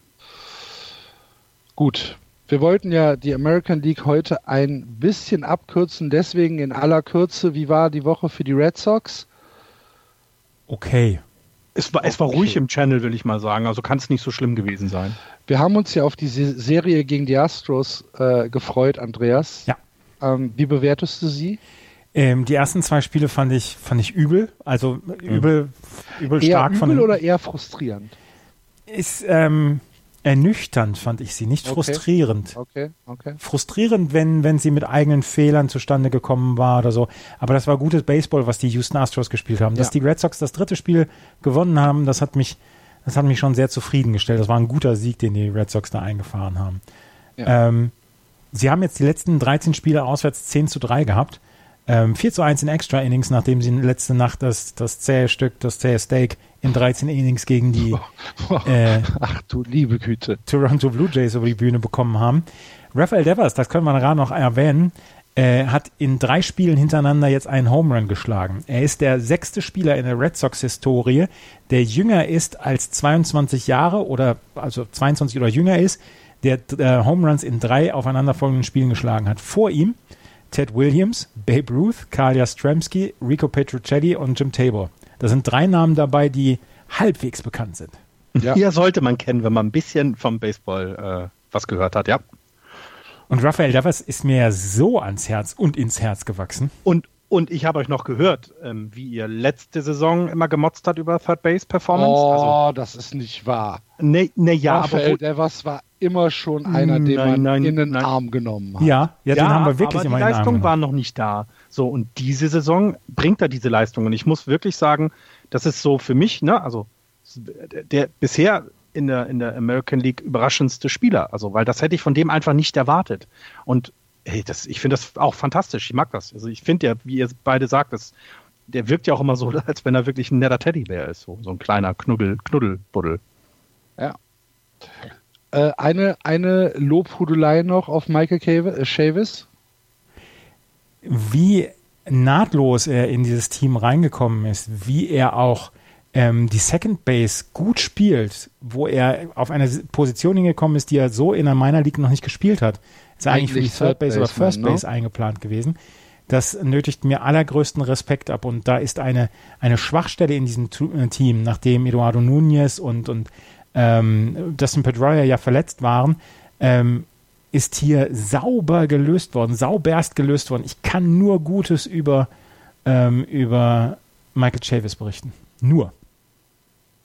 Gut. Wir wollten ja die American League heute ein bisschen abkürzen, deswegen in aller Kürze, wie war die Woche für die Red Sox? Okay. Es war, es war okay. ruhig im Channel, will ich mal sagen. Also kann es nicht so schlimm gewesen sein. Wir haben uns ja auf die Serie gegen die Astros äh, gefreut, Andreas. Ja. Ähm, wie bewertest du sie? Ähm, die ersten zwei Spiele fand ich, fand ich übel. Also übel, mhm. übel eher stark übel von. oder eher frustrierend? Ist ähm, ernüchternd, fand ich sie, nicht okay. frustrierend. Okay, okay. Frustrierend, wenn, wenn sie mit eigenen Fehlern zustande gekommen war oder so. Aber das war gutes Baseball, was die Houston Astros gespielt haben. Dass ja. die Red Sox das dritte Spiel gewonnen haben, das hat mich, das hat mich schon sehr zufriedengestellt. Das war ein guter Sieg, den die Red Sox da eingefahren haben. Ja. Ähm, Sie haben jetzt die letzten 13 Spiele auswärts 10 zu 3 gehabt. Ähm, 4 zu 1 in Extra Innings, nachdem sie letzte Nacht das, das zähe Stück, das zähe Steak in 13 Innings gegen die äh, Ach du liebe Güte. Toronto Blue Jays über die Bühne bekommen haben. Rafael Devers, das können wir gerade noch erwähnen, äh, hat in drei Spielen hintereinander jetzt einen Home Run geschlagen. Er ist der sechste Spieler in der Red Sox-Historie, der jünger ist als 22 Jahre oder also 22 oder jünger ist, der äh, Home Runs in drei aufeinanderfolgenden Spielen geschlagen hat. Vor ihm Ted Williams, Babe Ruth, Karl Jastrzemski, Rico Petruccelli und Jim Tabor. Da sind drei Namen dabei, die halbwegs bekannt sind. Ja. ja, sollte man kennen, wenn man ein bisschen vom Baseball äh, was gehört hat, ja. Und Raphael Davers ist mir ja so ans Herz und ins Herz gewachsen. Und, und ich habe euch noch gehört, ähm, wie ihr letzte Saison immer gemotzt hat über Third Base Performance. Oh, also, das ist nicht wahr. Ne, ne ja, Raphael aber Devers war immer schon einer, den nein, man nein, in den nein. Arm genommen hat. Ja, ja, den haben wir wirklich aber immer die Leistung war noch nicht da. So und diese Saison bringt er diese Leistung und ich muss wirklich sagen, das ist so für mich, ne, also der, der bisher in der, in der American League überraschendste Spieler. Also, weil das hätte ich von dem einfach nicht erwartet. Und hey, das, ich finde das auch fantastisch. Ich mag das. Also, ich finde ja, wie ihr beide sagt, das, der wirkt ja auch immer so, als wenn er wirklich ein netter Teddybär ist. So, so ein kleiner Knuddel, Knuddelbuddel. Ja. Äh, eine, eine Lobhudelei noch auf Michael Cave, äh, Chavis. Wie nahtlos er in dieses Team reingekommen ist, wie er auch ähm, die Second Base gut spielt, wo er auf eine Position hingekommen ist, die er so in der Minor League noch nicht gespielt hat, ist eigentlich, eigentlich für die Third Base oder First Base ne? eingeplant gewesen. Das nötigt mir allergrößten Respekt ab und da ist eine, eine Schwachstelle in diesem äh, Team, nachdem Eduardo Nunez und, und ähm, Dustin Pedroia ja verletzt waren, ähm, ist hier sauber gelöst worden, sauberst gelöst worden. Ich kann nur Gutes über, ähm, über Michael Chavis berichten. Nur.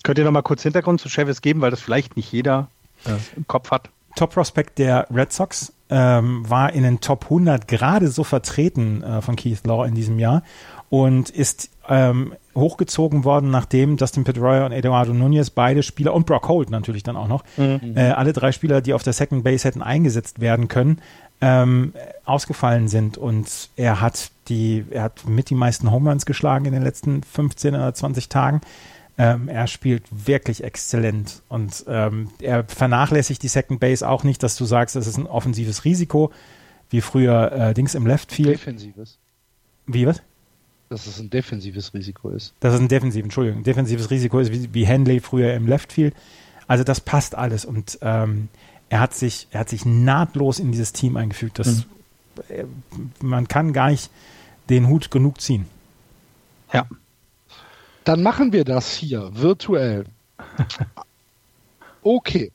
Könnt ihr noch mal kurz Hintergrund zu Chavis geben, weil das vielleicht nicht jeder äh, im Kopf hat? Top Prospect der Red Sox ähm, war in den Top 100 gerade so vertreten äh, von Keith Law in diesem Jahr und ist ähm, hochgezogen worden, nachdem Dustin Pedroia und Eduardo Nunez beide Spieler und Brock Holt natürlich dann auch noch, mhm. äh, alle drei Spieler, die auf der Second Base hätten eingesetzt werden können, ähm, ausgefallen sind und er hat die, er hat mit die meisten Home Runs geschlagen in den letzten 15 oder 20 Tagen. Ähm, er spielt wirklich exzellent und ähm, er vernachlässigt die Second Base auch nicht, dass du sagst, das ist ein offensives Risiko, wie früher äh, Dings im Left Field. Defensives. Wie was? Dass es ein defensives Risiko ist. Dass es ein defensives, Entschuldigung, defensives Risiko ist, wie, wie Henley früher im Left Field. Also das passt alles und ähm, er hat sich, er hat sich nahtlos in dieses Team eingefügt. Das, mhm. Äh, man kann gar nicht den Hut genug ziehen. Ja. Dann machen wir das hier virtuell. Okay.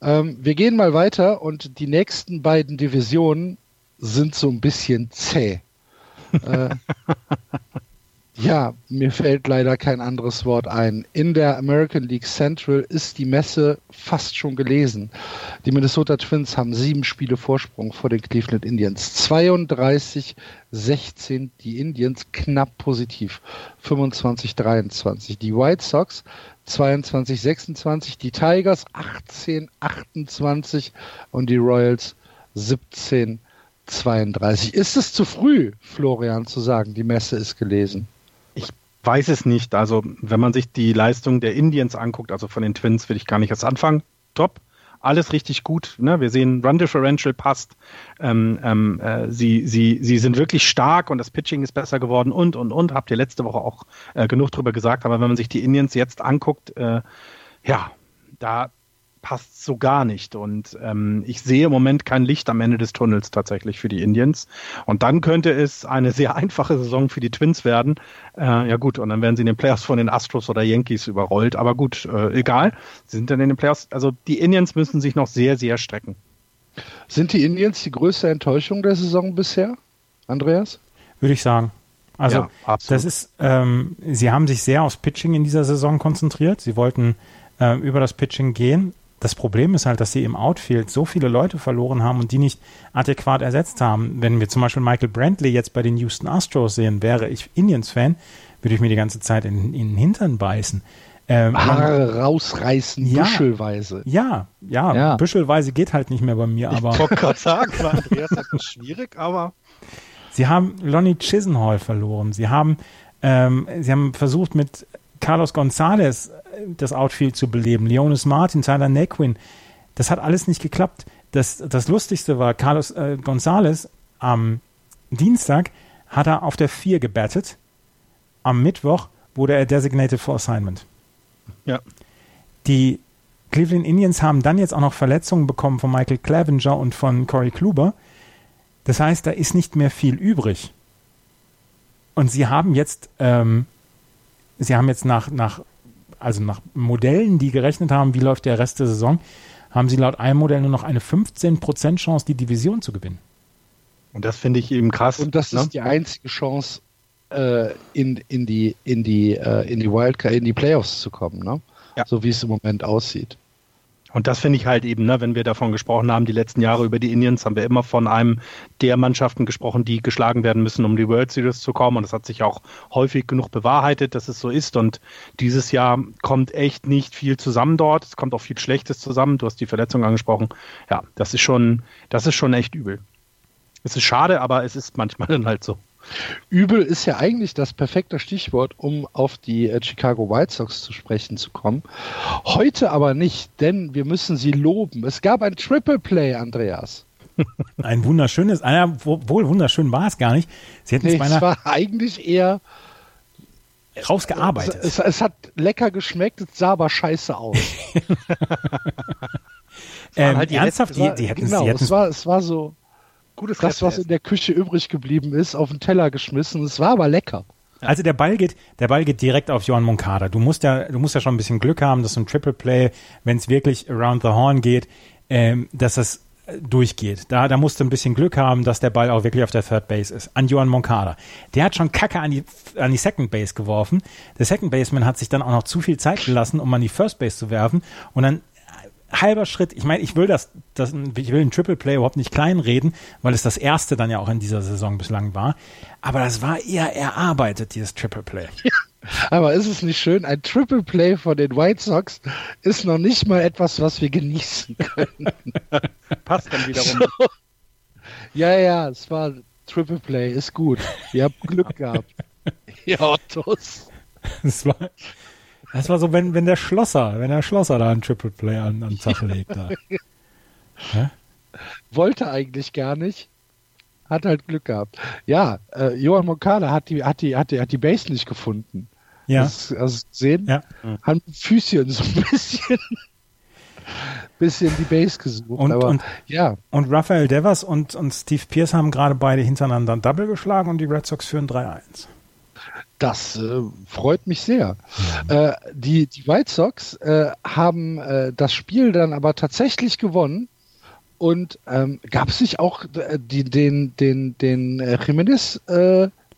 Ähm, wir gehen mal weiter und die nächsten beiden Divisionen sind so ein bisschen zäh. äh, ja, mir fällt leider kein anderes Wort ein. In der American League Central ist die Messe fast schon gelesen. Die Minnesota Twins haben sieben Spiele Vorsprung vor den Cleveland Indians. 32, 16 die Indians knapp positiv. 25, 23. Die White Sox 22, 26. Die Tigers 18, 28 und die Royals 17, 32. Ist es zu früh, Florian, zu sagen, die Messe ist gelesen? Weiß es nicht. Also, wenn man sich die Leistung der Indians anguckt, also von den Twins, will ich gar nicht erst anfangen. Top. Alles richtig gut. Ne? Wir sehen, Run Differential passt. Ähm, ähm, äh, sie, sie, sie sind wirklich stark und das Pitching ist besser geworden und, und, und. Habt ihr letzte Woche auch äh, genug drüber gesagt. Aber wenn man sich die Indians jetzt anguckt, äh, ja, da passt so gar nicht. Und ähm, ich sehe im Moment kein Licht am Ende des Tunnels tatsächlich für die Indians. Und dann könnte es eine sehr einfache Saison für die Twins werden. Äh, ja gut, und dann werden sie in den Playoffs von den Astros oder Yankees überrollt. Aber gut, äh, egal. Sie sind dann in den Playoffs. Also die Indians müssen sich noch sehr, sehr strecken. Sind die Indians die größte Enttäuschung der Saison bisher, Andreas? Würde ich sagen. Also ja, das ist, ähm, sie haben sich sehr aufs Pitching in dieser Saison konzentriert. Sie wollten äh, über das Pitching gehen das Problem ist halt, dass sie im Outfield so viele Leute verloren haben und die nicht adäquat ersetzt haben. Wenn wir zum Beispiel Michael Brantley jetzt bei den Houston Astros sehen, wäre ich Indians-Fan, würde ich mir die ganze Zeit in, in den Hintern beißen. Ähm, Haare rausreißen, ja, büschelweise. Ja, ja, ja, büschelweise geht halt nicht mehr bei mir, aber. Ich wollte gerade sagen, bei Andreas ist das schwierig, aber. Sie haben Lonnie Chisenhall verloren. Sie haben, ähm, sie haben versucht mit Carlos Gonzalez das Outfield zu beleben. Leonis Martin, Tyler Naquin, das hat alles nicht geklappt. Das, das Lustigste war, Carlos äh, Gonzalez am Dienstag hat er auf der 4 gebattet. Am Mittwoch wurde er designated for assignment. Ja. Die Cleveland Indians haben dann jetzt auch noch Verletzungen bekommen von Michael Clavenger und von Corey Kluber. Das heißt, da ist nicht mehr viel übrig. Und sie haben jetzt, ähm, sie haben jetzt nach, nach, also nach Modellen, die gerechnet haben, wie läuft der Rest der Saison, haben sie laut einem Modell nur noch eine 15% Chance, die Division zu gewinnen. Und das finde ich eben krass. Und das ne? ist die einzige Chance, äh, in, in die, in die, äh, in die Wildcard, in die Playoffs zu kommen, ne? Ja. So wie es im Moment aussieht. Und das finde ich halt eben, ne, wenn wir davon gesprochen haben, die letzten Jahre über die Indians, haben wir immer von einem der Mannschaften gesprochen, die geschlagen werden müssen, um die World Series zu kommen. Und das hat sich auch häufig genug bewahrheitet, dass es so ist. Und dieses Jahr kommt echt nicht viel zusammen dort. Es kommt auch viel Schlechtes zusammen. Du hast die Verletzung angesprochen. Ja, das ist schon, das ist schon echt übel. Es ist schade, aber es ist manchmal dann halt so. Übel ist ja eigentlich das perfekte Stichwort, um auf die äh, Chicago White Sox zu sprechen zu kommen. Heute aber nicht, denn wir müssen sie loben. Es gab ein Triple Play, Andreas. Ein wunderschönes, ja, wohl wunderschön war es gar nicht. Sie hätten Nee, es es beinahe war eigentlich eher, rausgearbeitet. es, es hat lecker geschmeckt, es sah aber scheiße aus. ähm, halt die ernsthaft, Es die, die hätten genau, es war, es war so Gutes das, was in der Küche übrig geblieben ist, auf den Teller geschmissen. Es war aber lecker. Also der Ball geht, der Ball geht direkt auf Johan Moncada. Du musst ja, du musst ja schon ein bisschen Glück haben, dass so ein Triple Play, wenn es wirklich around the horn geht, ähm, dass das äh, durchgeht. Da, da musst du ein bisschen Glück haben, dass der Ball auch wirklich auf der Third Base ist. An Johan Moncada. Der hat schon Kacke an die, an die Second Base geworfen. Der Second Baseman hat sich dann auch noch zu viel Zeit gelassen, um an die First Base zu werfen. Und dann halber Schritt, ich meine, ich will das, das, ich will ein Triple Play überhaupt nicht kleinreden, weil es das erste dann ja auch in dieser Saison bislang war. Aber das war eher erarbeitet, dieses Triple Play. Aber ist es nicht schön? Ein Triple Play von den White Sox ist noch nicht mal etwas, was wir genießen können. Passt dann wiederum. Ja, ja, es war Triple Play, ist gut. Ihr habt Glück gehabt. Ja, Ottos. Das war, das war so, wenn, wenn der Schlosser, wenn der Schlosser da ein Triple Play an, an Tag legt. Da. Wollte eigentlich gar nicht. Hat halt Glück gehabt. Ja, äh, Johann Moncada hat die, hat die, hat die, hat die Base nicht gefunden. Ja, Hast, du gesehen? ja. Hat Füßchen so ein bisschen, bisschen die Base gesucht. Und- aber und- ja, Und Rafael Devers und, und Steve Pierce haben gerade beide hintereinander ein Double geschlagen und die Red Sox führen 3-1. Das äh, freut mich sehr. Äh, die, die White Sox äh, haben äh, das Spiel dann aber tatsächlich gewonnen. Und ähm, gab es nicht auch äh, die, den, den, den äh, Jimenez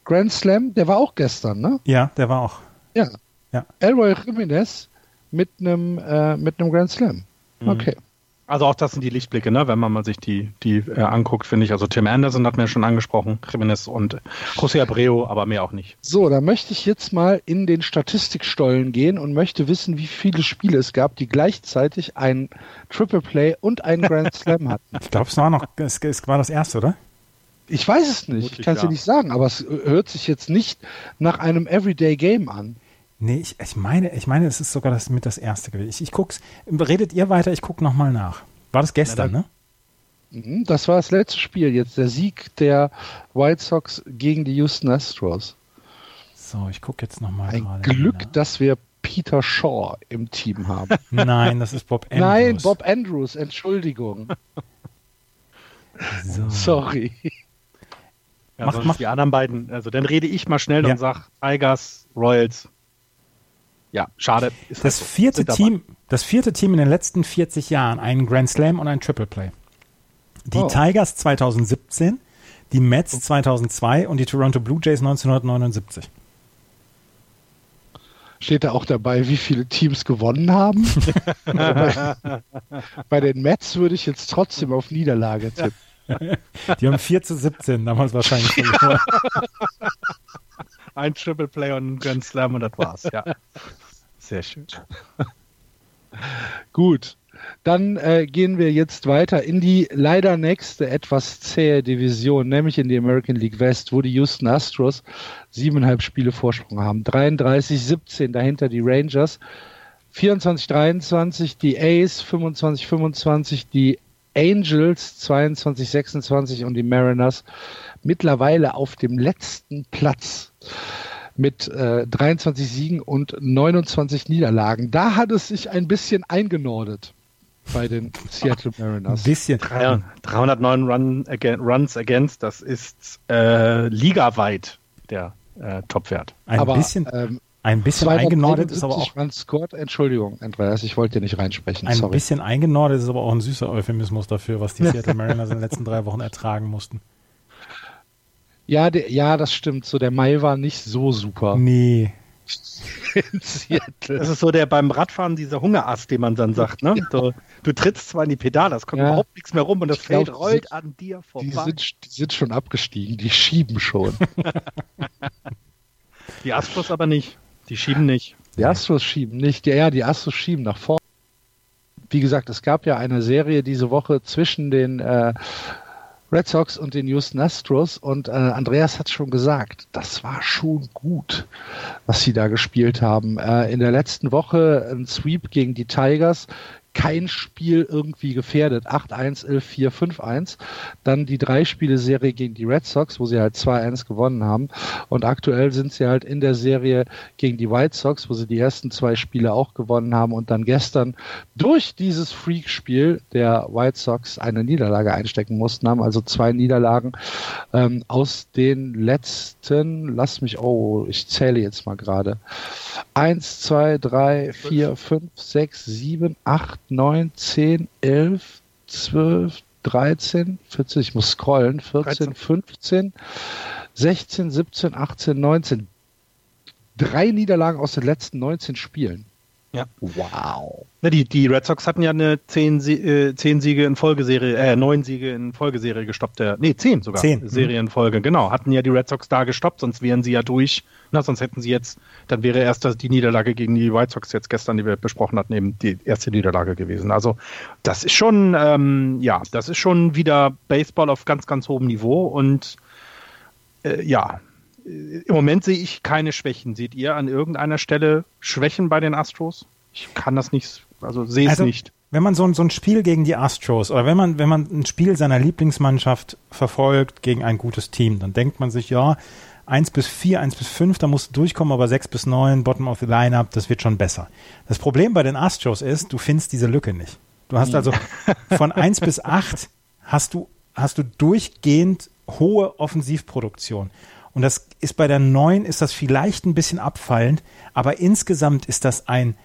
Grand Slam? Der war auch gestern, ne? Ja, der war auch. Ja. Ja. Elroy Jimenez mit einem mit einem Grand Slam. Okay. Also auch das sind die Lichtblicke, ne? wenn man mal sich die, die äh, anguckt, finde ich. Also Tim Anderson hat mir schon angesprochen, Jimenez und José Abreu, aber mehr auch nicht. So, da möchte ich jetzt mal in den Statistikstollen gehen und möchte wissen, wie viele Spiele es gab, die gleichzeitig ein Triple Play und einen Grand Slam hatten. Ich glaube, es war noch, es, es war das erste, oder? Ich weiß es nicht, Vermutlich ich kann es ja. dir nicht sagen, aber es hört sich jetzt nicht nach einem Everyday Game an. Nee, ich, ich meine, ich meine, es ist sogar das mit das erste gewesen. Ich, ich guck's. Redet ihr weiter, ich guck nochmal nach. War das gestern, Na ne? Mhm, Das war das letzte Spiel jetzt, der Sieg der White Sox gegen die Houston Astros. So, ich guck jetzt nochmal Ein. Glück, nach. dass wir Peter Shaw im Team haben. Nein, das ist Bob Andrews. Nein, Bob Andrews, Entschuldigung. So. Sorry. Ja, Mach- mach- die anderen beiden, also dann rede ich mal schnell Ja. und sag Tigers, Royals. Ja, schade. Ist Das halt so. vierte. Team, das vierte Team in den letzten 40 Jahren, einen Grand Slam und ein Triple Play. Die Oh. Tigers 2017, die Mets 2002 und die Toronto Blue Jays 1979. Steht da auch dabei, wie viele Teams gewonnen haben? bei, bei den Mets würde ich jetzt trotzdem auf Niederlage tippen. Die haben 4 zu 17 damals wahrscheinlich verloren. Ein Triple Play und ein Grand Slam und das war's. Ja. Sehr schön. Gut, dann äh, gehen wir jetzt weiter in die leider nächste etwas zähe Division, nämlich in die American League West, wo die Houston Astros siebeneinhalb Spiele Vorsprung haben. 33-17 dahinter die Rangers, 24-23 die A's, 25-25 die Angels, 22-26 und die Mariners mittlerweile auf dem letzten Platz mit äh, 23 Siegen und 29 Niederlagen. Da hat es sich ein bisschen eingenordet. bei den Seattle Mariners. Ein bisschen. 309 Run again, Runs against, das ist äh, ligaweit der äh, Topwert. Ein aber bisschen, ähm, ein bisschen eingenordet ist aber auch 271 Runs scored. Entschuldigung, Andreas, ich wollte dir nicht reinsprechen. ein Sorry. bisschen eingenordet ist aber auch ein süßer Euphemismus dafür, was die Seattle Mariners in den letzten drei Wochen ertragen mussten. Ja, der, ja, das stimmt. So der Mai war nicht so super Nee. Das ist so der beim Radfahren dieser Hungerast, den man dann sagt. Ne? Du, du trittst zwar in die Pedale, es kommt Ja. überhaupt nichts mehr rum und das Ich glaub, Feld die rollt sind- an dir Die vorbei. sind, die sind schon abgestiegen, die schieben schon. Die Astros aber nicht. Die schieben nicht. Die Astros schieben nicht. Ja, ja, die Astros schieben nach vorne. Wie gesagt, es gab ja eine Serie diese Woche zwischen den äh, Red Sox und den Houston Astros und äh, Andreas hat schon gesagt, das war schon gut, was sie da gespielt haben. Äh, in der letzten Woche ein Sweep gegen die Tigers, kein Spiel irgendwie gefährdet. 8-1, 11-4, 5-1. Dann die Drei-Spiele-Serie gegen die Red Sox, wo sie halt 2-1 gewonnen haben. Und aktuell sind sie halt in der Serie gegen die White Sox, wo sie die ersten zwei Spiele auch gewonnen haben und dann gestern durch dieses Freak-Spiel der White Sox eine Niederlage einstecken mussten, haben also zwei Niederlagen ähm, aus den letzten, lass mich, oh, ich zähle jetzt mal gerade. Eins, zwei, drei, vier, fünf, sechs, sieben, acht, neun, zehn, elf, zwölf, 13, 14, ich muss scrollen, 14, 13. 15, 16, 17, 18, 19. Drei Niederlagen aus den letzten 19 Spielen. Ja. Wow. Ne, die, die Red Sox hatten ja eine 10, Sie äh, 10 Siege in Folgeserie, äh, 9 Siege in Folgeserie gestoppt. Der, nee, 10 sogar. Zehn. Serienfolge, genau. Hatten ja die Red Sox da gestoppt, sonst wären sie ja durch. Na, sonst hätten sie jetzt, dann wäre erst die Niederlage gegen die White Sox jetzt gestern, die wir besprochen hatten, eben die erste Niederlage gewesen. Also das ist schon, ähm, ja, das ist schon wieder Baseball auf ganz, ganz hohem Niveau und äh, ja, äh, im Moment sehe ich keine Schwächen. Seht ihr an irgendeiner Stelle Schwächen bei den Astros? Ich kann das nicht, also sehe es Also, nicht. Wenn man so, ein- so ein Spiel gegen die Astros oder wenn man, wenn man ein Spiel seiner Lieblingsmannschaft verfolgt gegen ein gutes Team, dann denkt man sich, ja, 1 bis 4, 1 bis 5, da musst du durchkommen, aber 6 bis 9, Bottom of the Lineup, das wird schon besser. Das Problem bei den Astros ist, du findest diese Lücke nicht. Du hast also von 1 bis 8 hast du, hast du durchgehend hohe Offensivproduktion. Und das ist bei der 9 ist das vielleicht ein bisschen abfallend, aber insgesamt ist das ein,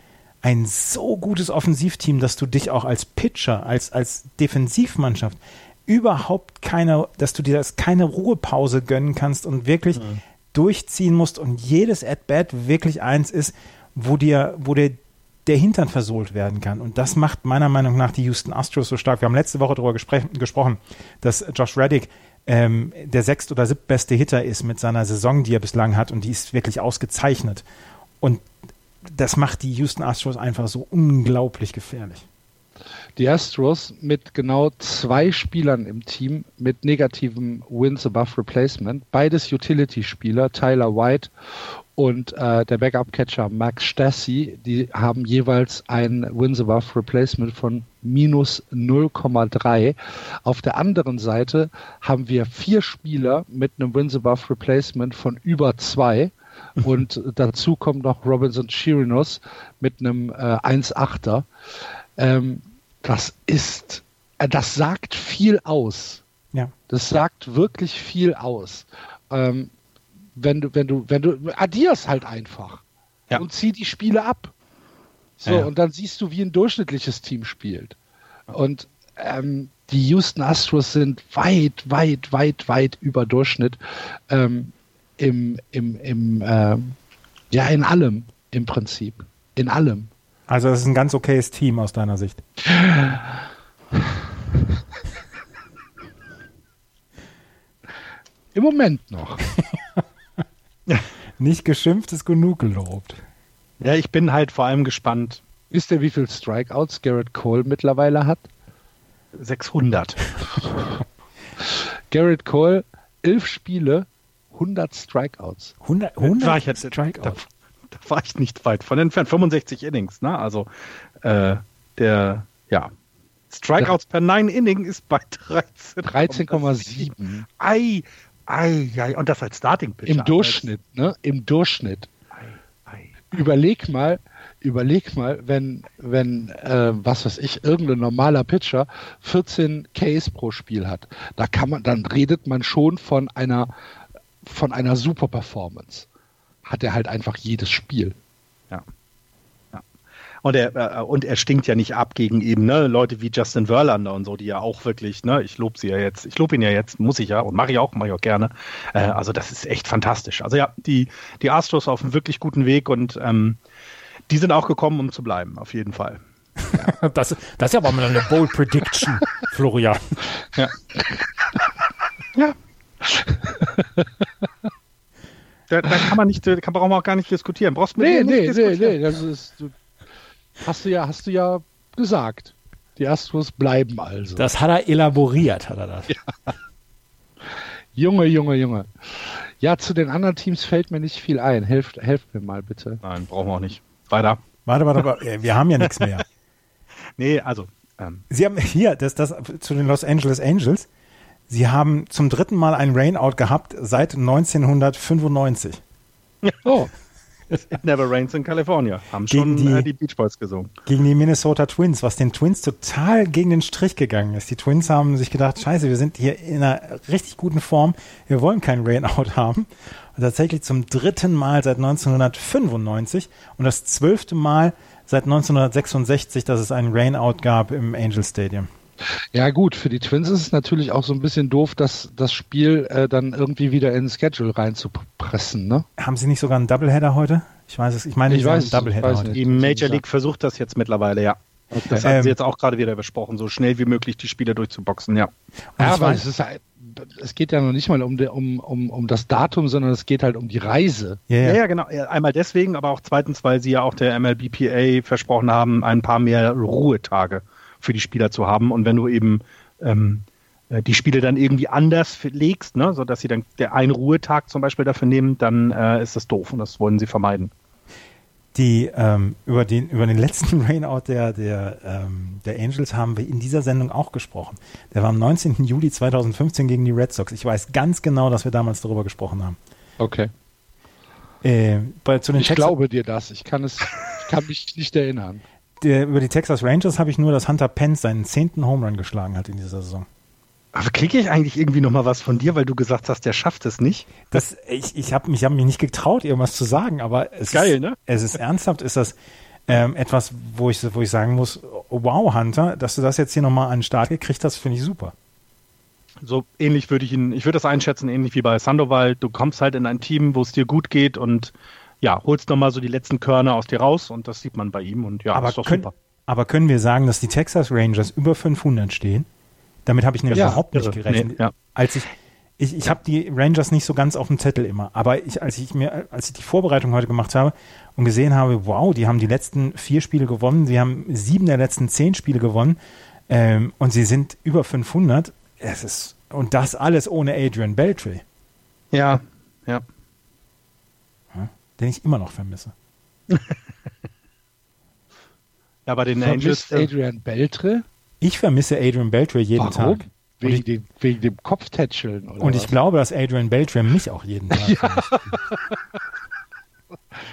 ein so gutes Offensivteam, dass du dich auch als Pitcher, als, als Defensivmannschaft überhaupt keine, dass du dir das keine Ruhepause gönnen kannst und wirklich durchziehen musst und jedes At-Bat wirklich eins ist, wo dir, wo dir der Hintern versohlt werden kann. Und das macht meiner Meinung nach die Houston Astros so stark. Wir haben letzte Woche darüber gespre- gesprochen, dass Josh Reddick ähm, der sechst- oder siebtbeste Hitter ist mit seiner Saison, die er bislang hat. Und die ist wirklich ausgezeichnet. Und das macht die Houston Astros einfach so unglaublich gefährlich. Die Astros mit genau zwei Spielern im Team mit negativem Wins above Replacement. Beides Utility-Spieler, Tyler White und äh, der Backup-Catcher Max Stassi, die haben jeweils ein Wins above Replacement von minus 0,3. Auf der anderen Seite haben wir vier Spieler mit einem Wins above Replacement von über zwei. Und dazu kommt noch Robinson Chirinos mit einem äh, 1,8er. Ähm, das ist, äh, das sagt viel aus. Ja. Das sagt wirklich viel aus. Ähm, wenn du, wenn du, wenn du, addierst halt einfach Ja. und zieh die Spiele ab. So, Ja, ja. und dann siehst du, wie ein durchschnittliches Team spielt. Und ähm, die Houston Astros sind weit, weit, weit, weit über Durchschnitt ähm, im, im, im ähm, ja, in allem im Prinzip. In allem. Also das ist ein ganz okayes Team aus deiner Sicht. Im Moment noch. Nicht geschimpft ist genug gelobt. Ja, ich bin halt vor allem gespannt. Wisst ihr, wie viel Strikeouts Garrett Cole mittlerweile hat? 600. Garrett Cole, elf Spiele, 100 Strikeouts. 100, Da 100 war ich jetzt, da, Strikeouts. da war ich nicht weit von entfernt. 65 Innings, ne? Also äh, der, ja. Strikeouts per 9 Inning ist bei 13. 13,7 Ei, ei, ei. Und das als Starting Pitcher. im Durchschnitt, ne? Im Durchschnitt. Ei, ei. Überleg mal, überleg mal, wenn, wenn, äh, was weiß ich, irgendein normaler Pitcher 14 Ks pro Spiel hat, da kann man, dann redet man schon von einer, von einer super Performance. Hat er halt einfach jedes Spiel. Ja. ja. Und er, äh, und er stinkt ja nicht ab gegen eben ne, Leute wie Justin Verlander und so, die ja auch wirklich, ne, ich lobe sie ja jetzt, ich lobe ihn ja jetzt, muss ich ja und mache ich auch, mache ich auch gerne. Äh, also das ist echt fantastisch. Also ja, die, die Astros auf einem wirklich guten Weg und ähm, die sind auch gekommen, um zu bleiben, auf jeden Fall. das, das ist ja aber mal eine Bold Prediction, Florian. Ja. ja. da, da, kann man nicht, da brauchen wir auch gar nicht diskutieren. Brauchst du nee, nee, nee, nee, das ist, hast du ja, hast du ja gesagt. Die Astros bleiben also. Das hat er elaboriert, hat er das. Ja. Junge, Junge, Junge. Ja, zu den anderen Teams fällt mir nicht viel ein. Helft, helft mir mal bitte. Nein, brauchen wir auch nicht. Weiter. Warte, warte, warte. Wir haben ja nichts mehr. nee, also. Ähm. Sie haben hier, das, das zu den Los Angeles Angels. Sie haben zum dritten Mal ein Rainout gehabt seit 1995. Oh. It never rains in California. Haben gegen schon die, äh, die Beach Boys gesungen. Gegen die Minnesota Twins, was den Twins total gegen den Strich gegangen ist. Die Twins haben sich gedacht, scheiße, wir sind hier in einer richtig guten Form. Wir wollen keinen Rainout haben. Und tatsächlich zum dritten Mal seit 1995 und das zwölfte Mal seit 1966, dass es einen Rainout gab im Angel Stadium. Ja gut, für die Twins ist es natürlich auch so ein bisschen doof, dass das Spiel äh, dann irgendwie wieder in den Schedule reinzupressen. Ne? Haben Sie nicht sogar einen Doubleheader heute? Ich weiß es. Ich meine, ich weiß, einen Doubleheader weiß heute. Die Major League versucht das jetzt mittlerweile, ja. Okay. Das haben ähm, sie jetzt auch gerade wieder besprochen, so schnell wie möglich die Spiele durchzuboxen, ja. ja aber es, ist, es geht ja noch nicht mal um, um, um, um das Datum, sondern es geht halt um die Reise. Ja, ja, ja, genau. Einmal deswegen, aber auch zweitens, weil sie ja auch der MLBPA versprochen haben, ein paar mehr Ruhetage für die Spieler zu haben. Und wenn du eben ähm, äh, die Spiele dann irgendwie anders legst, ne, sodass sie dann der einen Ruhetag zum Beispiel dafür nehmen, dann äh, ist das doof und das wollen sie vermeiden. Die ähm, über den über den letzten Rainout der der ähm, der Angels haben wir in dieser Sendung auch gesprochen. Der war am 19. Juli 2015 gegen die Red Sox. Ich weiß ganz genau, dass wir damals darüber gesprochen haben. Okay. Äh, bei, zu den ich Texas glaube dir das. Ich kann es, ich kann mich nicht erinnern der, über die Texas Rangers habe ich nur, dass Hunter Pence seinen zehnten Home Run geschlagen hat in dieser Saison. Aber kriege ich eigentlich irgendwie noch mal was von dir, weil du gesagt hast, der schafft es nicht? Das, ich ich habe mich, hab mich nicht getraut, irgendwas zu sagen, aber es Geil, ist, ne? es ist ernsthaft, ist das ähm, etwas, wo ich, wo ich sagen muss, wow, Hunter, dass du das jetzt hier nochmal an den Start gekriegt hast, finde ich super. So ähnlich würde ich ihn, ich würde das einschätzen, ähnlich wie bei Sandoval. Du kommst halt in ein Team, wo es dir gut geht und ja, holst nochmal so die letzten Körner aus dir raus und das sieht man bei ihm und ja, aber ist doch können, super. Aber können wir sagen, dass die Texas Rangers über 500 stehen? Damit habe ich nämlich ja, überhaupt nicht gerechnet. Nee, ja. Als ich ich, ich habe die Rangers nicht so ganz auf dem Zettel immer, aber ich, als ich mir, als ich die Vorbereitung heute gemacht habe und gesehen habe, wow, die haben die letzten vier Spiele gewonnen, sie haben sieben der letzten zehn Spiele gewonnen ähm, und sie sind über 500. Es ist und das alles ohne Adrian Beltre. Ja, ja den ich immer noch vermisse. ja, bei den Vermisst Angels. Adrian Beltre? Ich vermisse Adrian Beltre jeden Warum? Tag. Wegen, ich, dem, wegen dem Kopftätscheln. und was? ich glaube, dass Adrian Beltre mich auch jeden Tag ja.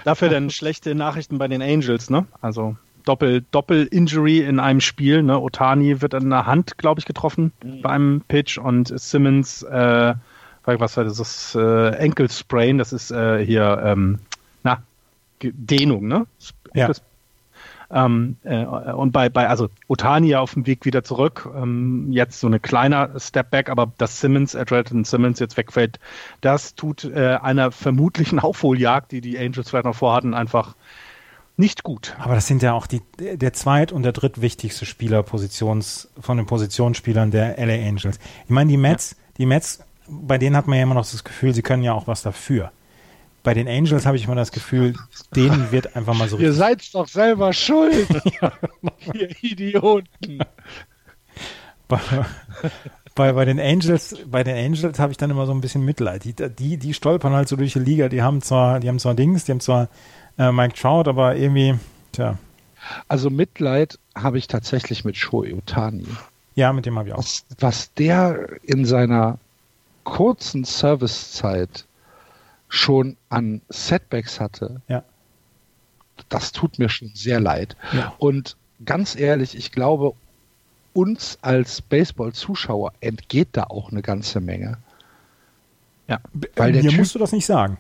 Dafür dann schlechte Nachrichten bei den Angels, ne? Also Doppel, Doppel-Injury in einem Spiel. Ne? Otani wird an der Hand, glaube ich, getroffen mhm. bei einem Pitch und Simmons, äh, was war das, das äh, Enkelspray, das ist äh, hier ähm, Dehnung, ne? Ja. Ähm, äh, und bei, bei, also Otani auf dem Weg wieder zurück, ähm, jetzt so eine kleiner Stepback, aber dass Simmons, Adrian Simmons jetzt wegfällt, das tut äh, einer vermutlichen Aufholjagd, die die Angels vielleicht noch vorhatten, einfach nicht gut. Aber das sind ja auch die, der zweit- und der drittwichtigste Spieler Positions, von den Positionsspielern der LA Angels. Ich meine, die Mets, ja. die Mets, bei denen hat man ja immer noch das Gefühl, sie können ja auch was dafür bei den Angels habe ich immer das Gefühl, denen wird einfach mal so Ihr seid doch selber schuld, ihr Idioten. Bei, bei, bei, den Angels, bei den Angels habe ich dann immer so ein bisschen Mitleid. Die, die, die stolpern halt so durch die Liga. Die haben zwar, die haben zwar Dings, die haben zwar äh, Mike Trout, aber irgendwie, tja. Also Mitleid habe ich tatsächlich mit Shohei Otani. Ja, mit dem habe ich auch. Was, was der in seiner kurzen Servicezeit schon an Setbacks hatte. Ja. das tut mir schon sehr leid. Ja. Und ganz ehrlich, ich glaube, uns als Baseball-Zuschauer entgeht da auch eine ganze Menge. Ja. Weil Mir Typ- musst du das nicht sagen.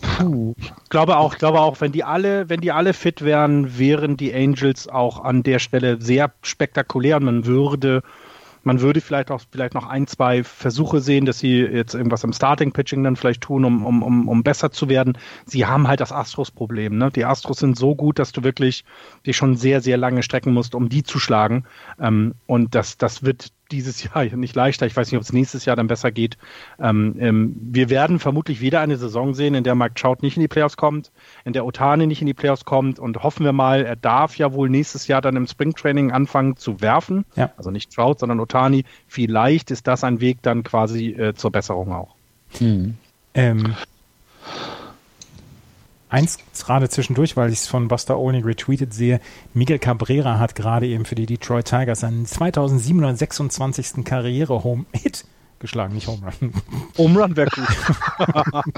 Puh. glaube auch, glaube auch, wenn die alle, wenn die alle fit wären, wären die Angels auch an der Stelle sehr spektakulär und man würde, man würde vielleicht auch vielleicht noch ein, zwei Versuche sehen, dass sie jetzt irgendwas im Starting Pitching dann vielleicht tun, um, um, um, um besser zu werden. Sie haben halt das Astros-Problem. Ne? Die Astros sind so gut, dass du wirklich dich schon sehr, sehr lange strecken musst, um die zu schlagen. Ähm, und das, das wird dieses Jahr nicht leichter. Ich weiß nicht, ob es nächstes Jahr dann besser geht. Ähm, ähm, wir werden vermutlich wieder eine Saison sehen, in der Mike Trout nicht in die Playoffs kommt, in der Otani nicht in die Playoffs kommt und hoffen wir mal, er darf ja wohl nächstes Jahr dann im Springtraining anfangen zu werfen. Ja. Also nicht Trout, sondern Otani. Vielleicht ist das ein Weg dann quasi äh, zur Besserung auch. Ähm, eins gerade zwischendurch, weil ich es von Buster Olney retweetet sehe. Miguel Cabrera hat gerade eben für die Detroit Tigers seinen 2726. Karriere-Home-Hit geschlagen, nicht Home Run. Umrun wäre gut.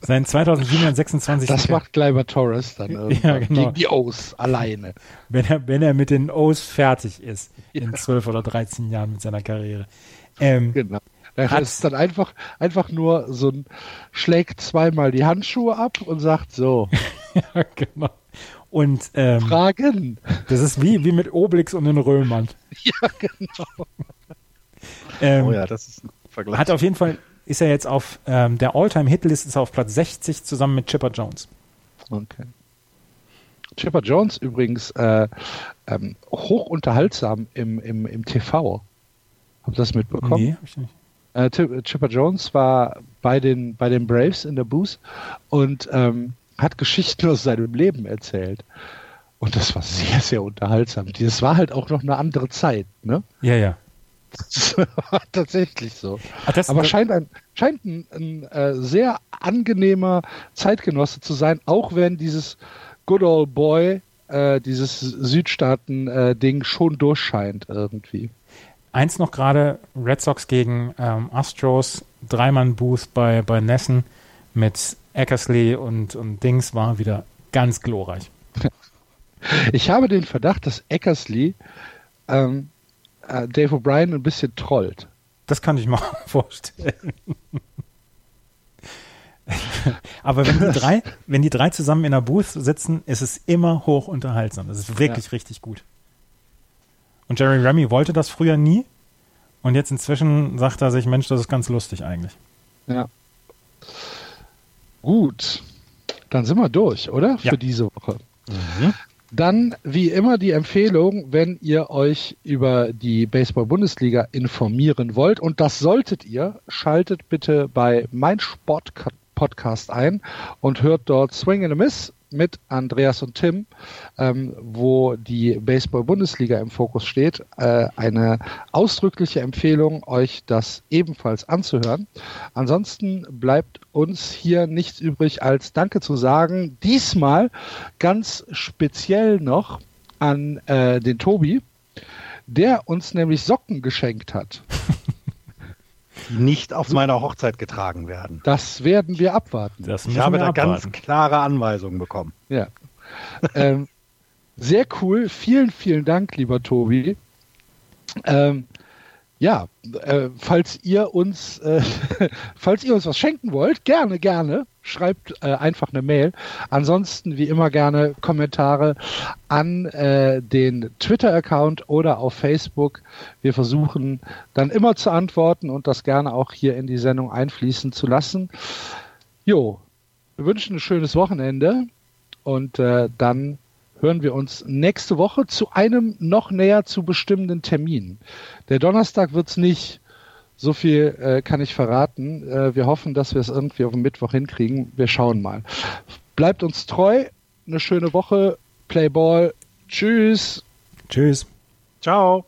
Sein 2726. Das macht Gleiber Torres dann irgendwann Ja, genau. gegen die O's alleine. wenn er, wenn er mit den O's fertig ist in 12 oder 13 Jahren mit seiner Karriere. Ähm, Genau. Er Hat's- ist dann einfach, einfach nur so ein, schlägt zweimal die Handschuhe ab und sagt so, ja, genau. Und ähm, Fragen. das ist wie, wie mit Obelix und den Römern. Ja, genau. Ähm, Oh ja, das ist ein Vergleich. Hat auf jeden Fall, ist er jetzt auf ähm, der All-Time-Hitlist, ist er auf Platz 60 zusammen mit Chipper Jones. Okay. Chipper Jones übrigens äh, ähm, hoch unterhaltsam im, im, im TV. Habt ihr das mitbekommen? Nee, hab ich nicht. Äh, Chipper Jones war bei den, bei den Braves in der Booth und ähm, hat Geschichten aus seinem Leben erzählt. Und das war sehr, sehr unterhaltsam. Das war halt auch noch eine andere Zeit, ne? Ja, ja. Das war tatsächlich so. Ah, das, Aber das, scheint ein, scheint ein, ein äh, sehr angenehmer Zeitgenosse zu sein, auch wenn dieses Good Old Boy, äh, dieses Südstaaten-Ding schon durchscheint irgendwie. Eins noch gerade, Red Sox gegen ähm, Astros, Dreimann-Booth bei, bei Nessen mit Eckersley und, und Dings war wieder ganz glorreich. Ich habe den Verdacht, dass Eckersley ähm, äh, Dave O'Brien ein bisschen trollt. Das kann ich mir vorstellen. Aber wenn die drei, wenn die drei zusammen in der Booth sitzen, ist es immer hoch unterhaltsam. Das ist wirklich richtig gut. Und Jerry Remy wollte das früher nie. Und jetzt inzwischen sagt er sich, Mensch, das ist ganz lustig eigentlich. Ja. Gut. Dann sind wir durch, oder? Ja. Für diese Woche. Dann, wie immer, die Empfehlung, wenn ihr euch über die Baseball-Bundesliga informieren wollt, und das solltet ihr, schaltet bitte bei mein Sport Podcast ein und hört dort Swing and a Miss mit Andreas und Tim, ähm, wo die Baseball-Bundesliga im Fokus steht. Äh, eine ausdrückliche Empfehlung, euch das ebenfalls anzuhören. Ansonsten bleibt uns hier nichts übrig, als Danke zu sagen. Diesmal ganz speziell noch an äh, den Tobi, der uns nämlich Socken geschenkt hat. Die nicht auf meiner Hochzeit getragen werden. Das werden wir abwarten. Das Ich habe da abwarten. ganz klare Anweisungen bekommen. Ja. ähm, sehr cool. Vielen, vielen Dank, lieber Tobi. Ähm, ja, äh, falls ihr uns, äh, falls ihr uns was schenken wollt, gerne, gerne, schreibt äh, einfach eine Mail. Ansonsten wie immer gerne Kommentare an äh, den Twitter-Account oder auf Facebook. Wir versuchen dann immer zu antworten und das gerne auch hier in die Sendung einfließen zu lassen. Jo, wir wünschen ein schönes Wochenende und äh, dann hören wir uns nächste Woche zu einem noch näher zu bestimmenden Termin. Der Donnerstag wird's nicht. So viel äh, kann ich verraten. Äh, wir hoffen, dass wir es irgendwie auf den Mittwoch hinkriegen. Wir schauen mal. Bleibt uns treu. Eine schöne Woche. Play Ball. Tschüss. Tschüss. Ciao.